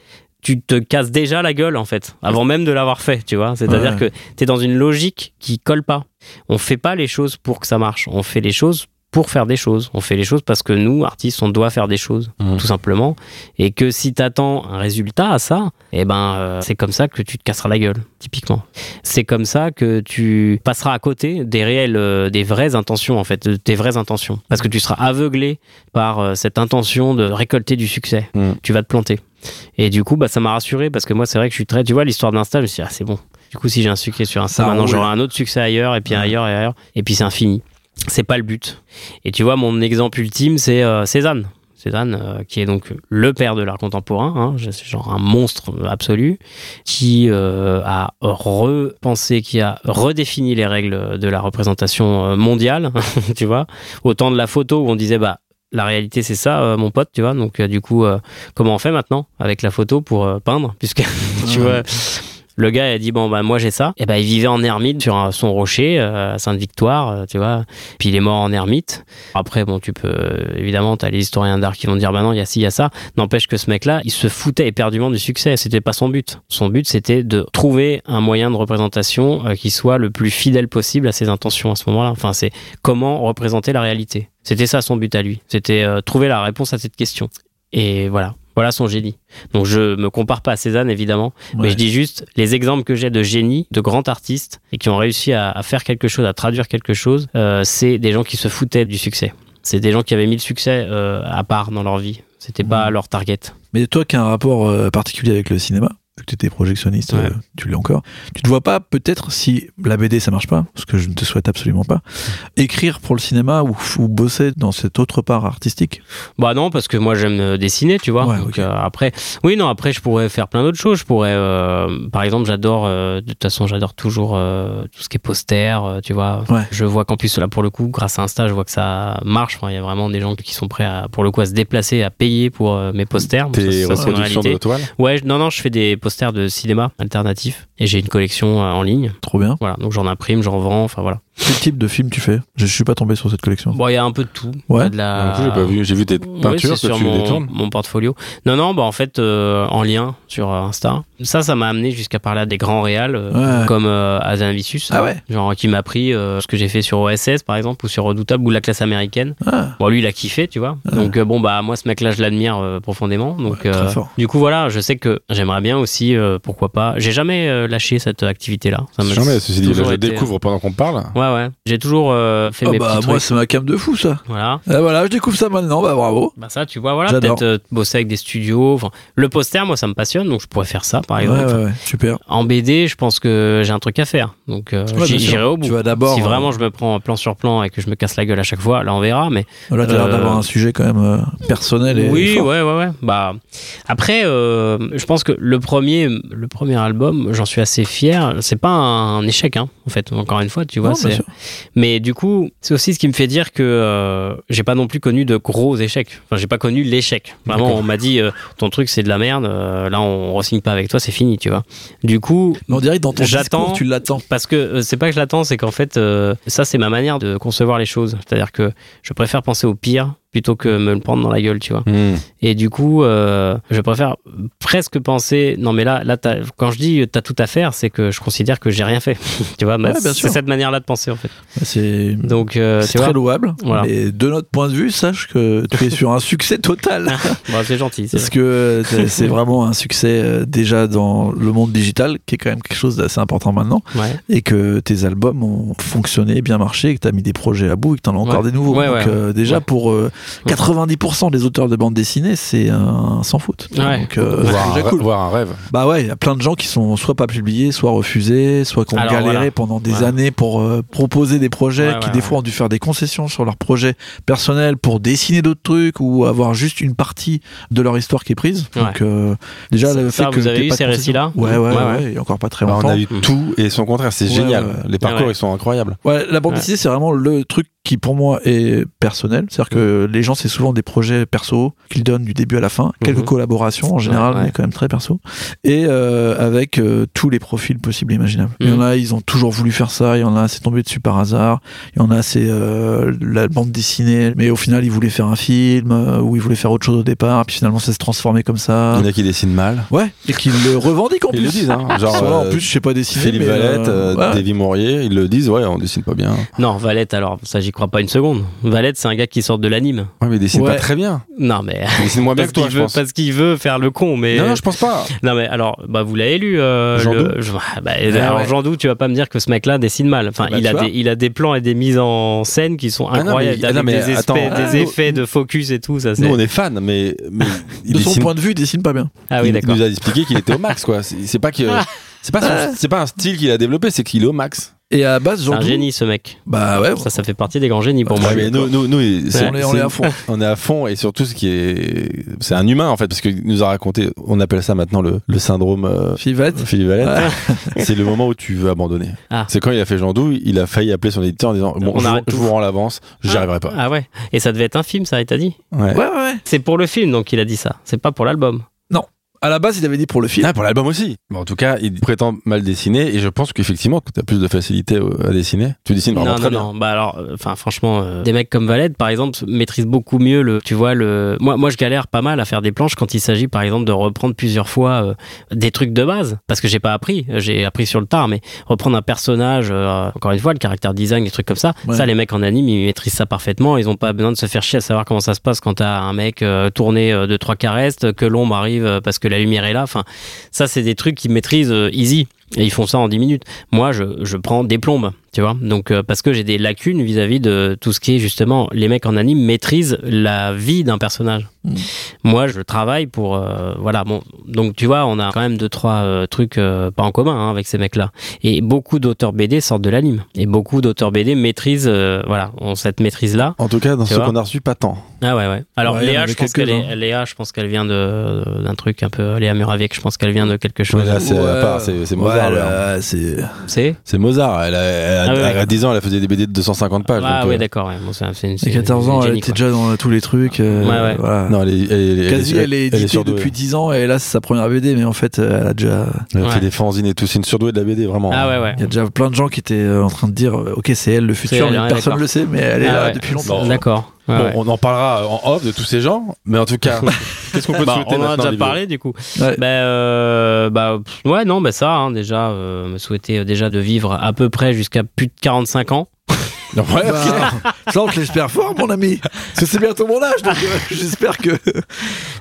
tu te casses déjà la gueule en fait avant même de l'avoir fait tu vois. C'est à dire Ouais. que tu es dans une logique qui colle pas. On fait pas les choses pour que ça marche. On fait les choses pour faire des choses. On fait les choses parce que nous, artistes, on doit faire des choses, Mhm. tout simplement. Et que si t'attends un résultat à ça, eh ben, euh, c'est comme ça que tu te casseras la gueule, typiquement. C'est comme ça que tu passeras à côté des réelles, euh, des vraies intentions, en fait, de tes vraies intentions. Parce que tu seras aveuglé par euh, cette intention de récolter du succès. Mhm. Tu vas te planter. Et du coup, bah, ça m'a rassuré parce que moi, c'est vrai que je suis très, tu vois, l'histoire d'Insta, je me suis dit, ah, c'est bon. Du coup, si j'ai un succès sur Insta, Ça maintenant j'aurai un autre succès ailleurs, et puis Ouais. ailleurs et ailleurs, et puis c'est infini. C'est pas le but. Et tu vois, mon exemple ultime, c'est euh, Cézanne. Cézanne, euh, qui est donc le père de l'art contemporain, hein, genre un monstre absolu, qui euh, a repensé, qui a redéfini les règles de la représentation mondiale, tu vois. Autant de la photo où on disait, bah, la réalité c'est ça, euh, mon pote, tu vois. Donc, euh, du coup, euh, comment on fait maintenant avec la photo pour peindre? Puisque, tu vois, le gars a dit, bon, bah, moi j'ai ça. Et ben il vivait en ermite sur un- son rocher euh, à Sainte-Victoire, euh, tu vois. Puis il est mort en ermite. Après, bon, tu peux, euh, évidemment, t'as les historiens d'art qui vont dire, bah non, il y a ci, il y a ça. N'empêche que ce mec-là, il se foutait éperdument du succès. C'était pas son but. Son but, c'était de trouver un moyen de représentation qui soit le plus fidèle possible à ses intentions à ce moment-là. Enfin, c'est comment représenter la réalité. C'était ça son but à lui. C'était trouver la réponse à cette question. Et voilà. Voilà son génie. Donc je me compare pas à Cézanne évidemment, mais Ouais. je dis juste les exemples que j'ai de génie, de grands artistes et qui ont réussi à, à faire quelque chose, à traduire quelque chose, euh, c'est des gens qui se foutaient du succès. C'est des gens qui avaient mis le succès euh, à part dans leur vie. C'était pas Mhm. leur target. Mais toi qui as un rapport euh, particulier avec le cinéma, vu que tu étais projectionniste, Ouais. euh, tu l'es encore, tu te vois pas peut-être si la BD ça marche pas, ce que je ne te souhaite absolument pas, écrire pour le cinéma ou, ou bosser dans cette autre part artistique? Bah non, parce que moi j'aime euh, dessiner, tu vois. Ouais, Donc, ok. euh, après, oui, non, après je pourrais faire plein d'autres choses. Je pourrais, euh, par exemple, j'adore, euh, de toute façon, j'adore toujours euh, tout ce qui est poster, euh, tu vois. Ouais. Je vois qu'en plus là, pour le coup, grâce à Insta, je vois que ça marche. Enfin, Il y a vraiment des gens qui sont prêts à, pour le coup, à se déplacer, à payer pour euh, mes posters. Bon, Tes ça, ça, c'est une reproductions réalité. de toiles Ouais, je- non, non, je fais des posters de cinéma alternatif et j'ai une collection euh, en ligne. Trop bien. Voilà, donc j'en imprime, j'en vends, enfin voilà. Quel type de film tu fais? Je suis pas tombé sur cette collection. Bon, il y a un peu de tout. Ouais. Il y a de la... Non plus, j'ai pas vu. J'ai vu tes Oui, peintures que sur tu mon, détournes. mon portfolio. Non, non, bah en fait, euh, en lien sur euh, Insta. Ça, ça m'a amené jusqu'à parler à des grands réals euh, Ouais. comme euh, Azanavicius. Ah ouais Genre qui m'a appris euh, ce que j'ai fait sur OSS par exemple ou sur Redoutable ou la classe américaine. Ah, Bon, lui, il a kiffé, tu vois. Ouais. Donc, euh, bon, bah, moi, ce mec-là, je l'admire euh, profondément. Donc, Ouais, très euh, fort. du coup, voilà, je sais que j'aimerais bien aussi, euh, pourquoi pas. J'ai jamais euh, lâché cette activité-là. Ça Jamais, ceci dit, là, je été- découvre pendant qu'on parle. Ouais, ouais. J'ai toujours euh, fait Oh mes bah petits moi c'est ma cam de fou ça. Voilà. Ah, voilà, je découvre ça maintenant, bah bravo. Bah ça, tu vois, voilà, peut-être euh, bosser avec des studios. Enfin, le poster, moi, ça me passionne, donc je pourrais faire ça, par exemple. ouais, ouais, super. En BD, je pense que j'ai un truc à faire, donc euh, j'irai au bout. Tu vas d'abord. si euh, vraiment je me prends plan sur plan et que je me casse la gueule à chaque fois, là on verra. Mais Là, t'as l'air d'avoir un sujet quand même personnel et. oui, fort. ouais, ouais, ouais. Bah après, je pense que le premier, le premier album, j'en suis assez fier. C'est pas un échec, hein, en fait. Encore une fois, tu vois. Bien c'est-. Mais du coup, c'est aussi ce qui me fait dire que euh, j'ai pas non plus connu de gros échecs. Enfin, j'ai pas connu l'échec. Vraiment, on m'a dit euh, ton truc c'est de la merde. euh, là, on re-signe pas avec toi, c'est fini, tu vois. Du coup, Mais on dirait que dans ton discours, tu l'attends. parce que c'est pas que je l'attends, c'est qu'en fait, ça c'est ma manière de concevoir les choses. C'est-à-dire que je préfère penser au pire plutôt que me le prendre dans la gueule, tu vois. Hmm. Et du coup, euh, je préfère presque penser. Non, mais là, là, t'as- quand je dis t'as tout à faire, c'est que je considère que j'ai rien fait. tu vois, bah, Ouais, c'est cette manière-là de penser en fait. C'est. Donc, euh, C'est vois, très louable, Voilà. mais de notre point de vue, sache que tu es sur un succès total. Bon, c'est gentil. Parce que euh, c'est- vraiment un succès euh, déjà dans le monde digital, qui est quand même quelque chose d'assez important maintenant, Ouais. et que tes albums ont fonctionné, bien marché, et que tu as mis des projets à bout, et que tu en as encore Ouais. des nouveaux. Donc euh, déjà pour euh, 90% des auteurs de bande dessinée, c'est un sans faute. Ouais. Donc, euh, Voir c'est un, déjà cool. voir un rêve. Bah ouais, il y a plein de gens qui sont soit pas publiés, soit refusés, soit qui ont Alors, galéré voilà. pendant des Ouais. années pour euh, proposer des projets, Ouais, qui ouais, des ouais. fois ont dû faire des concessions sur leurs projets personnels pour dessiner d'autres trucs ou avoir juste une partie de leur histoire qui est prise. Ouais. Donc euh, déjà le fait ça, que vous avez eu ces concession- récits-là Ouais, ouais, ouais, encore pas très Bah, longtemps. on a eu tout et son contraire, c'est Ouais, génial. Les parcours, Ouais. ils sont incroyables. Ouais, la bande dessinée, c'est vraiment le truc qui, pour moi, est personnel. C'est-à-dire que les gens, c'est souvent des projets perso qu'ils donnent du début à la fin. Quelques Mhm. collaborations, en général, Ouais, ouais. mais quand même très perso. Et euh, avec euh, tous les profils possibles et imaginables. Il y en Mhm. a, ils ont toujours voulu faire ça. Il y en a, c'est tombé dessus par hasard. Il y en a, c'est euh, la bande dessinée. Mais au final, ils voulaient faire un film euh, ou ils voulaient faire autre chose au départ. Puis finalement, ça s'est transformé comme ça. Il y en a qui dessinent mal. Ouais, et qu'ils le revendiquent en Ils plus. le disent, hein. Genre, en plus, je sais pas dessiner. Philippe mais, Valette, ouais. Davy Mourier, ils le disent, ouais, on dessine pas bien. Non, Valette, alors, ça, j'y crois pas une seconde. Valette, c'est un gars qui sort de l'anime. Ouais, mais il dessine Ouais. pas très bien. Non, mais. Il dessine moins bien que toi, je veut, pense. parce qu'il veut faire le con, mais. Non, non, je pense pas. Non mais alors, bah vous l'avez lu. Euh, Jean le- je- bah, alors ouais. Jean Doux, tu vas pas me dire que ce mec-là dessine mal. Enfin, Bah, il a des, il a des plans et des mises en scène qui sont Ah non, mais- incroyables, ah non, mais des, attends. espèces- Ah, des nous- effets de focus et tout. Ça, c'est. Nous, on est fans, mais, mais il, De son point de vue, il dessine pas bien. Ah oui, il d'accord. nous a expliqué qu'il était au max, quoi. C'est c'est pas que. C'est pas, son- c'est pas un style qu'il a développé, c'est qu'il est au max. Et à la base, C'est un génie, ce mec. Bah ouais, Ça, ça fait partie des grands génies pour Ouais, moi. mais nous, nous, on est- on c'est- est à fond. On est à fond et surtout ce qui est, c'est un humain en fait parce qu'il nous a raconté, on appelle ça maintenant le, le syndrome euh, Philippe Valette. Philippe Valette. c'est le moment où tu veux abandonner. Ah. C'est quand il a fait Jean Doux, il a failli appeler son éditeur en disant bon, On je, arrête je vous rends l'avance, j'y Ah. arriverai pas. Ah ouais. Et ça devait être un film, ça, il t'a dit Ouais. Ouais, ouais, ouais. C'est pour le film, donc il a dit ça. C'est pas pour l'album. À la base, il avait dit pour le film. Ah, pour l'album aussi. Bon, en tout cas, il prétend mal dessiner et je pense qu'effectivement, tu as plus de facilité euh, à dessiner. Tu dessines vraiment non, très non, bien. non. Bah alors, euh, franchement, euh, des mecs comme Valette, par exemple, maîtrisent beaucoup mieux le. Tu vois, le. Moi, moi, je galère pas mal à faire des planches quand il s'agit, par exemple, de reprendre plusieurs fois euh, des trucs de base, parce que j'ai pas appris. J'ai appris sur le tard, mais reprendre un personnage, euh, encore une fois, le caractère design, des trucs comme ça. Ouais. Ça, les mecs en anime, ils maîtrisent ça parfaitement. Ils ont pas besoin de se faire chier à savoir comment ça se passe quand t'as un mec euh, tourné euh, de trois carestes, que l'ombre arrive parce que la lumière est là. Enfin, ça, c'est des trucs qu'ils maîtrisent euh, easy. Et ils font ça en 10 minutes. Moi, je, je prends des plombes, tu vois. Donc, euh, parce que j'ai des lacunes vis-à-vis de tout ce qui est justement, les mecs en anime maîtrisent la vie d'un personnage. Mm. Moi, je travaille pour, euh, voilà. Bon, donc tu vois, on a quand même deux trois euh, trucs euh, pas en commun hein, avec ces mecs-là. Et beaucoup d'auteurs BD sortent de l'anime. Et beaucoup d'auteurs BD maîtrisent, euh, voilà, ont cette maîtrise-là. En tout cas, dans ce qu'on a reçu, pas tant. Ah ouais, ouais. Alors Ouais, Léa, je pense qu'elle est, Léa, je pense qu'elle vient de d'un truc un peu, Léa Muraviec, je pense qu'elle vient de quelque chose. Ouais, là, c'est Ouais. c'est Mozart. là. là, c'est. C'est C'est Mozart. Elle a, elle a- Ah ouais. elle a 10 ans, elle faisait des BD de 250 pages. Ah donc, ouais, euh, d'accord. Ouais. Bon, c'est c'est une, À c'est 14 une ans, elle était déjà dans tous les trucs. euh, Ouais, ouais. Voilà. Non, elle est, elle, est- Quasi, elle est éditée surdouée. depuis 10 ans et là, c'est sa première BD, mais en fait, euh, elle a déjà. Elle a Ouais. fait des fanzines et tout. C'est une surdouée de la BD, vraiment. Ah ouais, ouais. Il y a déjà plein de gens qui étaient en train de dire Ok, c'est elle le futur, elle, mais personne ne le sait, mais elle est Ah là depuis longtemps. D'accord. Ouais, Bon, ouais. on en parlera en off de tous ces gens, mais en tout cas, qu'est-ce qu'on peut te Bah, souhaiter on en a déjà parlé du coup. Ouais. Ben, euh, bah, ouais, non, bah ça, hein, déjà, euh, me souhaiter euh, déjà de vivre à peu près jusqu'à plus de 45 ans. Non, ouais. Bah, ça, on te l'espère fort, mon ami. Parce que c'est bientôt mon âge, donc euh, j'espère que.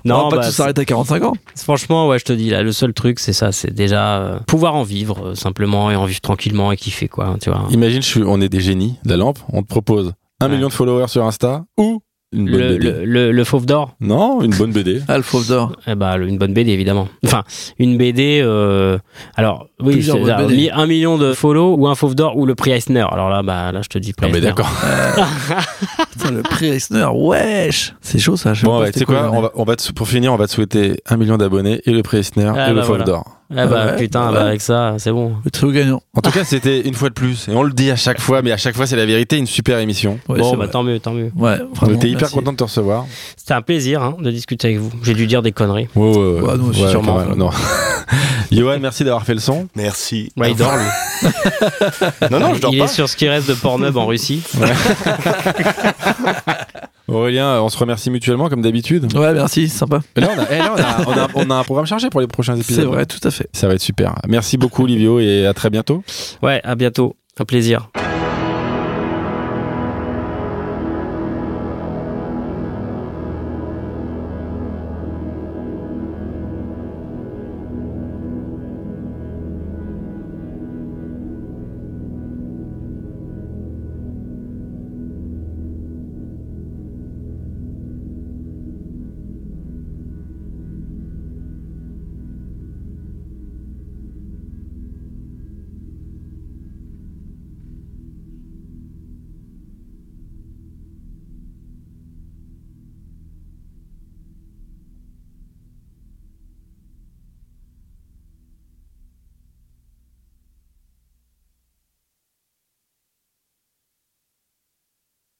Non, on va pas bah, tous s'arrêter à 45 ans. Franchement, ouais, je te dis, là, le seul truc, c'est ça, c'est déjà euh, pouvoir en vivre euh, simplement et en vivre tranquillement et kiffer, quoi, tu vois. Imagine, je suis, on est des génies de la lampe, on te propose un Ouais. million de followers sur Insta ou une bonne Le, BD. le, le, le fauve d'or Non, une bonne BD. Ah, le fauve d'or. Eh bah, une bonne BD, évidemment. Enfin, une BD. euh, alors, oui, alors, BD. un million de follow ou un fauve d'or ou le prix Eisner. Alors là, bah, là, je te dis Non, prix mais Eisner. d'accord. Putain, le prix Eisner, wesh. C'est chaud, ça. je sais Bon, pas ouais, tu sais quoi, on va, on va te- pour finir, on va te souhaiter un million d'abonnés et le prix Eisner Ah, et le bah, Fauve voilà. d'Or. Eh bah, Ouais, putain, ouais. bah, avec ça, c'est bon. Le trio gagnant. En tout cas, c'était une fois de plus, et on le dit à chaque fois, mais à chaque fois, c'est la vérité, une super émission. Ouais, bon, bah, vrai. tant mieux, tant mieux. Ouais, On vraiment. était hyper merci. content de te recevoir. C'était un plaisir hein, de discuter avec vous. J'ai dû dire des conneries. Ouais, ouais, Ouais, aussi, sûrement. mal, non. Johan, merci d'avoir fait le son. Merci. Ouais, il dort, lui. Non, non, je dors il pas. est sur ce qui reste de Pornhub en Russie. Aurélien, on se remercie mutuellement comme d'habitude. Ouais, merci, sympa. Et Là, on a, là, on, a, on, a, on a un programme chargé pour les prochains épisodes. C'est vrai, tout à fait. Ça va être super. Merci beaucoup, Livio, et à très bientôt. Ouais, à bientôt. Un plaisir.